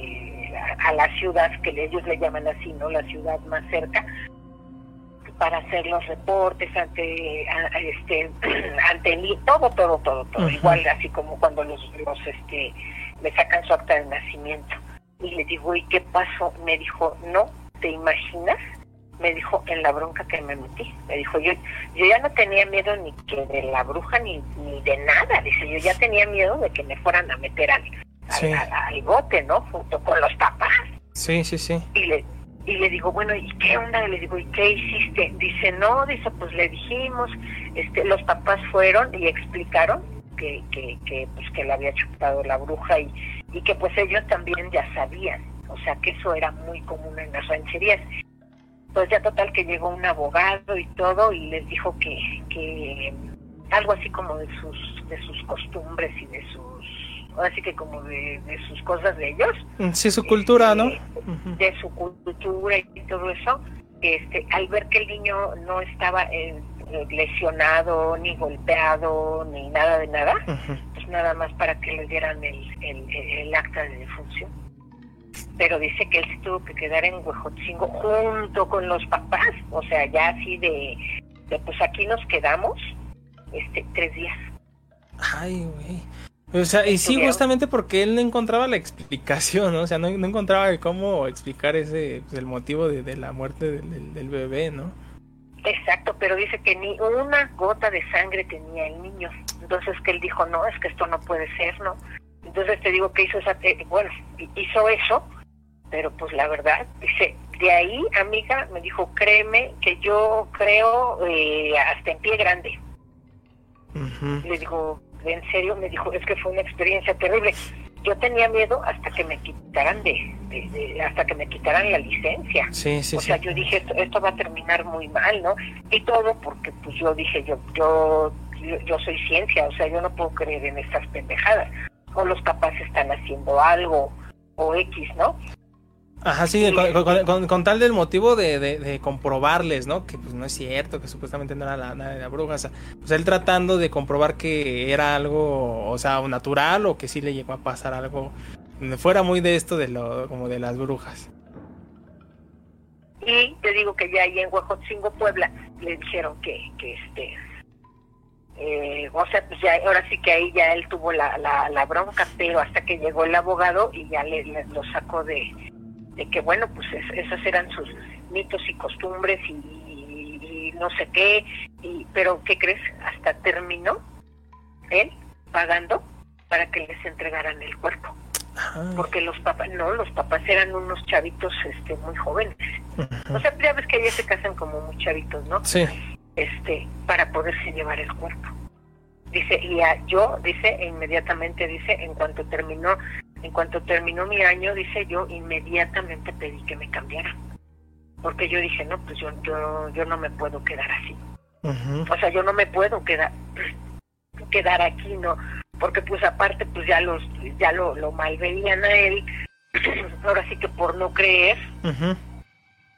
a, a la ciudad, que ellos le llaman así, ¿no? La ciudad más cerca, para hacer los reportes ante a- este [CLEARS THROAT] ante el todo todo todo todo. Igual así como cuando los los este me sacan su acta de nacimiento. Y le digo y qué pasó me dijo no te imaginas me dijo en la bronca que me metí me dijo yo yo ya no tenía miedo ni que de la bruja ni, ni de nada dice yo ya tenía miedo de que me fueran a meter al, al, Sí. al- al bote no junto con los papás. Sí, sí, sí. y le y le digo bueno y qué onda le digo y qué hiciste dice no dice pues le dijimos este los papás fueron y explicaron que que que pues que le había chupado la bruja y y que pues ellos también ya sabían o sea que eso era muy común en las rancherías pues ya total que llegó un abogado y todo y les dijo que, que algo así como de sus, de sus costumbres y de sus, así que como de, de sus cosas de ellos. Sí, su cultura, ¿no? De su cultura y todo eso. Este, al ver que el niño no estaba eh, lesionado, ni golpeado, ni nada de nada, pues nada más para que le dieran el, el, el acta de defunción. Pero dice que él se tuvo que quedar en Huejotzingo junto con los papás, o sea, ya así de, de pues aquí nos quedamos, este, tres días. Ay, güey. O sea, y sí, justamente porque él no encontraba la explicación, ¿no? O sea, no, no encontraba cómo explicar ese, pues, el motivo de, de la muerte del, del- del bebé, ¿no? Exacto, pero dice que ni una gota de sangre tenía el niño. Entonces que él dijo, no, es que esto no puede ser, ¿no? Entonces te digo que hizo esa, eh, bueno, hizo eso, pero pues la verdad, dice, de ahí, amiga, me dijo, créeme que yo creo eh, hasta en pie grande. Le digo, en serio, me dijo, es que fue una experiencia terrible. Yo tenía miedo hasta que me quitaran de, de- de- hasta que me quitaran la licencia. Sí, sí, o sí. sea, yo dije, esto, esto va a terminar muy mal, ¿no? Y todo porque, pues yo dije, yo, yo, yo, yo soy ciencia, o sea, yo no puedo creer en estas pendejadas. O los papás están haciendo algo, o X, ¿no? Ajá, sí, con, con- con- con tal del motivo de, de- de comprobarles, ¿no? Que pues no es cierto, que supuestamente no era la, nada de la bruja. O sea, pues él tratando de comprobar que era algo, o sea, natural o que sí le llegó a pasar algo fuera muy de esto de lo, como de las brujas. Y te digo que ya ahí en Huejotzingo, Puebla, le dijeron que, que este, eh, o sea, pues ya, ahora sí que ahí ya él tuvo la, la, la bronca, pero hasta que llegó el abogado y ya le, le- lo sacó de, de que, bueno, pues es- esas eran sus mitos y costumbres y, y- y no sé qué, y, pero ¿qué crees? Hasta terminó él pagando para que les entregaran el cuerpo. Porque los papás, no, los papás eran unos chavitos este muy jóvenes. O sea, ya ves que ya se casan como muy chavitos, ¿no? Sí. Este, para poderse llevar el cuerpo. Dice, y a- yo, dice, e inmediatamente, dice, en cuanto terminó, en cuanto terminó mi año, dice, yo inmediatamente pedí que me cambiaran. Porque yo dije, no, pues yo, yo, yo no me puedo quedar así. O sea, yo no me puedo quedar, quedar aquí, ¿no? Porque pues aparte, pues ya los, ya lo, lo malveían a él, [CLEARS THROAT] ahora sí que por no creer,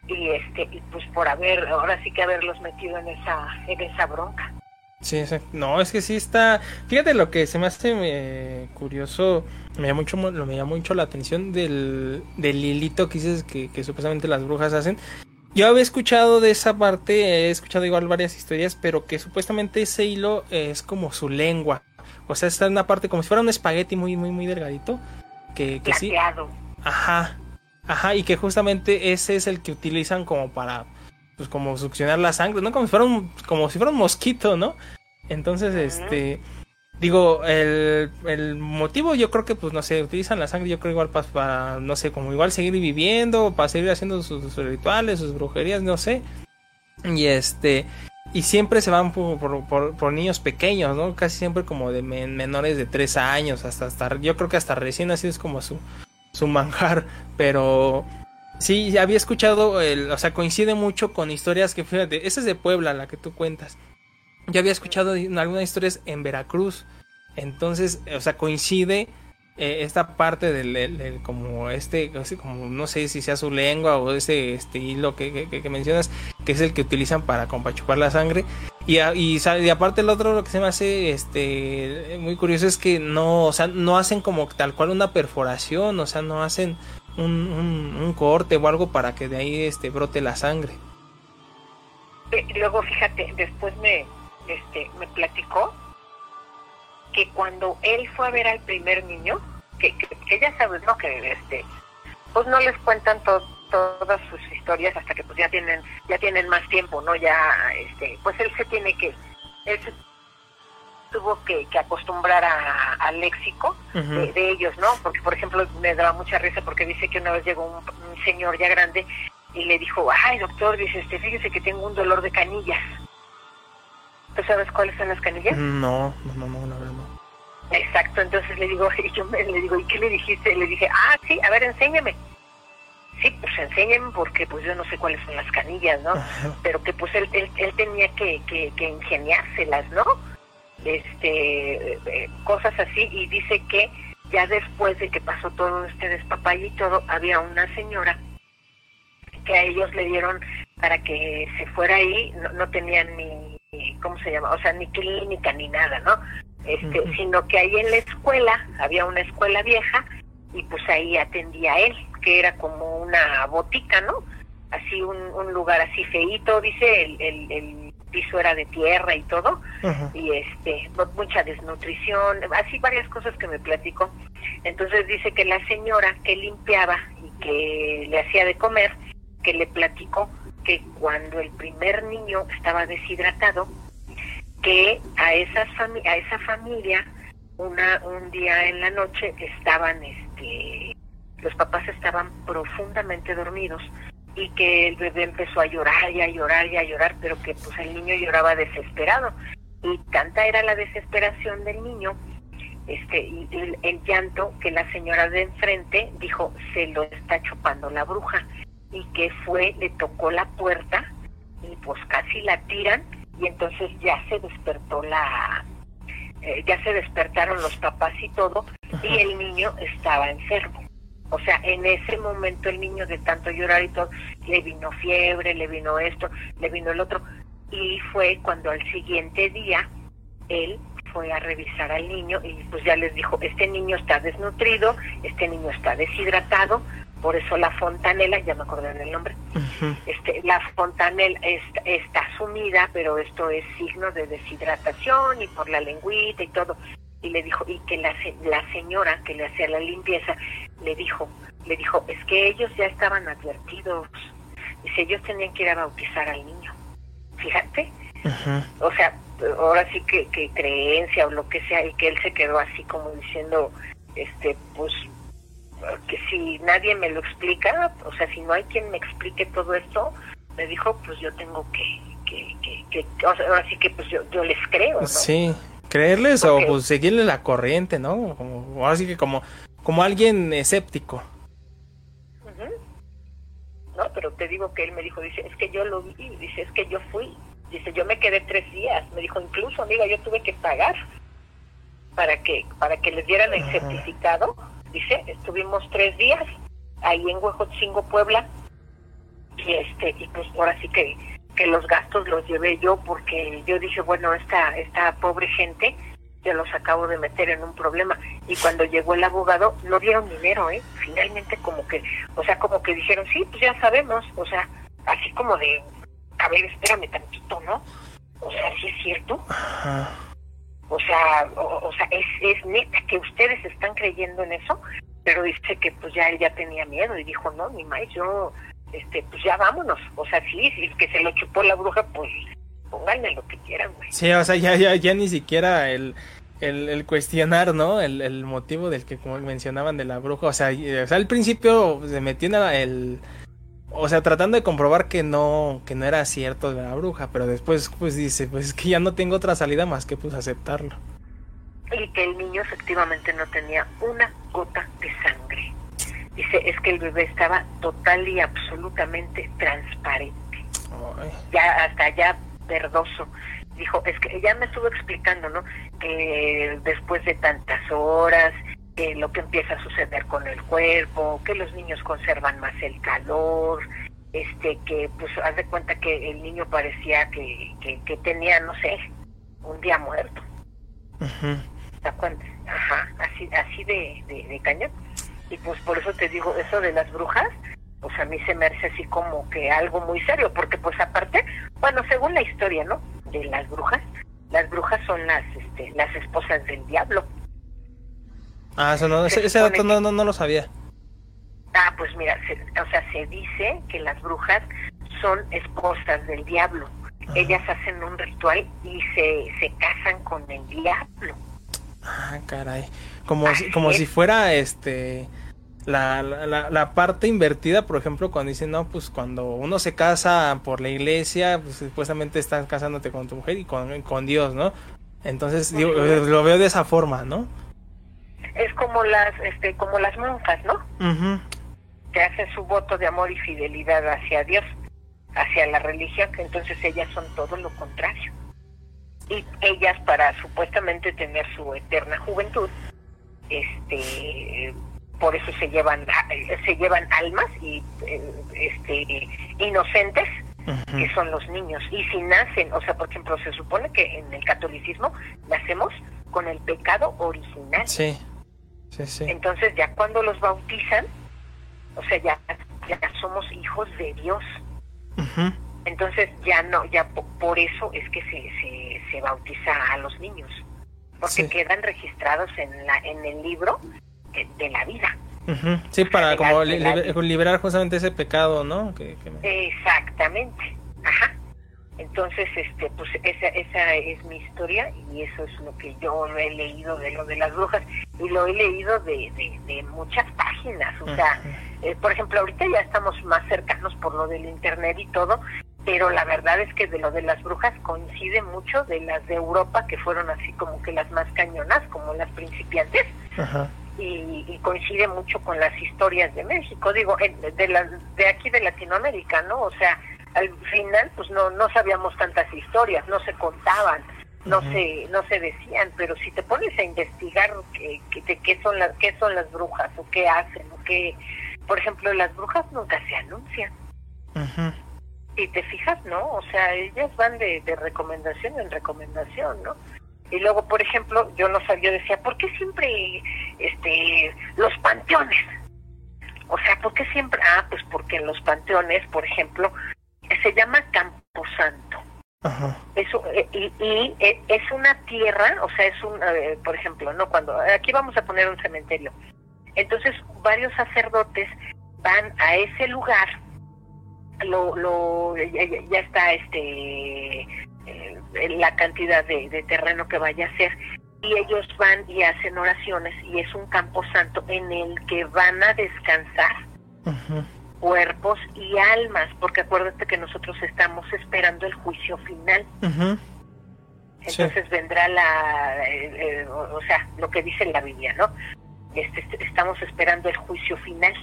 y este, y pues por haber, ahora sí que haberlos metido en esa, en esa bronca. Sí, sí. No, es que sí está. Fíjate lo que se me hace eh, curioso. Me llama mucho, me llama mucho la atención del, del hilito que dices que, que supuestamente las brujas hacen. Yo había escuchado de esa parte, he escuchado igual varias historias, pero que supuestamente ese hilo es como su lengua. O sea, está en una parte como si fuera un espagueti muy, muy, muy delgadito. Que, que sí. Ajá. Ajá, y que justamente ese es el que utilizan como para, pues como succionar la sangre, ¿no? Como si fuera un, como si fuera un mosquito, ¿no? Entonces, este, digo, el, el motivo yo creo que, pues no sé, utilizan la sangre, yo creo igual para, no sé, como igual seguir viviendo, para seguir haciendo sus, rituales, sus brujerías, no sé. Y este, y siempre se van por, por, niños pequeños, ¿no? Casi siempre como de men- menores de 3 años, hasta, hasta, yo creo que hasta recién nacido es como su, su manjar, pero sí, había escuchado, el, o sea, coincide mucho con historias que, fíjate, esa es de Puebla, la que tú cuentas. Yo había escuchado algunas historias en Veracruz, entonces, o sea, coincide eh, esta parte del, como este, como no sé si sea su lengua o ese este hilo que, que- mencionas, que es el que utilizan para compachupar la sangre. Y, y, y aparte el otro lo que se me hace este muy curioso es que no, o sea, no hacen como tal cual una perforación, o sea, no hacen un, un- un corte o algo para que de ahí este brote la sangre. Eh, luego, fíjate, después me, este, me platicó que cuando él fue a ver al primer niño, que, que, que ya sabes, ¿no? Que este, pues no les cuentan to- todas sus historias hasta que pues ya tienen, ya tienen más tiempo, ¿no? Ya, este, pues él se tiene que, él se tuvo que, que acostumbrar a- al léxico de, de ellos, ¿no? Porque, por ejemplo, me daba mucha risa porque dice que una vez llegó un, un señor ya grande y le dijo, ay, doctor, dice, este, fíjese que tengo un dolor de canillas. ¿Tú sabes cuáles son las canillas? No, no, no, no. Exacto, entonces le digo, [LAUGHS] y yo me, le digo, ¿y qué le dijiste? Le dije, ah, sí, a ver, enséñame. sí, pues enséñenme porque pues yo no sé cuáles son las canillas, ¿no? Pero que pues él, él, él tenía que, que, que ingeniárselas, ¿no? Este, eh, cosas así y dice que ya después de que pasó todo este despapay y todo, había una señora que a ellos le dieron para que se fuera ahí, no, no tenían ni, ¿cómo se llama? O sea, ni clínica ni nada, ¿no? Este, sino que ahí en la escuela, había una escuela vieja, y pues ahí atendía a él, que era como una botica, ¿no? Así un, un lugar así feíto, dice, el, el, el piso era de tierra y todo, y este, mucha desnutrición, así varias cosas que me platicó. Entonces dice que la señora que limpiaba y que le hacía de comer, que le platicó que cuando el primer niño estaba deshidratado, que a, esas a esa familia una un día en la noche estaban este los papás estaban profundamente dormidos y que el bebé empezó a llorar y a llorar y a llorar pero que pues el niño lloraba desesperado. Y tanta era la desesperación del niño este y el llanto que la señora de enfrente dijo se lo está chupando la bruja y que fue le tocó la puerta y pues casi la tiran y entonces ya se despertó la eh, ya se despertaron los papás y todo y el niño estaba enfermo. O sea en ese momento el niño de tanto llorar y todo le vino fiebre le vino esto le vino el otro y fue cuando al siguiente día él fue a revisar al niño y pues ya les dijo este niño está desnutrido este niño está deshidratado por eso la fontanela, ya me acordé del nombre, este, la fontanela está, está sumida, pero esto es signo de deshidratación y por la lengüita y todo. Y le dijo, y que la, la señora que le hacía la limpieza le dijo, le dijo, es que ellos ya estaban advertidos. Dice, ellos tenían que ir a bautizar al niño. Fíjate. O sea, ahora sí que, que creencia o lo que sea, y que él se quedó así como diciendo, este, pues que si nadie me lo explica, o sea, si no hay quien me explique todo esto, me dijo, pues yo tengo que, que, que, que o sea, así que pues yo, yo les creo, ¿no? Sí, creerles o pues seguirle la corriente, ¿no? Como, ahora sí que como, como alguien escéptico. No, pero te digo que él me dijo, dice, es que yo lo vi, dice, es que yo fui, dice, yo me quedé tres días, me dijo, incluso, amiga, yo tuve que pagar para que para que les dieran el certificado, dice, estuvimos tres días ahí en Huejotzingo, Puebla, y este, y pues ahora sí que, que los gastos los llevé yo porque yo dije, bueno, esta, esta pobre gente, yo los acabo de meter en un problema. Y cuando llegó el abogado, no dieron dinero, ¿eh? Finalmente como que, o sea, como que dijeron, sí, pues ya sabemos, o sea, así como de, a ver, espérame tantito, ¿no? O sea, sí es cierto. Ajá. O sea, o, o sea, es, es neta que ustedes están creyendo en eso, pero dice que pues ya él ya tenía miedo y dijo, no, ni más, yo, este, pues ya vámonos. O sea, sí, si que se lo chupó la bruja, pues pónganle lo que quieran, güey. Sí, o sea, ya, ya, ya ni siquiera el, el, cuestionar, ¿no? El, el motivo del que, como mencionaban, de la bruja. O sea, o sea al principio se metió en la- el... O sea, tratando de comprobar que no, que no era cierto de la bruja, pero después pues dice, pues es que ya no tengo otra salida más que pues aceptarlo. Y que el niño efectivamente no tenía una gota de sangre. Dice, es que el bebé estaba total y absolutamente transparente. Ay, ya hasta ya verdoso. Dijo, es que ella me estuvo explicando, ¿no? Que después de tantas horas, que lo que empieza a suceder con el cuerpo, que los niños conservan más el calor, este, que pues haz de cuenta que el niño parecía que, que, que tenía, no sé, un día muerto. ¿te acuerdas? Ajá, así, así de, de, de cañón. Y pues por eso te digo, eso de las brujas, pues a mí se me hace así como que algo muy serio, porque pues aparte, bueno, según la historia, ¿no? De las brujas, las brujas son las, este, las esposas del diablo. Ah, eso no, ese, Se ese dato no, no, no lo sabía. Ah, pues mira, se- o sea, se dice que las brujas son esposas del diablo. Ellas hacen un ritual y se, se casan con el diablo. Ah, caray. Como si, como es. si fuera este la, la, la- parte invertida, por ejemplo, cuando dicen, no, pues cuando uno se casa por la iglesia, pues supuestamente estás casándote con tu mujer y con, con Dios, ¿no? Entonces, digo, lo veo de esa forma, ¿no? Es como las, este, como las monjas, ¿no? Ujú. que hacen su voto de amor y fidelidad hacia Dios, hacia la religión, que entonces ellas son todo lo contrario. Y ellas, para supuestamente tener su eterna juventud, este, por eso se llevan, se llevan almas y este, inocentes que son los niños. Y si nacen, o sea, por ejemplo, se supone que en el catolicismo nacemos con el pecado original. Sí, sí, sí. Entonces ya cuando los bautizan, o sea, ya, ya somos hijos de Dios. Entonces ya no, ya por eso es que se, se, se bautiza a los niños, porque quedan registrados en, la, en el libro de, la vida. Sí, para como liberar justamente ese pecado, ¿no? Exactamente. Ajá. Entonces, este, pues esa, esa es mi historia y eso es lo que yo he leído de lo de las brujas y lo he leído de, de, muchas páginas. O sea, eh, por ejemplo, ahorita ya estamos más cercanos por lo del internet y todo, pero la verdad es que de lo de las brujas coincide mucho de las de Europa que fueron así como que las más cañonas, como las principiantes. Ajá y, coincide mucho con las historias de México, digo, de, las de aquí de Latinoamérica, ¿no? O sea, al final pues no no sabíamos tantas historias, no se contaban, no se no se decían, pero si te pones a investigar qué, qué, son las qué son las brujas o qué hacen o qué, por ejemplo, las brujas nunca se anuncian. Y te fijas, ¿no? O sea, ellas van de, de recomendación en recomendación, ¿no? Y luego, por ejemplo, yo no sabía, decía, ¿por qué siempre este los panteones? O sea, ¿por qué siempre? Ah, pues porque en los panteones, por ejemplo, se llama Camposanto. Ajá. Eso, eh, y, y, eh, es una tierra, o sea, es un, eh, por ejemplo, no cuando aquí vamos a poner un cementerio. Entonces, varios sacerdotes van a ese lugar, lo, lo ya, ya está este la cantidad de, terreno que vaya a ser y ellos van y hacen oraciones y es un campo santo en el que van a descansar cuerpos y almas, porque acuérdate que nosotros estamos esperando el juicio final. Entonces vendrá la, eh, eh, o sea, lo que dice la Biblia, ¿no? Este, este, estamos esperando el juicio final.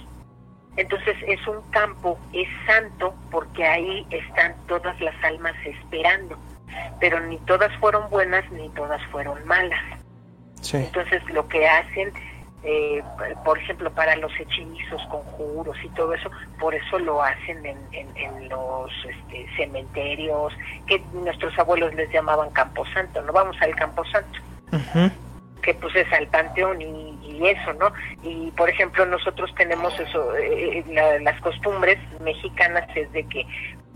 Entonces es un campo, es santo, porque ahí están todas las almas esperando pero ni todas fueron buenas ni todas fueron malas. Entonces lo que hacen, eh, por ejemplo, para los hechizos, conjuros y todo eso, por eso lo hacen en, en, los este, cementerios, que nuestros abuelos les llamaban Camposanto, no vamos al Camposanto. que pues es al panteón y, eso, ¿no? Y por ejemplo nosotros tenemos eso, eh, las costumbres mexicanas es de que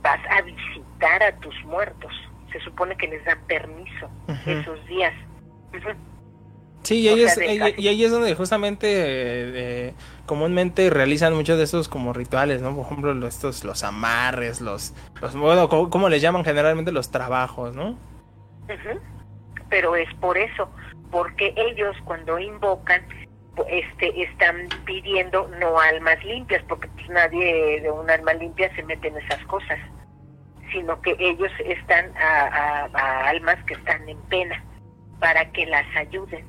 vas a visitar a tus muertos se supone que les dan permiso esos días. Sí, y ahí, es, y, ahí es donde justamente eh, comúnmente realizan muchos de estos como rituales, ¿no? Por ejemplo, estos los amarres, los, los bueno, como, les llaman generalmente los trabajos, ¿no? Pero es por eso, porque ellos cuando invocan este están pidiendo no almas limpias, porque pues nadie de un alma limpia se mete en esas cosas sino que ellos están a, almas que están en pena para que las ayuden.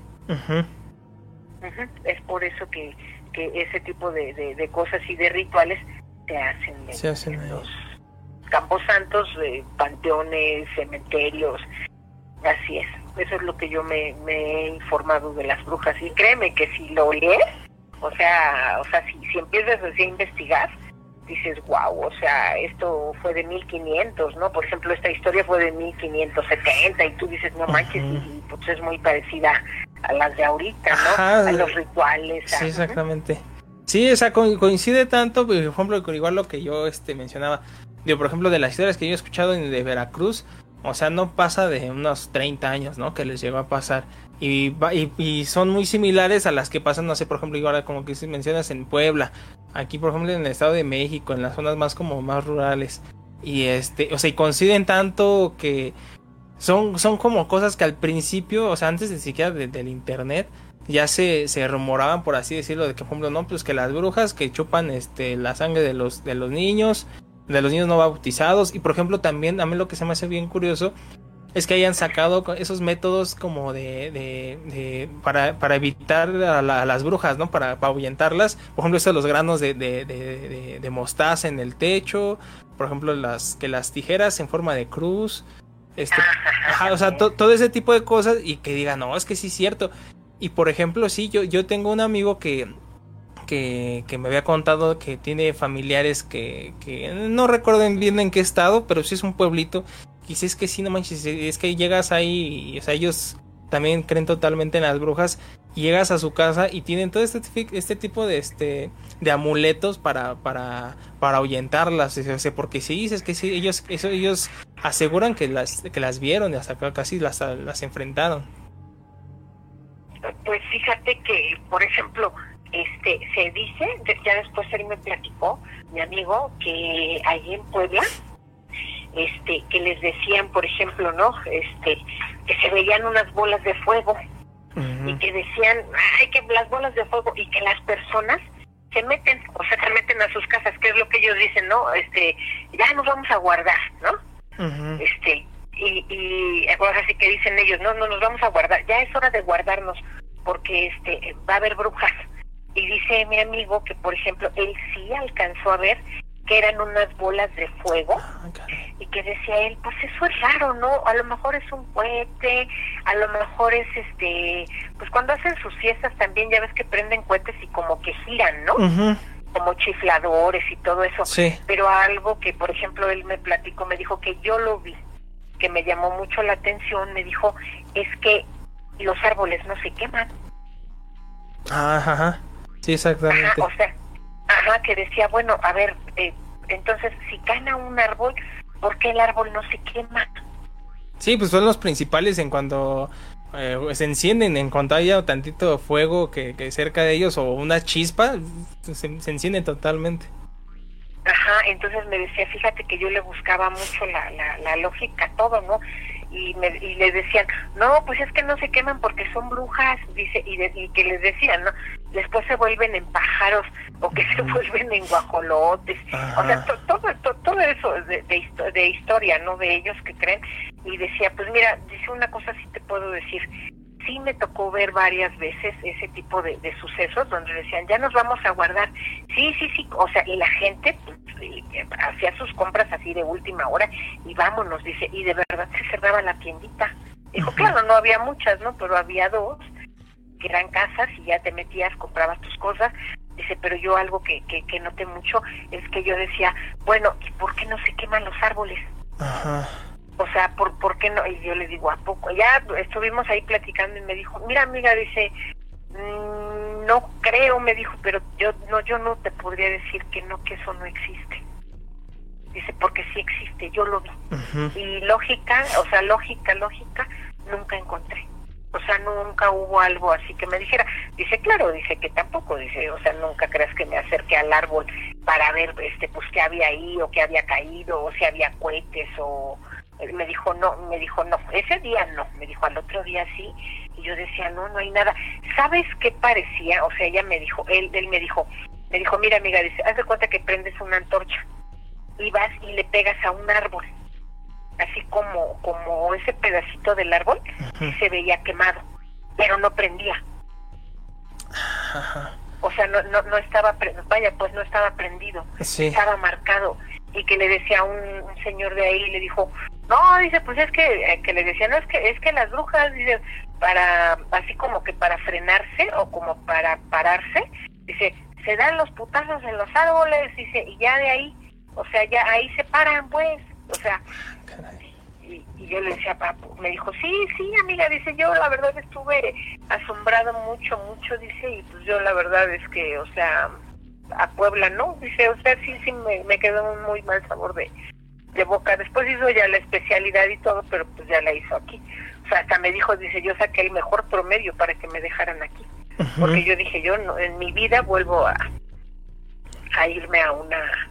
Es por eso que, que ese tipo de, de, cosas y de rituales se hacen, se hacen en, los campos santos, panteones, cementerios, así es. Eso es lo que yo me, me, he informado de las brujas. Y créeme que si lo lees, o sea, o sea, si, si empiezas así a investigar, dices, wow, o sea, esto fue de 1500, ¿no? Por ejemplo, esta historia fue de 1570 y tú dices, no manches, y, pues es muy parecida a las de ahorita, ¿no? a los rituales. Sí, exactamente. Sí, o sea, coincide tanto, por ejemplo, con igual lo que yo este, mencionaba, digo, por ejemplo, de las historias que yo he escuchado de Veracruz, o sea, no pasa de unos 30 años, ¿no? Que les llegó a pasar. Y, y, son muy similares a las que pasan, no sé, por ejemplo, igual como que mencionas en Puebla, aquí por ejemplo en el Estado de México, en las zonas más como más rurales. Y este, o sea, y coinciden tanto que son, son como cosas que al principio, o sea, antes de siquiera del internet, ya se, se rumoraban, por así decirlo, de que, por ejemplo, no, pues que las brujas que chupan este, la sangre de los, de los niños, de los niños no bautizados, y por ejemplo también, a mí lo que se me hace bien curioso, es que hayan sacado esos métodos como de, de, para, para evitar a, la- a las brujas, ¿no? Para, para ahuyentarlas. Por ejemplo, estos los granos de, de, mostaza en el techo. Por ejemplo, las que las tijeras en forma de cruz. Este, o sea, to- todo ese tipo de cosas y que digan, no, es que sí es cierto. Y por ejemplo, sí, yo, yo tengo un amigo que, que, que me había contado que tiene familiares que, que no recuerdo bien en qué estado, pero sí es un pueblito. Dice, es que sí, no manches, es que llegas ahí, y, o sea, ellos también creen totalmente en las brujas. Llegas a su casa y tienen todo este, este tipo de este de amuletos para para para ahuyentarlas, o sea, porque si dices que sí, ellos eso ellos aseguran que las que las vieron y hasta casi las las enfrentaron. Pues fíjate que, por ejemplo, este se dice, ya después él me platicó, mi amigo, que allí en Puebla, este, que les decían, por ejemplo, ¿no? Este, que se veían unas bolas de fuego y que decían, ay, que las bolas de fuego y que las personas se meten, o sea, se meten a sus casas, que es lo que ellos dicen, ¿no? Este, ya nos vamos a guardar, ¿no? este y, y ahora sí que dicen ellos no no nos vamos a guardar ya es hora de guardarnos porque este va a haber brujas y dice mi amigo que por ejemplo él sí alcanzó a ver que eran unas bolas de fuego y que decía él pues eso es raro no a lo mejor es un cohete a lo mejor es este pues cuando hacen sus fiestas también ya ves que prenden cohetes y como que giran no como chifladores y todo eso Sí. pero algo que por ejemplo él me platicó me dijo que yo lo vi que me llamó mucho la atención me dijo es que los árboles no se queman Ajá, ajá. Sí, exactamente. Ajá, o sea ajá que decía bueno a ver eh, entonces si cae a un árbol ¿por qué el árbol no se quema? Sí, pues son los principales en cuanto eh, se encienden, en cuanto haya tantito fuego que, que cerca de ellos o una chispa, se, se encienden totalmente. Ajá, entonces me decía, fíjate que yo le buscaba mucho la, la, la lógica, todo, ¿no? Y, me, y le decían, no, pues es que no se queman porque son brujas, dice, y, de- y que les decían, ¿no? Después se vuelven en pájaros o que se vuelven en guajolotes. O sea, to- todo, to- todo eso es de, de, histo- de historia, ¿no? De ellos que creen. Y decía, pues mira, dice una cosa sí te puedo decir. Sí me tocó ver varias veces ese tipo de, de sucesos donde decían, ya nos vamos a guardar. Sí, sí, sí. O sea, y la gente pues, hacía sus compras así de última hora y vámonos, dice. Y de verdad se cerraba la tiendita. Dijo, claro, no había muchas, ¿no? Pero había dos que eran casas y ya te metías, comprabas tus cosas. Dice, pero yo algo que, que, que noté mucho es que yo decía, bueno, ¿y por qué no se queman los árboles? Ajá. O sea, ¿por, ¿por qué no? Y yo le digo, ¿a poco? Ya estuvimos ahí platicando y me dijo, mira amiga, dice, "Mm, no creo, me dijo, pero yo no, yo no te podría decir que no, que eso no existe. Dice, porque sí existe, yo lo vi. Y lógica, o sea, lógica, lógica, nunca encontré. O sea, nunca hubo algo así que me dijera. Dice, claro, dice que tampoco, dice, o sea, nunca creas que me acerque al árbol para ver, este, pues, qué había ahí, o qué había caído, o si había cohetes, o... eh, Me dijo, no, me dijo, no, ese día no, me dijo, al otro día sí, y yo decía, no, no hay nada. ¿Sabes qué parecía? O sea, ella me dijo, él, él me dijo, me dijo, mira amiga, dice, haz de cuenta que prendes una antorcha y vas y le pegas a un árbol, así como, como ese pedacito del árbol, y se veía quemado, pero no prendía. O sea, no, no, no estaba, vaya, pues no estaba prendido, Sí. estaba marcado. Y que le decía a un, un señor de ahí, le dijo, no, dice, pues es que, eh, que le decía, no, es que, es que las brujas, dice, para, así como que para frenarse o como para pararse, dice, se dan los putazos en los árboles, dice, y ya de ahí, o sea, ya ahí se paran, pues, o sea, y, y yo le decía, papu, me dijo, sí, sí, amiga, dice, yo la verdad estuve asombrado mucho, mucho, dice, y pues yo la verdad es que, o sea, a Puebla no, dice, o sea, sí, sí, me, me quedó un muy mal sabor de, de boca. Después hizo ya la especialidad y todo, pero pues ya la hizo aquí. O sea, hasta me dijo, dice, yo saqué el mejor promedio para que me dejaran aquí. Porque yo dije, yo no, en mi vida vuelvo a, a irme a una,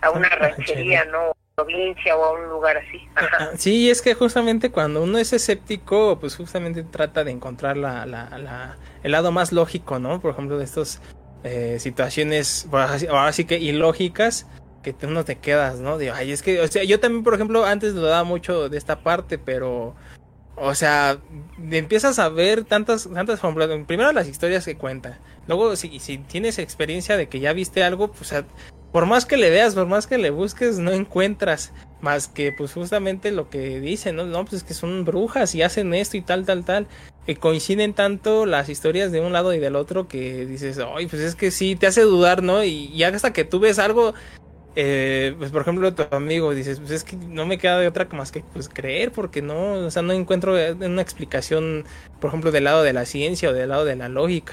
a una ranchería, ¿no? Provincia o a un lugar así. Ajá. Ah, Sí, es que justamente cuando uno es escéptico, pues justamente trata de encontrar la, la- la- el lado más lógico, ¿no? Por ejemplo, de estas situaciones, pues, ahora sí que ilógicas, que tú no te quedas, ¿no? Digo, ay, es que, o sea, yo también, por ejemplo, antes dudaba mucho de esta parte, pero, o sea, empiezas a ver tantas, tantas, primero las historias que cuenta, luego si, si tienes experiencia de que ya viste algo, pues, o sea, por más que le veas, por más que le busques, no encuentras más que, pues, justamente lo que dicen, ¿no? No, pues es que son brujas y hacen esto y tal, tal, tal. Que coinciden tanto las historias de un lado y del otro que dices, ay, pues es que sí, te hace dudar, ¿no? Y, y hasta que tú ves algo, eh, pues por ejemplo tu amigo dices pues es que no me queda de otra más que pues creer porque no o sea no encuentro una explicación por ejemplo del lado de la ciencia o del lado de la lógica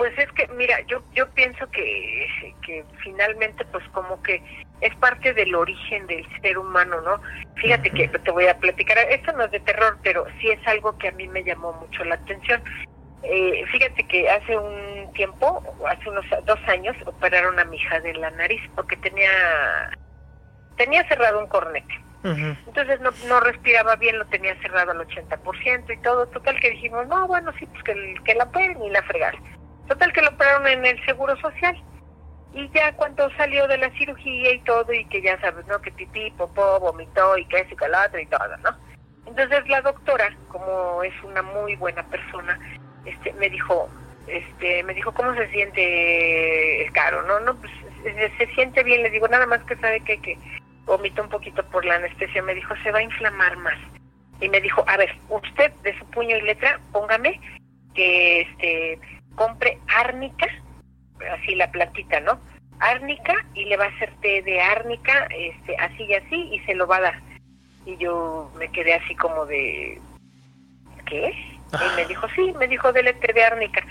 pues es que mira yo yo pienso que que finalmente pues como que es parte del origen del ser humano no fíjate que te voy a platicar esto no es de terror pero sí es algo que a mí me llamó mucho la atención eh, fíjate que hace un tiempo, hace unos dos años, operaron a mi hija de la nariz porque tenía tenía cerrado un cornete. Entonces no, no respiraba bien, lo tenía cerrado al 80% y todo. Total que dijimos, no, bueno, sí, pues que, que la operen y la fregar. Total que lo operaron en el Seguro Social. Y ya cuando salió de la cirugía y todo, y que ya sabes, ¿no? Que pipí, popó, vomitó y que eso y que lo otro y todo, ¿no? Entonces la doctora, como es una muy buena persona, este, me dijo, este, me dijo, ¿cómo se siente el caro? No, no, pues se, siente bien, le digo, nada más que sabe que, que vomitó un poquito por la anestesia, me dijo, se va a inflamar más. Y me dijo, a ver, usted de su puño y letra, póngame que este compre árnica, así la plantita, ¿no? Árnica y le va a hacer té de árnica, este, así y así, y se lo va a dar. Y yo me quedé así como de, ¿qué? Y me dijo, sí, me dijo, dele té de árnica.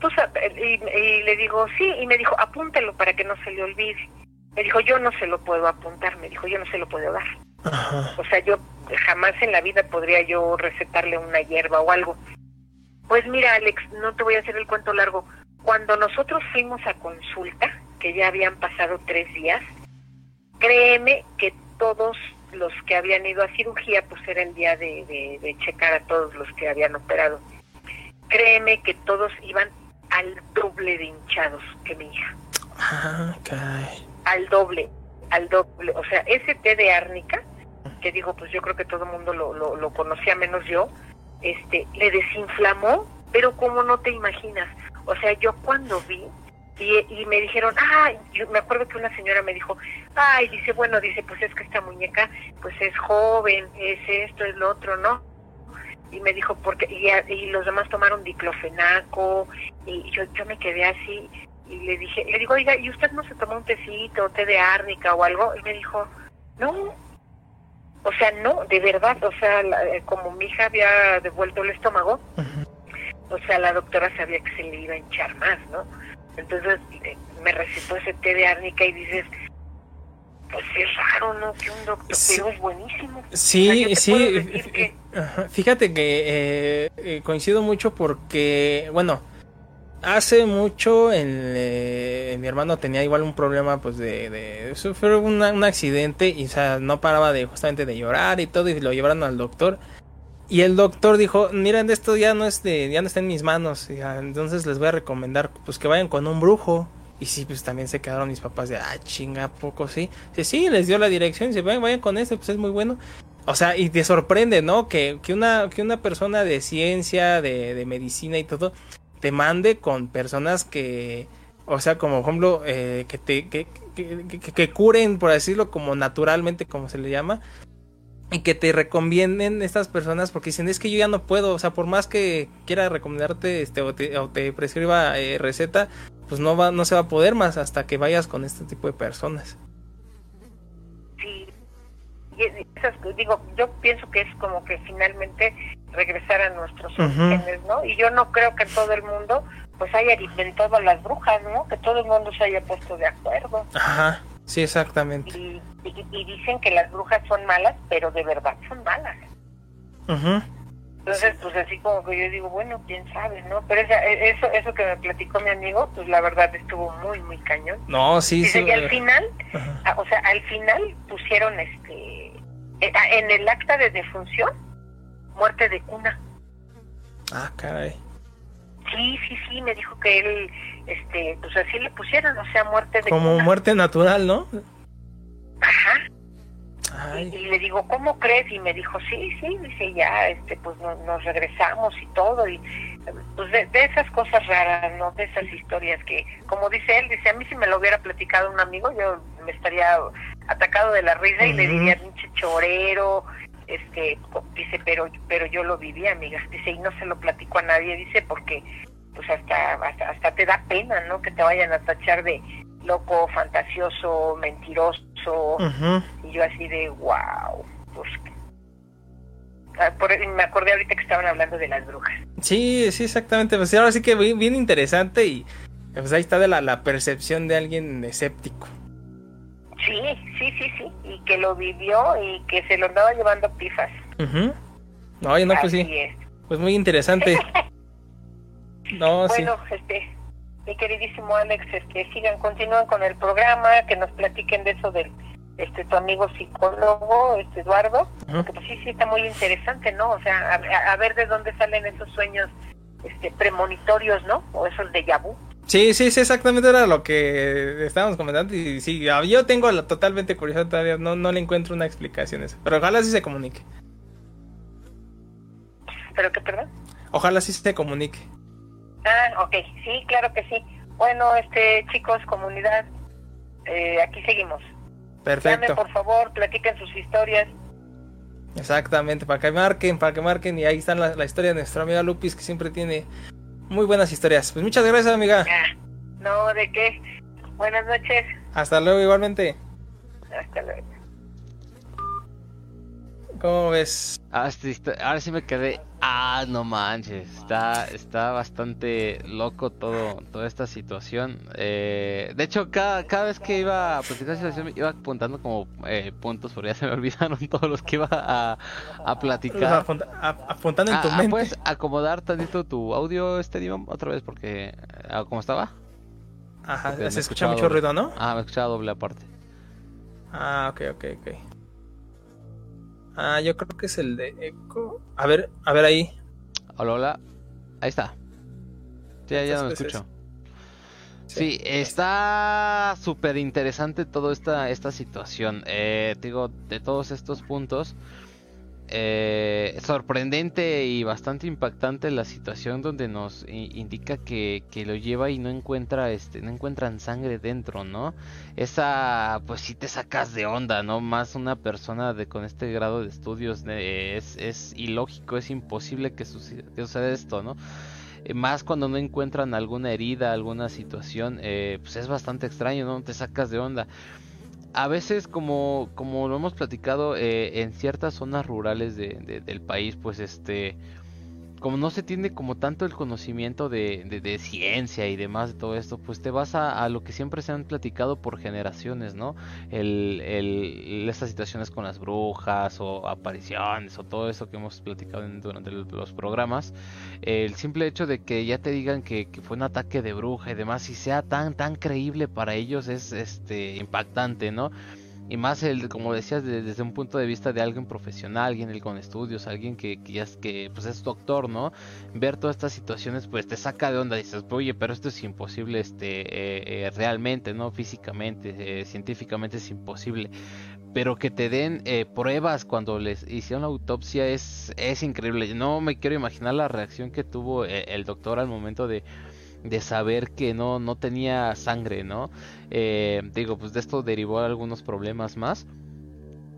Pues, y, le digo, sí, y me dijo, apúntelo para que no se le olvide. Me dijo, yo no se lo puedo apuntar, me dijo, yo no se lo puedo dar. O sea, yo jamás en la vida podría yo recetarle una hierba o algo. Pues mira, Alex, no te voy a hacer el cuento largo. Cuando nosotros fuimos a consulta, que ya habían pasado tres días, créeme que todos los que habían ido a cirugía, pues era el día de, de, checar a todos los que habían operado. Créeme que todos iban al doble de hinchados que mi hija. Ah, al doble, al doble. O sea, ese té de árnica, que digo, pues yo creo que todo el mundo lo, lo, lo conocía menos yo, este, le desinflamó, pero como no te imaginas. O sea, yo cuando vi, y, me dijeron, ah, yo me acuerdo que una señora me dijo, ay, dice, bueno, dice, pues es que esta muñeca, pues es joven, es esto, es lo otro, ¿no? Y me dijo, porque, y, y los demás tomaron diclofenaco, y yo, yo me quedé así, y le dije, le digo, oiga, ¿y usted no se tomó un tecito, té de árnica o algo? Y me dijo, no, o sea, no, de verdad, o sea, eh, como mi hija había devuelto el estómago, o sea, la doctora sabía que se le iba a hinchar más, ¿no? Entonces eh, me recitó ese té de árnica y dices, pues es raro, ¿no? Que un doctor, pero es buenísimo. Sí, sí. Fíjate que eh, coincido mucho porque, bueno, hace mucho eh, mi hermano tenía igual un problema, pues de, de sufrió un accidente y o sea, no paraba de justamente de llorar y todo y lo llevaron al doctor. Y el doctor dijo, miren, esto ya no, es de, ya no está en mis manos, entonces les voy a recomendar pues que vayan con un brujo. Y sí, pues también se quedaron mis papás de, ah, chinga, poco sí. Sí, sí, les dio la dirección, dice, vayan, vayan con este, pues es muy bueno. O sea, y te sorprende, ¿no? Que, que, una, que una persona de ciencia, de, de medicina y todo, te mande con personas que, o sea, como por ejemplo, eh, que te que, que, que, curen, por decirlo, como naturalmente, como se le llama, y que te recomienden estas personas porque dicen es que yo ya no puedo, o sea, por más que quiera recomendarte este o te, prescriba eh, receta, pues no va no se va a poder más hasta que vayas con este tipo de personas. Sí. digo, yo pienso que es como que finalmente regresar a nuestros orígenes, ¿no? Y yo no creo que todo el mundo pues haya inventado las brujas, ¿no? Que todo el mundo se haya puesto de acuerdo. Ajá. Sí, exactamente. Y, dicen que las brujas son malas, pero de verdad son malas. Entonces, pues así como que yo digo, bueno, quién sabe, ¿no? Pero e, eso eso que me platicó mi amigo, pues la verdad estuvo muy, muy cañón. No, sí, sí. Y al final, o sea, al final pusieron este, eh, en el acta de defunción, muerte de cuna. Ah, caray. Sí, sí, sí, me dijo que él, este, pues así le pusieron, o sea, muerte de Como cuna. muerte natural, ¿no? Ajá. Y le digo, ¿cómo crees? Y me dijo, sí, sí, dice, ya, este, pues no- nos regresamos y todo. Y pues de, de esas cosas raras, ¿no? De esas historias que, como dice él, dice, a mí si me lo hubiera platicado un amigo, yo me estaría atacado de la risa y le Ujú. diría, pinche chorero. Este, dice, pero, pero yo lo viví, amiga. Dice, y no se lo platico a nadie, dice, porque pues hasta, hasta, hasta te da pena, ¿no? Que te vayan a tachar de loco, fantasioso, mentiroso. Y yo así de, wow, pues... ah, por- me acordé ahorita que estaban hablando de las brujas. Sí, sí, exactamente. Pues ahora sí que bien, bien interesante y pues ahí está de la, la percepción de alguien escéptico. Sí, sí, sí, sí. Y que lo vivió y que se lo andaba llevando pifas. Ujú. Oye, no, pues Así sí. es. Pues muy interesante. [LAUGHS] No, sí. Bueno, este, mi queridísimo Alex, este, sigan, continúen con el programa, que nos platiquen de eso del, este, tu amigo psicólogo, este, Eduardo, que pues sí, sí, está muy interesante, ¿no? O sea, a ver de dónde salen esos sueños, este, premonitorios, ¿no? O esos de vu. Sí, sí, sí, exactamente era lo que estábamos comentando. Y sí, yo tengo la totalmente curiosidad todavía. No, no le encuentro una explicación a eso. Pero ojalá sí se comunique. ¿Pero qué, perdón? Ojalá sí se comunique. Ah, ok, sí, claro que sí. Bueno, este, chicos, comunidad, eh, aquí seguimos. Llamen, Perfecto. por favor, platiquen sus historias. Exactamente, para que marquen, para que marquen. Y ahí está la, la historia de nuestra amiga Lupis, que siempre tiene muy buenas historias. Pues muchas gracias, amiga. Ah, no, ¿de qué? Buenas noches. Hasta luego, igualmente. Hasta luego. ¿Cómo ves? Ah, ahora sí me quedé. Ah, no manches. Está, está bastante loco todo, toda esta situación. Eh, de hecho, cada, cada vez que iba a platicar esta situación, iba apuntando como eh, puntos, porque ya se me [LAUGHS] olvidaron todos los que iba a, a platicar. Apuntando en Ah, tu ah, mente. ¿Puedes acomodar tantito tu audio, este Dimon, otra vez? Porque, ah, ¿cómo estaba? Ajá, porque se escucha mucho ruido, ¿no? Ah, me escuchaba doble aparte. Ah, ok, ok, ok. Ah, yo creo que es el de eco. A ver, a ver ahí. Hola, hola. Ahí está. Sí, ya, ya no Entonces, escucho. Sí, está súper interesante toda esta, esta situación. Eh, digo, de todos estos puntos, eh, sorprendente y bastante impactante la situación donde nos indica que, que lo lleva y no encuentra, este, no encuentran sangre dentro, ¿no? Esa, pues sí te sacas de onda, ¿no? Más una persona de con este grado de estudios es, es ilógico, es imposible que suceda, que suceda esto, ¿no? Eh, más cuando no encuentran alguna herida, alguna situación, eh, pues es bastante extraño, ¿no? Te sacas de onda. A veces, como, como lo hemos platicado, eh, en ciertas zonas rurales de- de- del país, pues este, como no se tiene como tanto el conocimiento de, de- de ciencia y demás de todo esto, pues te vas a, lo que siempre se han platicado por generaciones, ¿no? El, el- estas situaciones con las brujas o apariciones o todo eso que hemos platicado durante los programas, el simple hecho de que ya te digan que, que fue un ataque de bruja y demás y sea tan tan creíble para ellos es este impactante, ¿no? Y más el, como decías, de- desde un punto de vista de alguien profesional, alguien con estudios, alguien que, que ya es que pues es doctor, ¿no? Ver todas estas situaciones pues te saca de onda, dices, oye, pero esto es imposible, este, eh, eh, realmente, ¿no? Físicamente, eh, científicamente es imposible. Pero que te den eh, pruebas cuando les hicieron la autopsia es, es increíble. No me quiero imaginar la reacción que tuvo el doctor al momento de, de saber que no, no tenía sangre, ¿no? Eh, digo, pues de esto derivó algunos problemas más.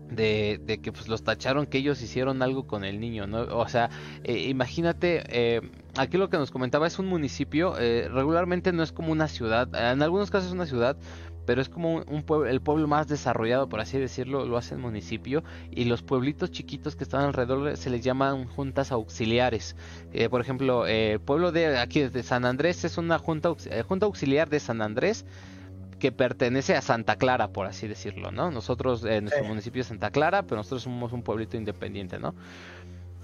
De, de que pues los tacharon que ellos hicieron algo con el niño, ¿no? O sea, eh, imagínate, eh, aquí lo que nos comentaba es un municipio, eh, regularmente no es como una ciudad, en algunos casos es una ciudad, pero es como un, un pueblo, el pueblo más desarrollado, por así decirlo, lo hace el municipio, y los pueblitos chiquitos que están alrededor se les llaman juntas auxiliares. Eh, por ejemplo, eh, el pueblo de aquí de San Andrés es una junta, eh, junta auxiliar de San Andrés que pertenece a Santa Clara, por así decirlo, ¿no? Nosotros, nuestro Sí. municipio es Santa Clara, pero nosotros somos un pueblito independiente, ¿no?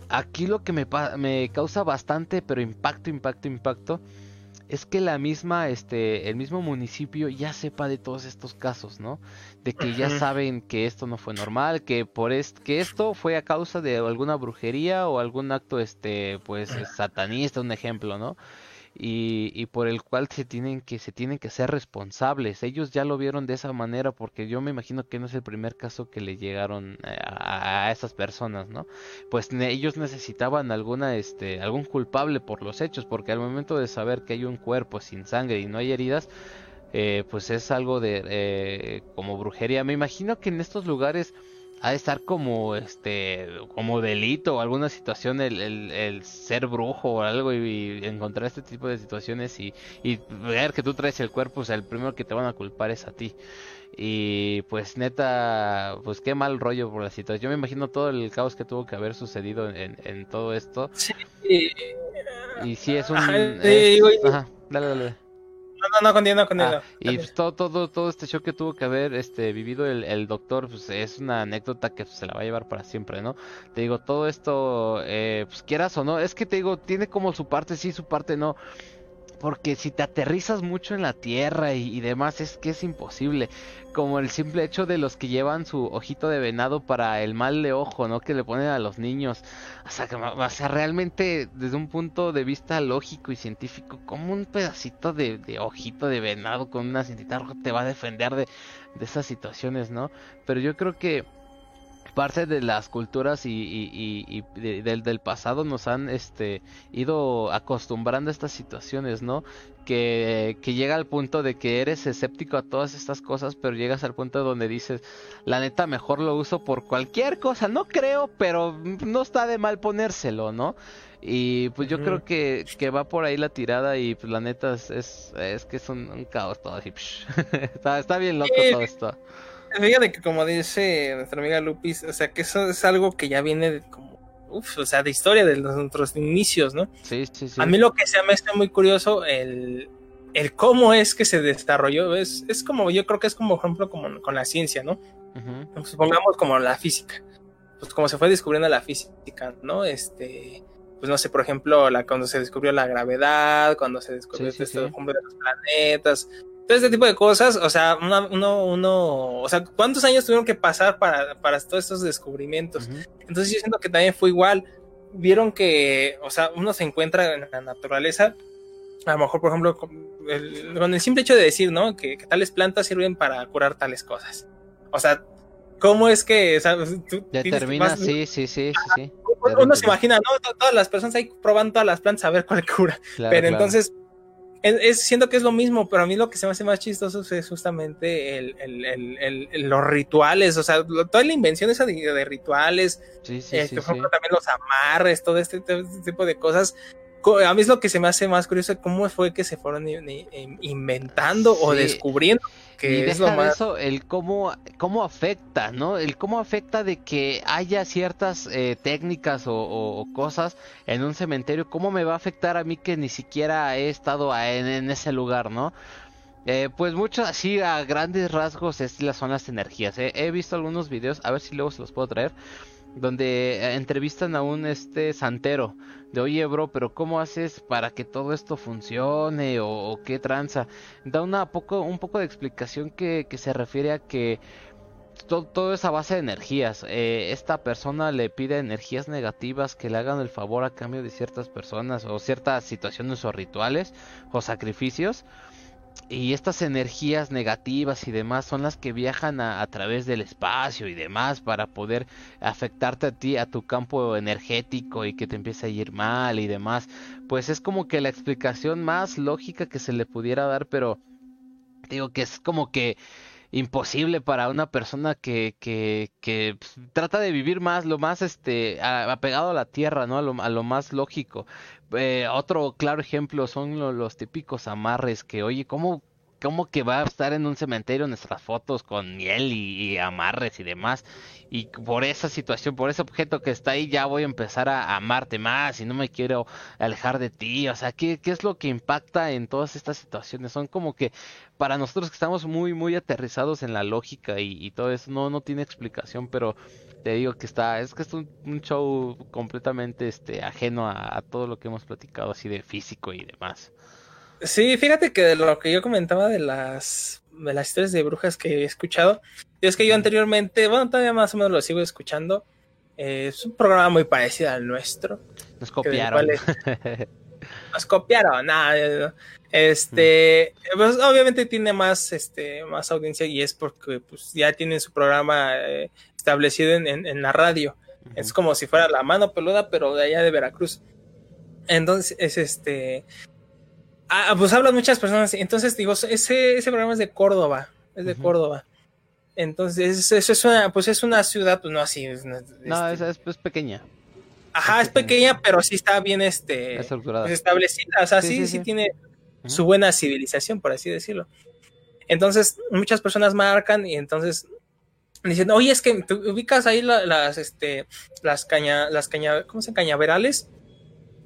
Aquí lo que me, me causa bastante, pero impacto, impacto, impacto, es que la misma, este, el mismo municipio ya sepa de todos estos casos, ¿no? De que ya saben que esto no fue normal, que por est que esto fue a causa de alguna brujería o algún acto, este, pues, satanista, un ejemplo, ¿no? Y, y por el cual se tienen que se tienen que ser responsables. Ellos ya lo vieron de esa manera porque yo me imagino que no es el primer caso que le llegaron eh, a, a esas personas, ¿no? Pues ne- ellos necesitaban alguna este algún culpable por los hechos porque al momento de saber que hay un cuerpo sin sangre y no hay heridas eh, pues es algo de eh, como brujería. Me imagino que en estos lugares ha de estar como este como delito o alguna situación el, el, el ser brujo o algo y, y encontrar este tipo de situaciones y, y ver que tú traes el cuerpo, o sea, el primero que te van a culpar es a ti. Y pues neta, pues qué mal rollo por la situación. Yo me imagino todo el caos que tuvo que haber sucedido en, en todo esto. Sí. Y sí es un... Es- y- ajá, dale, dale. No, no, no, continúa, continúa. Ah, y pues, todo, todo, todo este shock que tuvo que haber este, vivido el, el doctor, pues es una anécdota que se la va a llevar para siempre, ¿no? Te digo, todo esto, eh, pues quieras o no, es que te digo, tiene como su parte sí, su parte no. Porque si te aterrizas mucho en la tierra y, demás, es que es imposible. Como el simple hecho de los que llevan su ojito de venado para el mal de ojo, ¿no? Que le ponen a los niños. O sea, que, o sea, realmente desde un punto de vista lógico y científico, como un pedacito de, ojito de venado con una cintita roja te va a defender de, de esas situaciones, ¿no? Pero yo creo que parte de las culturas y, y- y- y de- del, del pasado nos han este ido acostumbrando a estas situaciones, ¿no? Que, que llega al punto de que eres escéptico a todas estas cosas, pero llegas al punto donde dices, la neta mejor lo uso por cualquier cosa, no creo, pero no está de mal ponérselo, ¿no? Y pues yo creo que, que va por ahí la tirada y pues la neta es, es, es que es un, un caos todo así. [LAUGHS] está, está bien loco todo esto. Fíjate que como dice nuestra amiga Lupis, o sea que eso es algo que ya viene de como, uf, o sea, de historia de nuestros inicios, ¿no? Sí, sí, sí. A mí lo que se me hace muy curioso el, el cómo es que se desarrolló, es, es como, yo creo que es como, por ejemplo, como con la ciencia, ¿no? Supongamos como la física, pues como se fue descubriendo la física, ¿no? Este, pues no sé, por ejemplo, la, cuando se descubrió la gravedad, cuando se descubrió Sí, sí, este sí. de los planetas, todo este tipo de cosas, o sea, uno, uno, o sea, ¿cuántos años tuvieron que pasar para, para todos estos descubrimientos? Entonces yo siento que también fue igual. Vieron que, o sea, uno se encuentra en la naturaleza, a lo mejor, por ejemplo, con el, con el simple hecho de decir, ¿no? Que, que tales plantas sirven para curar tales cosas. O sea, ¿cómo es que, o sea, tú Determina, sí, sí, sí, sí, sí. uno, uno se imagina, ¿no? To- Todas las personas ahí probando todas las plantas a ver cuál cura. Claro, pero claro. entonces, es, es- siento que es lo mismo, pero a mí lo que se me hace más chistoso es justamente el, el- el- los rituales, o sea, lo- toda la invención esa de, de rituales, Sí, sí, eh, sí, por sí. ejemplo, también los amarres, todo este, todo este tipo de cosas. A mí es lo que se me hace más curioso, cómo fue que se fueron inventando o descubriendo, Y que es deja lo de más... eso, el cómo, cómo afecta, ¿no? El cómo afecta de que haya ciertas eh, técnicas o, o- o cosas en un cementerio, cómo me va a afectar a mí que ni siquiera he estado en, en ese lugar, ¿no? Eh, pues mucho así a grandes rasgos es, las- son las energías. eh. He visto algunos videos, a ver si luego se los puedo traer, donde eh, entrevistan a un este santero de oye bro, pero ¿cómo haces para que todo esto funcione o, qué tranza? Da una poco, un poco de explicación que, que se refiere a que to- todo es a base de energías. Eh, esta persona le pide energías negativas que le hagan el favor a cambio de ciertas personas o ciertas situaciones o rituales o sacrificios. Y estas energías negativas y demás son las que viajan a, través del espacio y demás para poder afectarte a ti, a tu campo energético y que te empiece a ir mal y demás. Pues es como que la explicación más lógica que se le pudiera dar, pero digo que es como que imposible para una persona que, que, que pues, trata de vivir más, lo más este, apegado a la tierra, ¿no? A lo, a lo más lógico. Eh, otro claro ejemplo son lo- los típicos amarres que, oye, ¿cómo, cómo que va a estar en un cementerio nuestras fotos con miel y, amarres y demás? Y por esa situación, por ese objeto que está ahí, ya voy a empezar a, a amarte más y no me quiero alejar de ti. O sea, ¿qué, qué es lo que impacta en todas estas situaciones? Son como que para nosotros que estamos muy, muy aterrizados en la lógica y, y todo eso, no, no tiene explicación, pero te digo que está, es que es un, un show completamente este ajeno a, a todo lo que hemos platicado así de físico y demás. Sí, fíjate que de lo que yo comentaba de las, de las historias de brujas que he escuchado, es que yo anteriormente, bueno, todavía más o menos lo sigo escuchando. eh, es un programa muy parecido al nuestro. Nos copiaron. es- [LAUGHS] nos copiaron, nada. Este, pues, obviamente tiene más, este, más audiencia y es porque pues ya tienen su programa eh, establecido en, en, en, la radio. Es como si fuera la mano peluda, pero de allá de Veracruz. Entonces, es este. Ah, pues hablan muchas personas. Entonces, digo, ese, ese programa es de Córdoba. Es de Córdoba. Entonces, eso es una, pues es una ciudad, pues no así. Es, no, es, es, es, pequeña. Ajá, es pequeña, pero sí está bien este, pues, establecida. O sea, sí, sí, sí, sí tiene su buena civilización, por así decirlo. Entonces, muchas personas marcan y entonces dicen, oye, es que tú ubicas ahí la, las, este, las caña, las caña, ¿cómo se? Cañaverales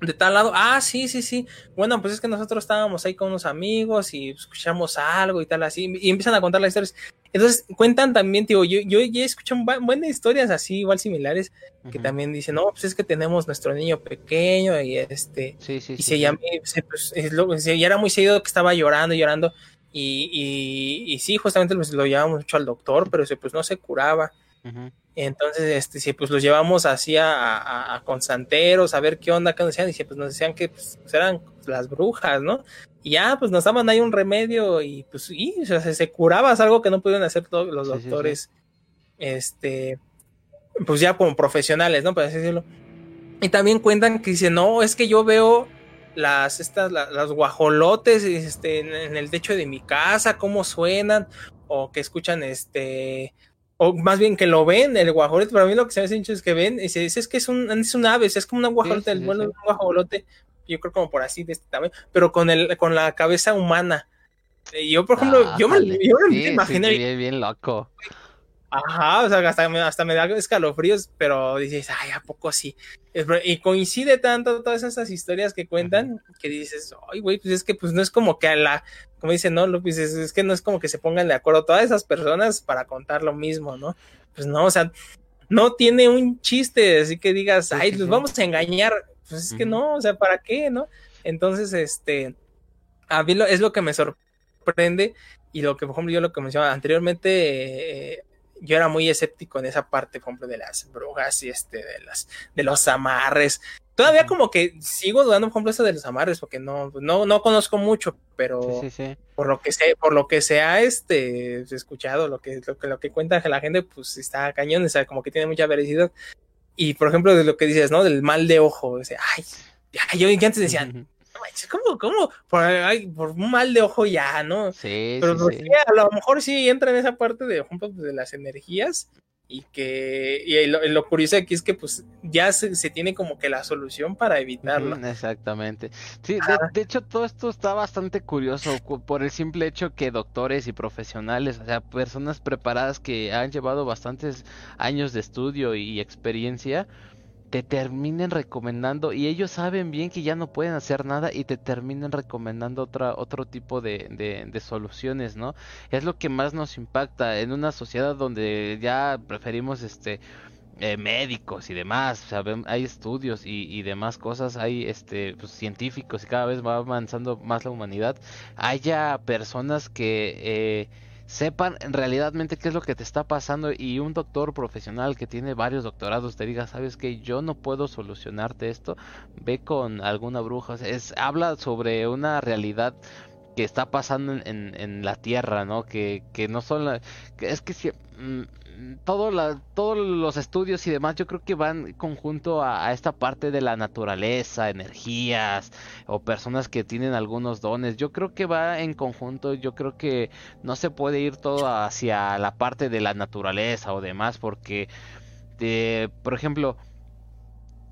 de tal lado. Ah, sí, sí, sí. Bueno, pues es que nosotros estábamos ahí con unos amigos y escuchamos algo y tal así. Y empiezan a contar las historias. Entonces cuentan también, tío, yo, yo ya escucho buenas historias así, igual similares, que uh -huh. también dicen, no, pues es que tenemos nuestro niño pequeño y este, sí, sí, y sí, se llama, pues, es lo, ya era muy seguido que estaba llorando, llorando, y, y, y sí, justamente pues, lo llevamos mucho al doctor, pero pues no se curaba. Uh -huh. Entonces, este, sí, pues los llevamos así a, a, a consanteros, a ver qué onda, qué nos decían, y pues nos decían que pues, eran las brujas, ¿no? Y ya, pues nos daban ahí un remedio y pues y, o sea, se, se curaba, es algo que no pudieron hacer todos los sí, doctores, sí, sí. este, pues ya como profesionales, ¿no? Por así decirlo. Y también cuentan que dicen, no, es que yo veo las, estas, las, las guajolotes, este, en, en el techo de mi casa, cómo suenan, o que escuchan, este, o más bien que lo ven, el guajolote, para mí lo que se me hace mucho es que ven, y se dice es que es un, es un ave, es como una guajolote, sí, sí, el vuelo sí. de un guajolote, yo creo como por así de este tamaño, pero con el, con la cabeza humana. Yo, por ejemplo, ah, yo, me, yo me sí, imaginé. Sí, bien loco. Ajá, o sea, hasta me, hasta me da escalofríos, pero dices, ay, ¿a poco sí? Y coincide tanto todas esas historias que cuentan, que dices, ay, güey, pues es que pues no es como que a la, como dicen, no, Lupis, es, es, que no es como que se pongan de acuerdo todas esas personas para contar lo mismo, ¿no? Pues no, o sea, no tiene un chiste, así que digas, ay, los sí. vamos a engañar, pues es que no, o sea, ¿para qué, no? Entonces, este, a mí lo, es lo que me sorprende y lo que, por ejemplo, yo lo que mencionaba anteriormente, eh, yo era muy escéptico en esa parte, por ejemplo, de las brujas y este, de las, de los amarres. Todavía como que sigo dudando, por ejemplo, eso de los amarres, porque no, no, no conozco mucho, pero sí, sí, sí. por lo que sé, por lo que se ha este escuchado, lo que, lo que, lo que cuenta la gente, pues está cañón, o sea, como que tiene mucha veracidad. Y por ejemplo, de lo que dices, ¿no? Del mal de ojo, o sea, ay, ya, yo que antes decían, ¿cómo, cómo? Por, ay, por, un mal de ojo ya, ¿no? Sí, Pero sí, sí. a lo mejor sí entra en esa parte de, de las energías y que y lo, lo, curioso aquí es que pues ya se, se, tiene como que la solución para evitarlo. Exactamente. Sí, de, de, hecho todo esto está bastante curioso por el simple hecho que doctores y profesionales, o sea, personas preparadas que han llevado bastantes años de estudio y experiencia, te terminen recomendando y ellos saben bien que ya no pueden hacer nada y te terminan recomendando otra, otro tipo de, de, soluciones, ¿no? Es lo que más nos impacta en una sociedad donde ya preferimos este eh, médicos y demás, hay estudios y, y, demás cosas, hay este pues, científicos y cada vez va avanzando más la humanidad, haya personas que eh, sepan realmente qué es lo que te está pasando y un doctor profesional que tiene varios doctorados te diga, sabes que yo no puedo solucionarte esto, ve con alguna bruja, es habla sobre una realidad que está pasando en, en, la tierra, ¿no? Que, que no son la, que es que si, mmm, todo la, todos los estudios y demás yo creo que van conjunto a, esta parte de la naturaleza, energías o personas que tienen algunos dones. Yo creo que va en conjunto, yo creo que no se puede ir todo hacia la parte de la naturaleza o demás porque, de, por ejemplo,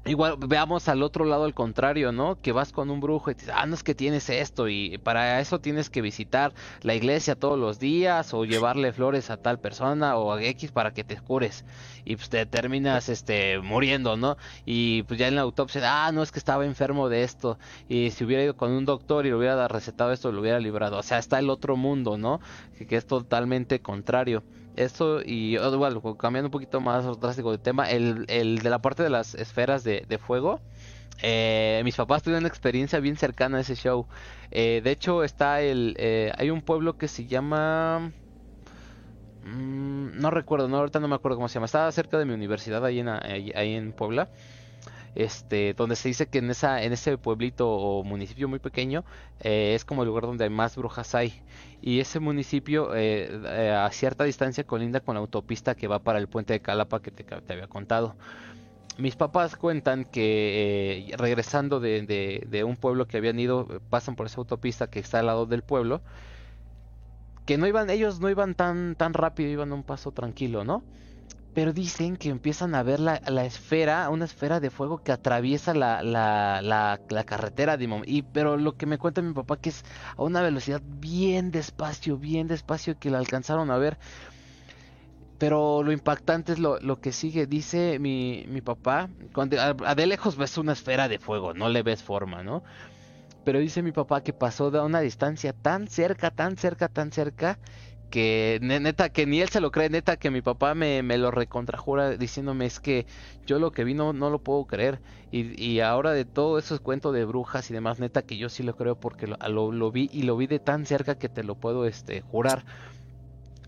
Igual veamos al otro lado al contrario, ¿no? Que vas con un brujo y te dices, ah, no es que tienes esto y para eso tienes que visitar la iglesia todos los días o llevarle flores a tal persona o a X para que te cures y pues te terminas este muriendo, ¿no? Y pues ya en la autopsia, ah, no es que estaba enfermo de esto y si hubiera ido con un doctor y le hubiera recetado esto, lo hubiera librado. O sea, está el otro mundo, ¿no? Que, que es totalmente contrario esto y igual cambiando un poquito más drástico de tema el, el de la parte de las esferas de, de fuego eh, mis papás tuvieron una experiencia bien cercana a ese show. Eh, de hecho está el eh, hay un pueblo que se llama mmm, no recuerdo no ahorita no me acuerdo cómo se llama estaba cerca de mi universidad ahí en ahí, ahí en Puebla este, donde se dice que en ese pueblito o municipio muy pequeño eh, es como el lugar donde más brujas hay. Y ese municipio eh, eh, a cierta distancia colinda con la autopista que va para el puente de Calapa que te, había contado. Mis papás cuentan que eh, regresando de, de- un pueblo que habían ido, pasan por esa autopista que está al lado del pueblo, que no iban, ellos no iban tan, tan rápido, iban a un paso tranquilo, ¿no? Pero dicen que empiezan a ver la, la esfera, una esfera de fuego que atraviesa la, la, la, carretera de y Pero lo que me cuenta mi papá que es a una velocidad bien despacio, bien despacio que la alcanzaron a ver. Pero lo impactante es lo, lo que sigue. Dice mi, mi papá, cuando a, a de lejos ves una esfera de fuego, no le ves forma, ¿no? Pero dice mi papá que pasó de una distancia tan cerca, tan cerca, tan cerca, que ne- neta, que ni él se lo cree, neta, que mi papá me, me lo recontrajura diciéndome es que yo lo que vi no, no lo puedo creer. Y, y ahora de todo eso cuento de brujas y demás, neta, que yo sí lo creo porque lo, lo, vi y lo vi de tan cerca que te lo puedo este, jurar.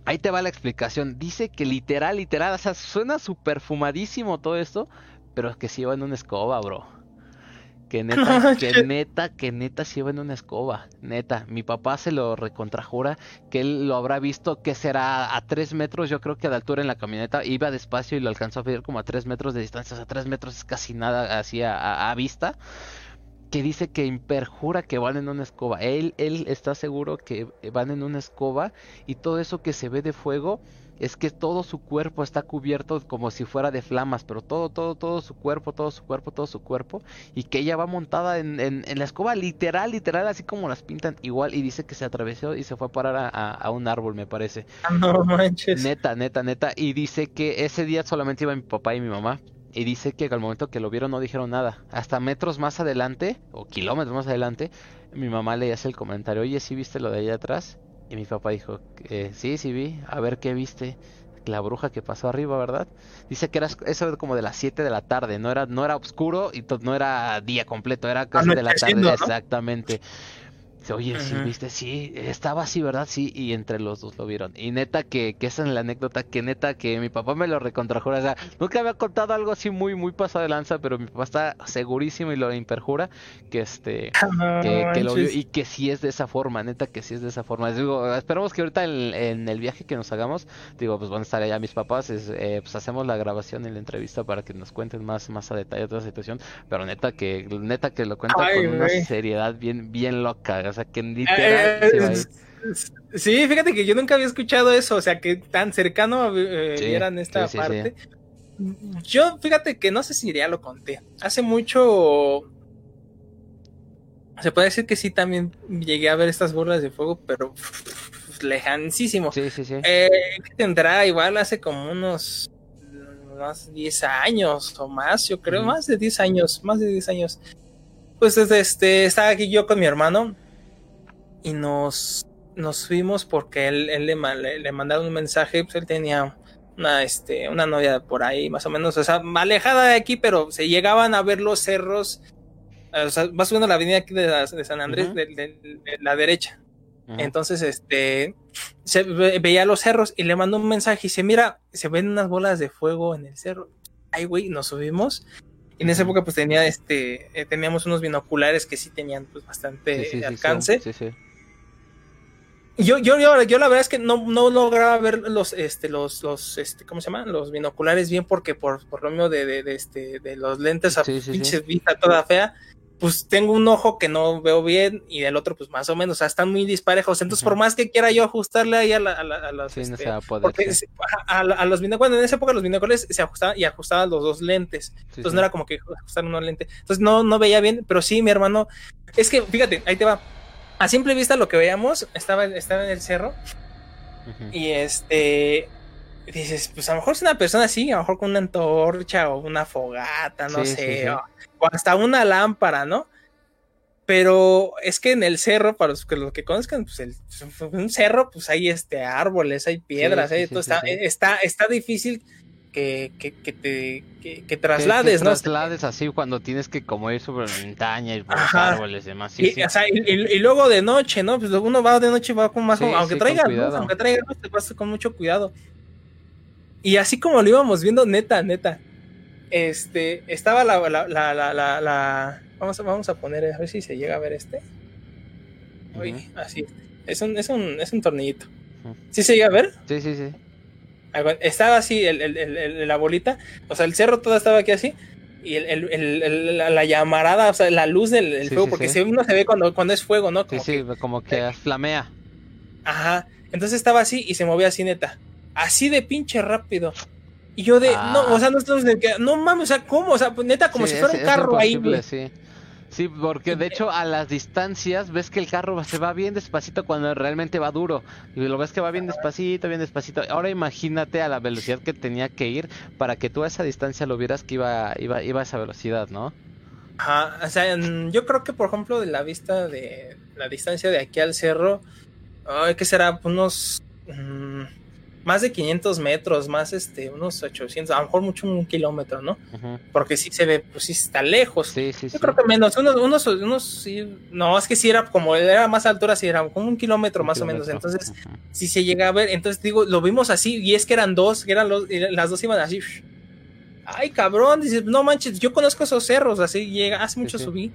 Ahí te va la explicación. Dice que literal, literal, o sea, suena súper fumadísimo todo esto, pero es que se iba en una escoba, bro. Que [LAUGHS] neta, que neta, que neta se iba en una escoba. Neta, mi papá se lo recontrajura que él lo habrá visto que será a tres metros, yo creo que de altura en la camioneta. Iba despacio y lo alcanzó a ver como a tres metros de distancia. O sea, tres metros es casi nada así a, a- a vista. Que dice que imperjura que van en una escoba. Él, él está seguro que van en una escoba y todo eso que se ve de fuego es que todo su cuerpo está cubierto como si fuera de flamas, pero todo, todo, todo su cuerpo, todo su cuerpo, todo su cuerpo, y que ella va montada en, en- en la escoba, literal, literal, así como las pintan igual, y dice que se atravesó y se fue a parar a, a- a un árbol, me parece. [LAUGHS] No manches. Neta, neta, neta, y dice que ese día solamente iba mi papá y mi mamá. Y dice que al momento que lo vieron no dijeron nada. Hasta metros más adelante, o kilómetros más adelante, mi mamá le hace el comentario, oye, ¿sí viste lo de allá atrás? Y mi papá dijo, "Eh, sí, sí vi, a ver qué viste. La bruja que pasó arriba, ¿verdad? Dice que era eso era como de las 7 de la tarde, no era, no era oscuro y no era día completo, era casi de la tarde, exactamente. Oye, sí, viste, sí, estaba así, ¿verdad? Sí, y entre los dos lo vieron. Y neta que, que esa es la anécdota, que neta que mi papá me lo recontrajura. O sea, nunca había contado algo así muy, muy pasado de lanza, pero mi papá está segurísimo y lo imperjura que este, que, que lo vio y que sí es de esa forma, neta que sí es de esa forma. Digo, esperamos que ahorita en, en el viaje que nos hagamos, digo, pues van a estar allá mis papás, es, eh, pues hacemos la grabación y la entrevista para que nos cuenten más, más a detalle toda la situación, pero neta que, neta que lo cuenta Ay, con una seriedad bien, bien loca, o sea que Eh, literal se va a ir. Sí, fíjate que yo nunca había escuchado eso, o sea, que tan cercano eh, Sí, vieran esta sí, sí, parte. Yo, fíjate que no sé si ya lo conté. Hace mucho. Se puede decir que sí, también llegué a ver estas bolas de fuego, pero lejanísimo. Sí, sí, sí. Eh, ¿qué tendrá igual hace como unos más 10 años o más, yo creo, más de 10 años, más de 10 años. Pues desde este, estaba aquí yo con mi hermano y nos, nos porque él, él le, le, le mandaron un mensaje, pues él tenía una, este, una novia por ahí, más o menos, o sea, alejada de aquí, pero se llegaban a ver los cerros, o sea, va subiendo la avenida aquí de, la- de San Andrés, de, de- de la derecha. Entonces, este, se ve- veía los cerros y le mandó un mensaje y dice, mira, se ven unas bolas de fuego en el cerro. Ay, güey, nos subimos. Y en esa época, pues tenía este, eh, teníamos unos binoculares que sí tenían pues bastante Sí, sí, alcance. sí, Yo, yo, yo, yo la verdad es que no, no lograba ver los, este, los, los, este, ¿cómo se llama? Los binoculares bien porque por, por lo mismo de, de, de, este, de los lentes a Sí, sí, sí. pinches vista toda fea, pues tengo un ojo que no veo bien y el otro pues más o menos, o sea, están muy disparejos. Entonces, por más que quiera yo ajustarle ahí a, la, a, la- a los, Sí, no este, poder. porque a, a- los binoculares, en esa época los binoculares se ajustaban y ajustaban los dos lentes. Entonces no era como que ajustar una lente. Entonces no, no veía bien, pero sí, mi hermano. Es que, fíjate, ahí te va. A simple vista lo que veíamos, estaba, estaba en el cerro y este. Dices, pues a lo mejor es una persona así, a lo mejor con una antorcha o una fogata, no Sí, sé, sí, sí. O, o hasta una lámpara, ¿no? Pero es que en el cerro, para los que, los que conozcan, pues el, un cerro, pues hay este árboles, hay piedras, hay- sí, está, está, está difícil que, que, que te que, traslades, que ¿no? traslades así cuando tienes que como ir sobre la montaña y por los árboles y demás. Sí, y, sí. o sea, y, y- y luego de noche, ¿no? Pues uno va de noche, va con más, Sí, aunque traiga con luz, aunque traiga te vas con mucho cuidado. Y así como lo íbamos viendo, neta, neta. este, estaba la, la, la, la, la- la- vamos, a, vamos a poner, a ver si se llega a ver este. Uy, así. Es un, es un, es un tornillito. ¿Sí se llega a ver? Sí, sí, sí. Estaba así el, el- la bolita, o sea, el cerro todo estaba aquí así. Y el, el- el- el- la, la llamarada, o sea, la luz del, Sí, fuego, sí, porque sí. uno se ve cuando, cuando es fuego, ¿no? Sí, Como sí, como que flamea. Ajá. Entonces estaba así y se movía así, neta. Así de pinche rápido. Y yo de, Ah. no, o sea, no, no, de que- no mames, o sea, ¿cómo? O sea, pues, neta, como si fuera un carro ahí. Sí. Sí, porque de hecho a las distancias ves que el carro se va bien despacito cuando realmente va duro. Y lo ves que va bien despacito, bien despacito. Ahora imagínate a la velocidad que tenía que ir para que tú a esa distancia lo vieras que iba, iba, iba a esa velocidad, ¿no? Ajá, o sea, yo creo que, por ejemplo, de la vista de la distancia de aquí al cerro, ay, ¿qué será? Unos mm, más de 500 metros, más este, unos 800, a lo mejor mucho un kilómetro, ¿no? Porque sí se ve, pues sí está lejos. Sí, sí, Yo sí. creo que menos, unos, unos, unos, sí, no, es que si era como era más altura, si era como un kilómetro Un más o menos. Entonces, Ujú. si se llega a ver, entonces digo, lo vimos así, y es que eran dos, que eran los, las dos iban así. Ay, cabrón, dices, no manches, yo conozco esos cerros, así llega, hace mucho sí. subí.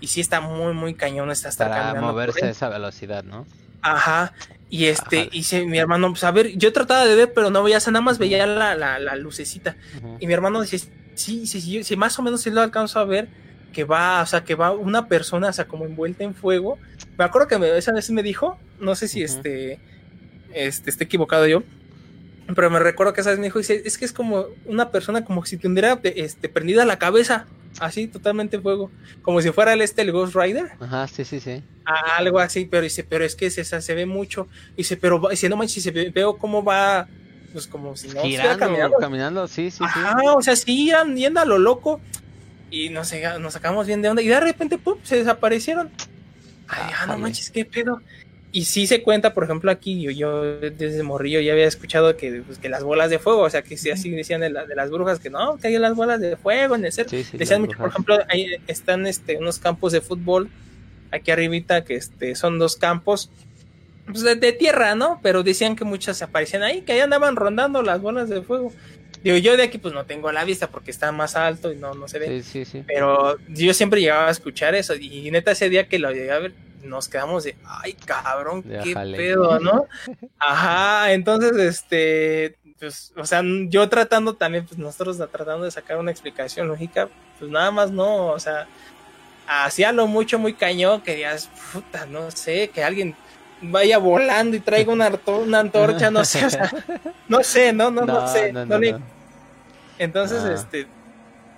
Y sí está muy, muy cañón, está estar Para moverse a esa velocidad, ¿no? Ajá. Y este, y mi hermano, pues a ver, yo trataba de ver, pero no veía, o sea, nada más veía la, la, la lucecita. Y mi hermano dice, sí, sí, sí, sí, más o menos sí lo alcanzo a ver, que va, o sea, que va una persona, o sea, como envuelta en fuego. Me acuerdo que me- esa vez me dijo, no sé si este, este, esté equivocado yo, pero me recuerdo que esa vez me dijo, dice, es que es como una persona como si tuviera este, prendida la cabeza, así, totalmente en fuego, como si fuera el este, el Ghost Rider. Ajá, sí, sí, sí. a- algo así, pero dice, pero es que se, se ve mucho. Dice, pero dice, no manches, se ve- veo cómo va, pues como si no Girando, caminando. caminando, sí, sí, sí. Ajá, o sea, sí, iban yendo a lo loco. Y nos, nos sacamos bien de onda. Y de repente, pum, se desaparecieron. Ay, ah, no manches, qué pedo. Y sí se cuenta, por ejemplo, aquí, yo, yo desde morrillo ya había escuchado que, pues, que las bolas de fuego, o sea, que sí, así decían de, la- de las brujas, que no, que hay las bolas de fuego en el cerro. Sí, sí, Decían mucho, por ejemplo, ahí están este, unos campos de fútbol, aquí arribita, que este, son dos campos pues, de, de tierra, ¿no? Pero decían que muchas se aparecían ahí, que ahí andaban rondando las bolas de fuego. Digo, yo de aquí pues no tengo la vista porque está más alto y no, no se ve. Sí, sí, sí. Pero yo siempre llegaba a escuchar eso y neta ese día que lo llegué a ver nos quedamos de, ay cabrón, Ya qué jale. pedo, ¿no? Ajá, entonces este, pues, o sea, yo tratando también, pues nosotros tratando de sacar una explicación lógica, pues nada más no, o sea, hacía lo mucho muy cañón, que digas, puta, no sé, que alguien vaya volando y traiga una, una antorcha, no sé, o sea, [LAUGHS] no sé, no, no, no, sé, no, no no, le- no. entonces, Ah. este,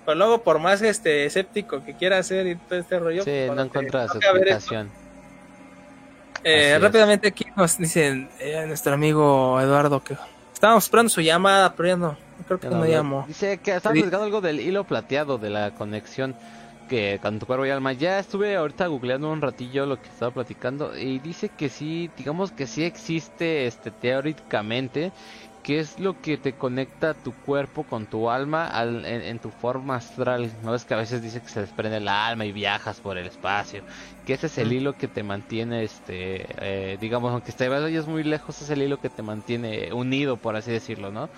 pues luego por más este escéptico que quiera hacer y todo este rollo, Sí, pues, no encuentras explicación. eh, rápidamente aquí nos dicen eh, nuestro amigo Eduardo que estábamos esperando su llamada, pero ya no, creo que Ya no, no, llamó. Dice que estaba platicando algo del hilo plateado, de la conexión que con tu cuerpo y alma. Ya estuve ahorita googleando un ratillo lo que estaba platicando y dice que sí, digamos que sí existe este teóricamente, que es lo que te conecta tu cuerpo con tu alma al- en, en tu forma astral. No es que a veces dice que se desprende el alma y viajas por el espacio, que ese es el hilo que te mantiene, este, eh, digamos, aunque vayas muy lejos, es el hilo que te mantiene unido, por así decirlo, ¿no?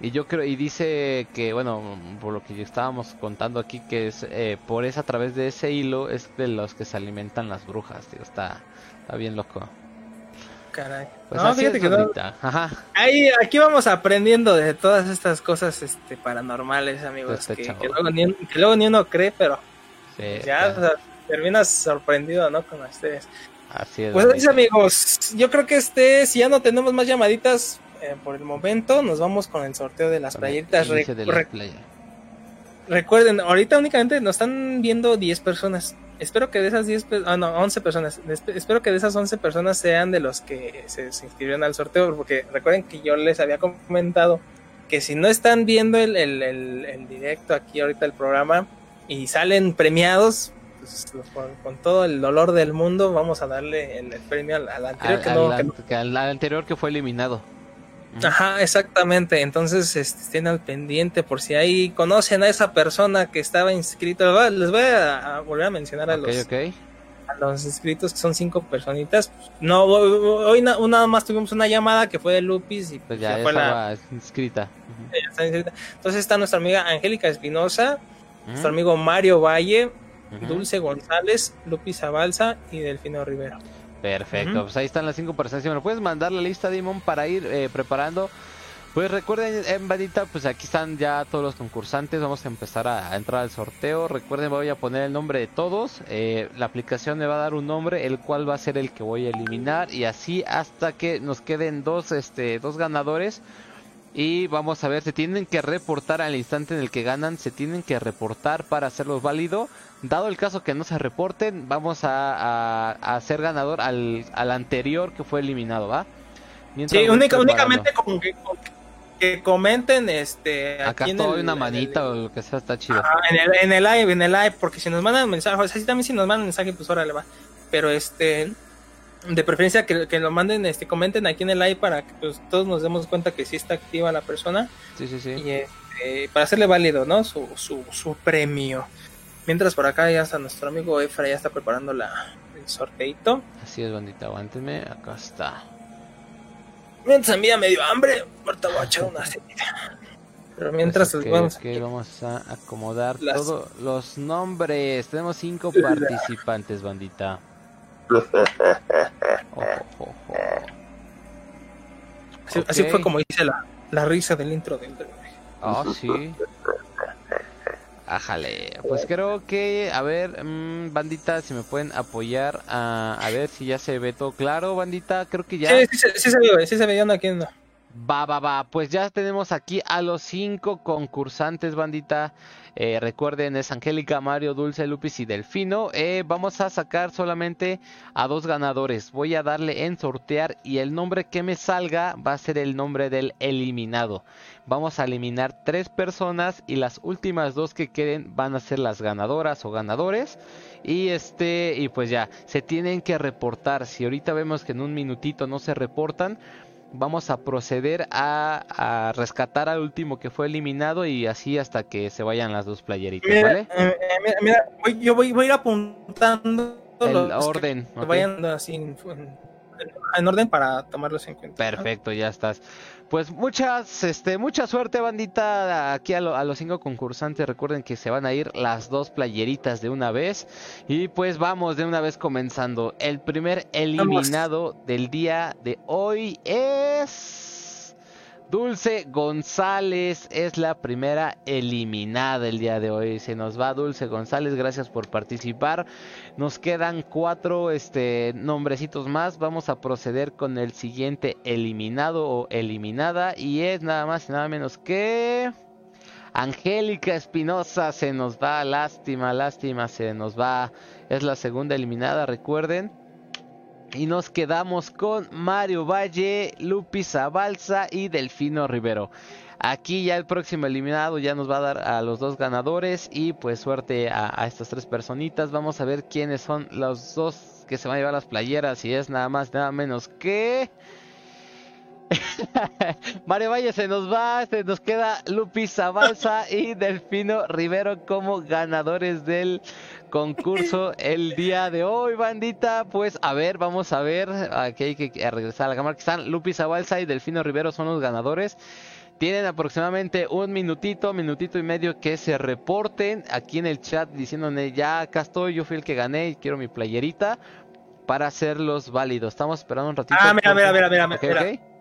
Y yo creo, y dice que, bueno, por lo que ya estábamos contando aquí, que es eh, por esa, a través de ese hilo, es de los que se alimentan las brujas, tío. Está, está bien loco. Caray. Pues no, así fíjate es, que no-. Ajá. Ahí, aquí vamos aprendiendo de todas estas cosas este, paranormales, amigos, Este que, que luego ni, que luego ni uno cree, pero Sí, ya está- o sea, terminas sorprendido, ¿no? Con ustedes. así es. Pues amigos, yo creo que este, si ya no tenemos más llamaditas eh, por el momento, nos vamos con el sorteo de las playeritas. Re- de la playa. recuerden, ahorita únicamente nos están viendo 10 personas. Espero que de esas 10, pe- ah no, 11 personas. Espe- Espero que de esas 11 personas sean de los que se, se inscribieron al sorteo, porque recuerden que yo les había comentado que si no están viendo el, el- el- el directo aquí ahorita el programa y salen premiados, pues, con, con todo el dolor del mundo vamos a darle el, premio al, al anterior Al, que no- al- que no al anterior que fue eliminado. Ajá, exactamente. Entonces, este, estén al pendiente por si ahí conocen a esa persona que estaba inscrito. Va- Les voy a, volver a mencionar a, los, ok. a los inscritos, que son cinco personitas. No, hoy na- nada más tuvimos una llamada que fue de Lupis y Pues ya ya, fue la- inscrita. Está inscrita. Entonces está nuestra amiga Angélica Espinosa, nuestro Ujú, amigo Mario Valle. Dulce González, Lupis Abalza y Delfino Rivero. Perfecto, pues ahí están las cinco personas. Si me lo puedes mandar la lista, Dimon, para ir eh, preparando. Pues recuerden, en bandita, pues aquí están ya todos los concursantes. Vamos a empezar a, a entrar al sorteo. Recuerden, voy a poner el nombre de todos. Eh, la aplicación me va a dar un nombre, el cual va a ser el que voy a eliminar. Y así hasta que nos queden dos, este, dos ganadores. Y vamos a ver, se tienen que reportar al instante en el que ganan, se tienen que reportar para hacerlos válido. Dado el caso que no se reporten, vamos a, a, a hacer ganador al, al anterior que fue eliminado, ¿va? Mientras Sí, única- únicamente con que, comenten este Acá aquí en el- una el- manita o lo que sea, está chido. En el, en el live, en el live, porque si nos mandan mensaje, o sea, si también si nos mandan mensaje, pues órale va. Pero este, de preferencia que, que lo manden, este, comenten aquí en el live para que pues, todos nos demos cuenta que sí está activa la persona Sí, sí, sí. y este, para hacerle válido, ¿no? Su, su, su premio. Mientras por acá ya está nuestro amigo Efra, ya está preparando la, el sorteito. Así es, bandita, aguántenme. Acá está. Mientras a mí ya me dio hambre, ahorita voy a echar una cenita. Pero mientras Pues, ok, vamos vamos a acomodar Las- todos los nombres. Tenemos cinco participantes, bandita. [LAUGHS] Ojo. Así, fue como hice la, la risa del intro del. Ah, sí. Ájale. Pues creo que, a ver, mm, bandita, si me pueden apoyar a, a ver si ya se ve todo claro, bandita. Creo que ya. Sí, sí, se- sí se ve, sí se ve, yo no aquí no. Va, va, va. Pues ya tenemos aquí a los cinco concursantes, bandita. Eh, recuerden, es Angélica, Mario, Dulce, Lupis y Delfino. Eh, vamos a sacar solamente a dos ganadores. Voy a darle en sortear y el nombre que me salga va a ser el nombre del eliminado. Vamos a eliminar tres personas y las últimas dos que queden van a ser las ganadoras o ganadores. Y este, y pues ya, se tienen que reportar. Si ahorita vemos que en un minutito no se reportan, vamos a proceder a, a rescatar al último que fue eliminado y así hasta que se vayan las dos playeritas, Mira, ¿vale? eh, eh, mira, mira, voy- yo voy, voy a ir apuntando El los orden, que vayan así en, en- en orden para tomarlos en cuenta. Perfecto, ya estás. Pues muchas, este, mucha suerte, bandita, aquí a, lo- a los cinco concursantes. Recuerden que se van a ir las dos playeritas de una vez. Y pues vamos de una vez comenzando. El primer eliminado del día de hoy es... Dulce González es la primera eliminada el día de hoy. Se nos va Dulce González, gracias por participar. Nos quedan cuatro este, nombrecitos más. Vamos a proceder con el siguiente eliminado o eliminada. Y es nada más y nada menos que... Angélica Espinosa se nos va. Lástima, lástima, se nos va. Es la segunda eliminada, recuerden. Y nos quedamos con Mario Valle, Lupis Abalza y Delfino Rivero. Aquí ya el próximo eliminado ya nos va a dar a los dos ganadores y pues suerte a, a estas tres personitas. Vamos a ver quiénes son los dos que se van a llevar las playeras y es nada más nada menos que... [LAUGHS] Mario Valle se nos va, se nos queda Lupis Zabalza [LAUGHS] y Delfino Rivero como ganadores del concurso el día de hoy, bandita. Pues a ver, vamos a ver, aquí hay que regresar a la cámara que están Lupis Zabalza y Delfino Rivero son los ganadores. Tienen aproximadamente un minutito, minutito y medio que se reporten aquí en el chat diciéndome ya acá estoy, yo fui el que gané y quiero mi playerita para hacerlos válidos. Estamos esperando un ratito. Ah, mira, mira, mira, mira, mira. ok. Ahí tiene la venta.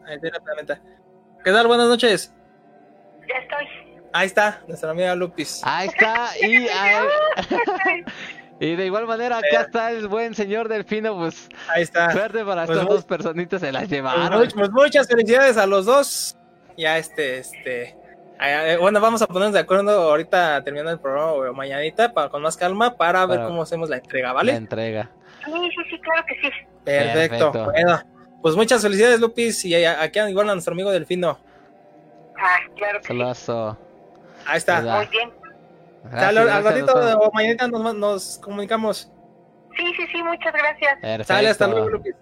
¿Qué tal? Buenas noches. Ya estoy. Ahí está, nuestra amiga Lupis. Ahí está, [LAUGHS] y, ahí- [LAUGHS] y de igual manera acá está el buen señor Delfino, pues Ahí está. suerte para Pues estas muy- dos personitas se las Pues, llevaron. much- pues muchas felicidades a los dos. Ya este, este. Bueno, vamos a ponernos de acuerdo ahorita terminando el programa o mañanita para, con más calma para ver cómo hacemos la entrega, La ¿vale? entrega. Sí, sí, sí, claro que sí. Perfecto. Perfecto. Bueno, pues muchas felicidades, Lupis. Y aquí igual a nuestro amigo Delfino. Ah, claro que sí. Solazo. Ahí está. Verdad. Muy bien. Ya, al, al Gracias, ratito gracias, o mañanita nos, nos comunicamos. Sí, sí, sí, muchas gracias. Perfecto. Sale, hasta luego, Lupis.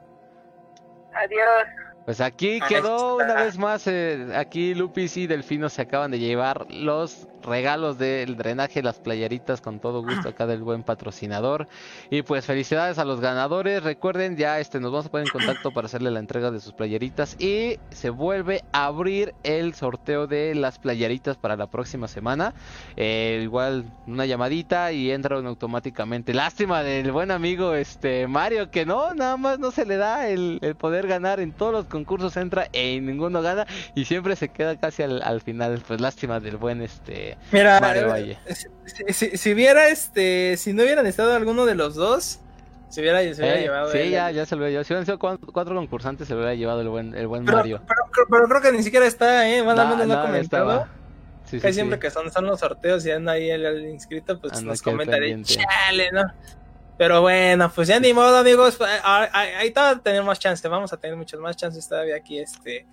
Adiós. Pues aquí Ahí quedó una vez más, eh, aquí Lupis y Delfino se acaban de llevar los regalos del drenaje, las playeritas con todo gusto acá del buen patrocinador. Y pues felicidades a los ganadores. Recuerden, ya este nos vamos a poner en contacto para hacerle la entrega de sus playeritas. Y se vuelve a abrir el sorteo de las playeritas para la próxima semana. Eh, igual una llamadita y entran automáticamente. Lástima del buen amigo este Mario que no, nada más no se le da el, poder ganar en todos los concursos entra y ninguno gana y siempre se queda casi al, al final. Pues lástima del buen este Mira, Mario Valle. si, si, si hubiera este, si no hubieran estado alguno de los dos, se hubiera, se hubiera Eh, llevado. sí, el- ya, ya se lo había llevado. Si hubieran sido cuatro, cuatro concursantes, se lo hubiera llevado el buen, el buen Pero, Mario. pero, pero- pero creo que ni siquiera está, eh. Más No, no, comentado. estaba. Sí, sí, Casi sí. siempre que son, son los sorteos y anda ahí el, el inscrito, pues Anda nos comenta chale, ¿no? Pero bueno, pues ya ni modo, amigos. pues, ah, ah, Ahí todavía tenemos más chance. Vamos a tener muchas más chances todavía aquí. Este,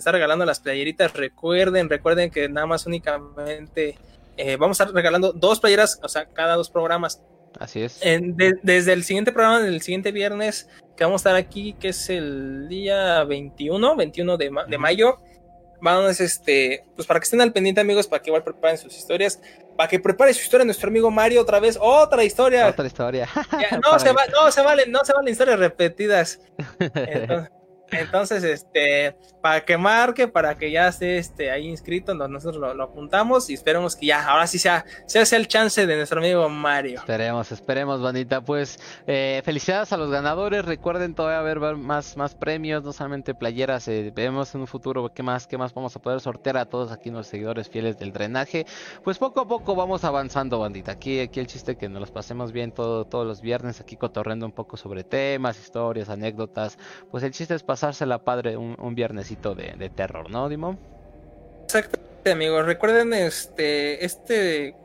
está regalando las playeritas. Recuerden, recuerden que nada más únicamente eh, vamos a estar regalando dos playeras, o sea, cada dos programas. Así es. En- de- desde el siguiente programa, del siguiente viernes, que vamos a estar aquí, que es el día 21, 21 de, ma- de mayo. Vamos, este, pues para que estén al pendiente, amigos, para que igual preparen sus historias. Para que prepare su historia nuestro amigo Mario otra vez. Otra historia. Otra historia. Ya, [LAUGHS] no, se va, no se valen, no se valen historias repetidas. [LAUGHS] Entonces, entonces, este, para que marque, para que ya esté este, ahí inscrito, no- nosotros lo, apuntamos y esperemos que ya, ahora sí sea, sea, el chance de nuestro amigo Mario. Esperemos, esperemos, bandita. Pues eh, felicidades a los ganadores. Recuerden todavía haber va- más, más premios, no solamente playeras. eh, vemos en un futuro qué más, qué más vamos a poder sortear a todos aquí los seguidores fieles del drenaje. Pues poco a poco vamos avanzando, bandita. Aquí, aquí el chiste que nos los pasemos bien todo, todos los viernes, aquí cotorreando un poco sobre temas, historias, anécdotas. Pues el chiste es pasársela padre un, un viernesito de, de terror, ¿no, Dimo? Exactamente, amigos. Recuerden este, este,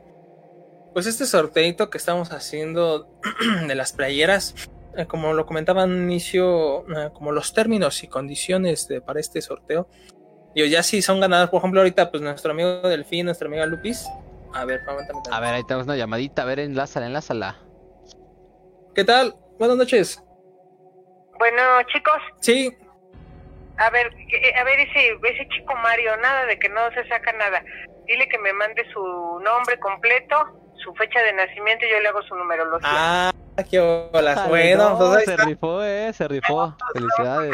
pues este sorteito que estamos haciendo [CLEARS THROAT] de las playeras. eh, Como lo comentaba al inicio, eh, como los términos y condiciones de, para este sorteo. Yo ya si son ganadas, por ejemplo, ahorita, pues nuestro amigo Delfín, nuestra amiga Lupis. A ver, aguántame. A ver, ahí tenemos una llamadita. A ver, enlázala, enlázala. ¿Qué tal? Buenas noches. Bueno, chicos, Sí, a ver, que- a ver ese, ese chico Mario, nada de que no se saca nada. Dile que me mande su nombre completo, su fecha de nacimiento y yo le hago su numerología. Ah, qué hola. Ay, Bueno, no, pues se rifó, eh, se rifó. Felicidades.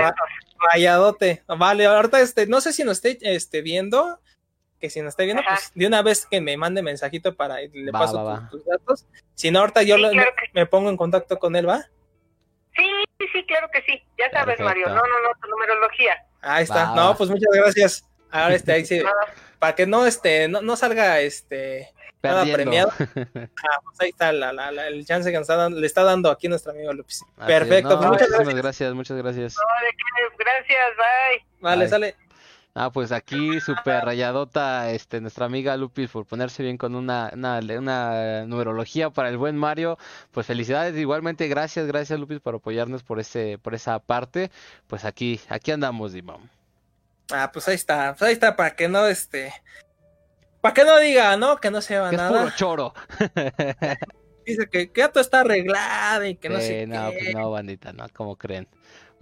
Rayadote. Vale, ahorita este, no sé si nos esté este, viendo. Que si nos esté viendo, Ajá. pues de una vez que me mande mensajito para le Va, paso va, tu- va. tus datos. Si no, ahorita yo Sí, lo- claro que- me pongo en contacto con él, ¿va? Sí, sí, sí, claro que sí. Ya sabes, Perfecto. Mario. No, no, no, tu numerología. Ahí está. Va, no, pues muchas gracias. Ahora este, ahí sí, [LAUGHS] para que no este, no, no salga este nada premiado. [LAUGHS] Ah, pues ahí está la, la- la- el chance que nos está dando- le está dando aquí nuestro amigo Lupis. Así Perfecto, no, pues muchas gracias. gracias, muchas gracias. No, de qué, gracias, bye. Vale, Bye. sale. Ah, pues aquí super rayadota, este, nuestra amiga Lupis por ponerse bien con una, una, una numerología para el buen Mario. Pues felicidades, igualmente gracias, gracias Lupis por apoyarnos por ese, por esa parte. Pues aquí, aquí andamos, Dimo. Ah, pues ahí está, pues ahí está, para que no este. Para que no diga, ¿no? Que no se va Que es nada. puro choro. [LAUGHS] Dice que, que ya todo está arreglado y que no Sí, sé no, qué. pues no, bandita, no, como creen.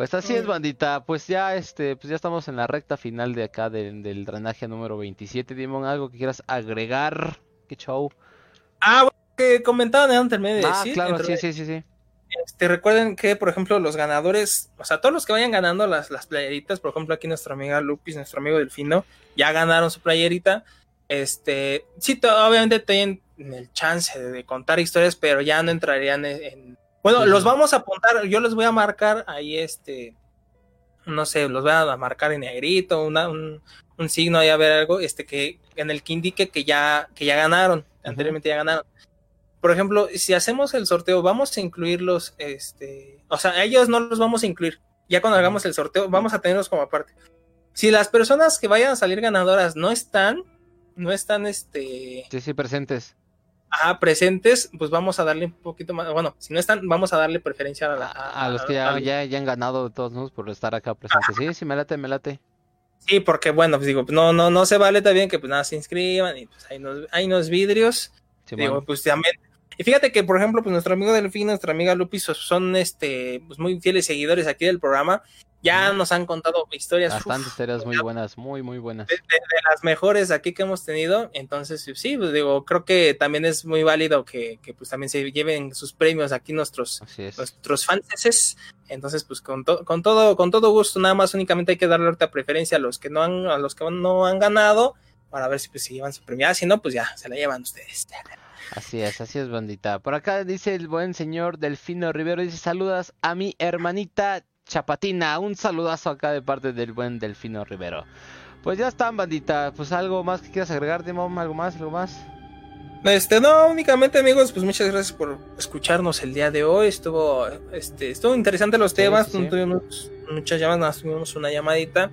Pues así es, bandita. Pues ya, este, pues ya estamos en la recta final de acá del, del drenaje número 27. Dimon, algo que quieras agregar. Qué show. Ah, bueno, que comentaban antes de Ah, decir. claro, dentro sí, de- sí, sí, sí. Este, recuerden que, por ejemplo, los ganadores, o sea, todos los que vayan ganando las, las playeritas, por ejemplo, aquí nuestra amiga Lupis, nuestro amigo Delfino, ya ganaron su playerita. Este, sí, obviamente tienen el chance de, de contar historias, pero ya no entrarían en. en- Bueno, Sí, los vamos a apuntar, yo les voy a marcar ahí, este, no sé, los voy a marcar en negrito, una- un, un signo ahí a ver algo, este, que en el que indique que ya, que ya ganaron, anteriormente ya ganaron por ejemplo, si hacemos el sorteo, vamos a incluirlos, este, o sea, ellos no los vamos a incluir. Ya cuando hagamos el sorteo, vamos a tenerlos como aparte. Si las personas que vayan a salir ganadoras no están, no están, este, Sí, sí, presentes. Ajá, presentes, pues vamos a darle un poquito más, bueno, si no están, vamos a darle preferencia a, la- A, a los que ya, ya, ya han ganado de todos modos por estar acá presentes. Sí, sí, me late, me late. Sí, porque bueno, pues digo, no, no, no se vale también que pues nada se inscriban y pues hay unos, hay unos vidrios. Digo, pues también. Y fíjate que, por ejemplo, pues nuestro amigo Delfín, nuestra amiga Lupis son este, pues muy fieles seguidores aquí del programa. Ya nos han contado historias. Bastantes historias muy buenas, muy, muy buenas. De, las mejores aquí que hemos tenido. Entonces, sí, pues digo, creo que también es muy válido que, que pues también se lleven sus premios aquí nuestros, nuestros fans. Entonces, pues con, con todo, con todo gusto, nada más únicamente hay que darle ahorita preferencia a los que no han, a los que no han ganado, para ver si pues se llevan su premio. Ah, si no, pues ya, se la llevan ustedes. Así es, así es, bandita. Por acá dice el buen señor Delfino Rivero, dice saludas a mi hermanita Chapatina. Un saludazo acá de parte del buen Delfino Rivero. Pues ya están, bandita. Pues algo más que quieras agregar, Dimom, algo más, algo más. Este, no, únicamente amigos, pues muchas gracias por escucharnos el día de hoy. Estuvo, este, estuvo interesante los temas, tuvimos muchas llamadas, tuvimos una llamadita.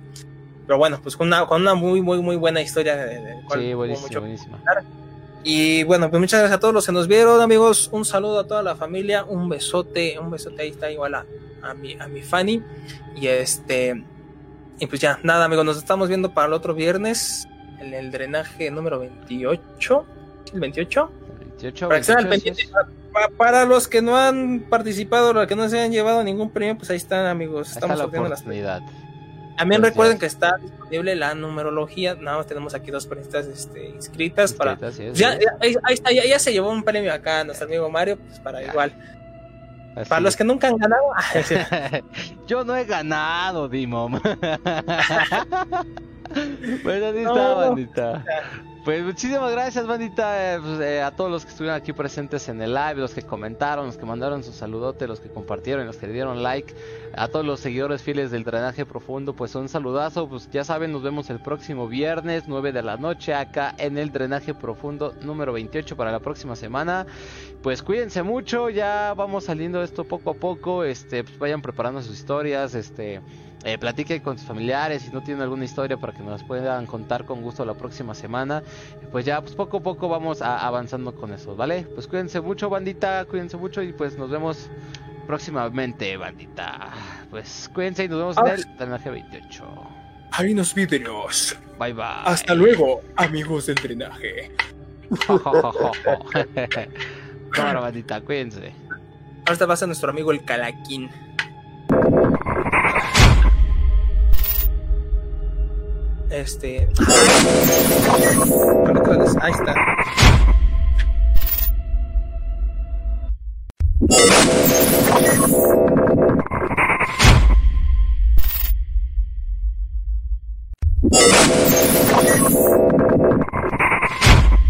Pero bueno, pues con una, con una muy, muy, muy buena historia. De, sí, buenísima, buenísima. Y bueno, pues muchas gracias a todos los que nos vieron, amigos. Un saludo a toda la familia, un besote, un besote ahí está igual a, a mi, a mi Fanny. Y este, y pues ya, nada, amigos, nos estamos viendo para el otro viernes, en el drenaje número 28. ¿El 28? 28, para, para, los que no han participado, los que no se han llevado ningún premio, pues ahí están, amigos. Estamos sorteando las también recuerden que está disponible la numerología. Nada más tenemos aquí dos periodistas este, inscritas. para, ya, ahí, está, ya, se llevó un premio acá nuestro amigo Mario, pues para igual. Para los que nunca han ganado. [LAUGHS] [LAUGHS] Yo no he ganado, Dimom. [LAUGHS] bueno, ahí está, bandita. Pues muchísimas gracias, bandita, eh, pues, eh, a todos los que estuvieron aquí presentes en el live, los que comentaron, los que mandaron su saludote, los que compartieron, los que le dieron like, a todos los seguidores fieles del drenaje profundo, pues un saludazo, pues ya saben, nos vemos el próximo viernes, 9 de la noche, acá en el drenaje profundo número 28 para la próxima semana. Pues cuídense mucho, ya vamos saliendo esto poco a poco, este, pues vayan preparando sus historias, este eh, platique con sus familiares si no tienen alguna historia para que nos puedan contar con gusto la próxima semana. Pues ya, pues poco a poco vamos avanzando con eso, ¿vale? Pues cuídense mucho, bandita, cuídense mucho y pues nos vemos próximamente, bandita. Pues cuídense y nos vemos en el drenaje 28. Ahí nos vídeos. Bye bye. Hasta luego, amigos del drenaje. Ahora, bandita, cuídense. Ahora pasa nuestro amigo el Calaquín. Este. [LAUGHS] Ahí está.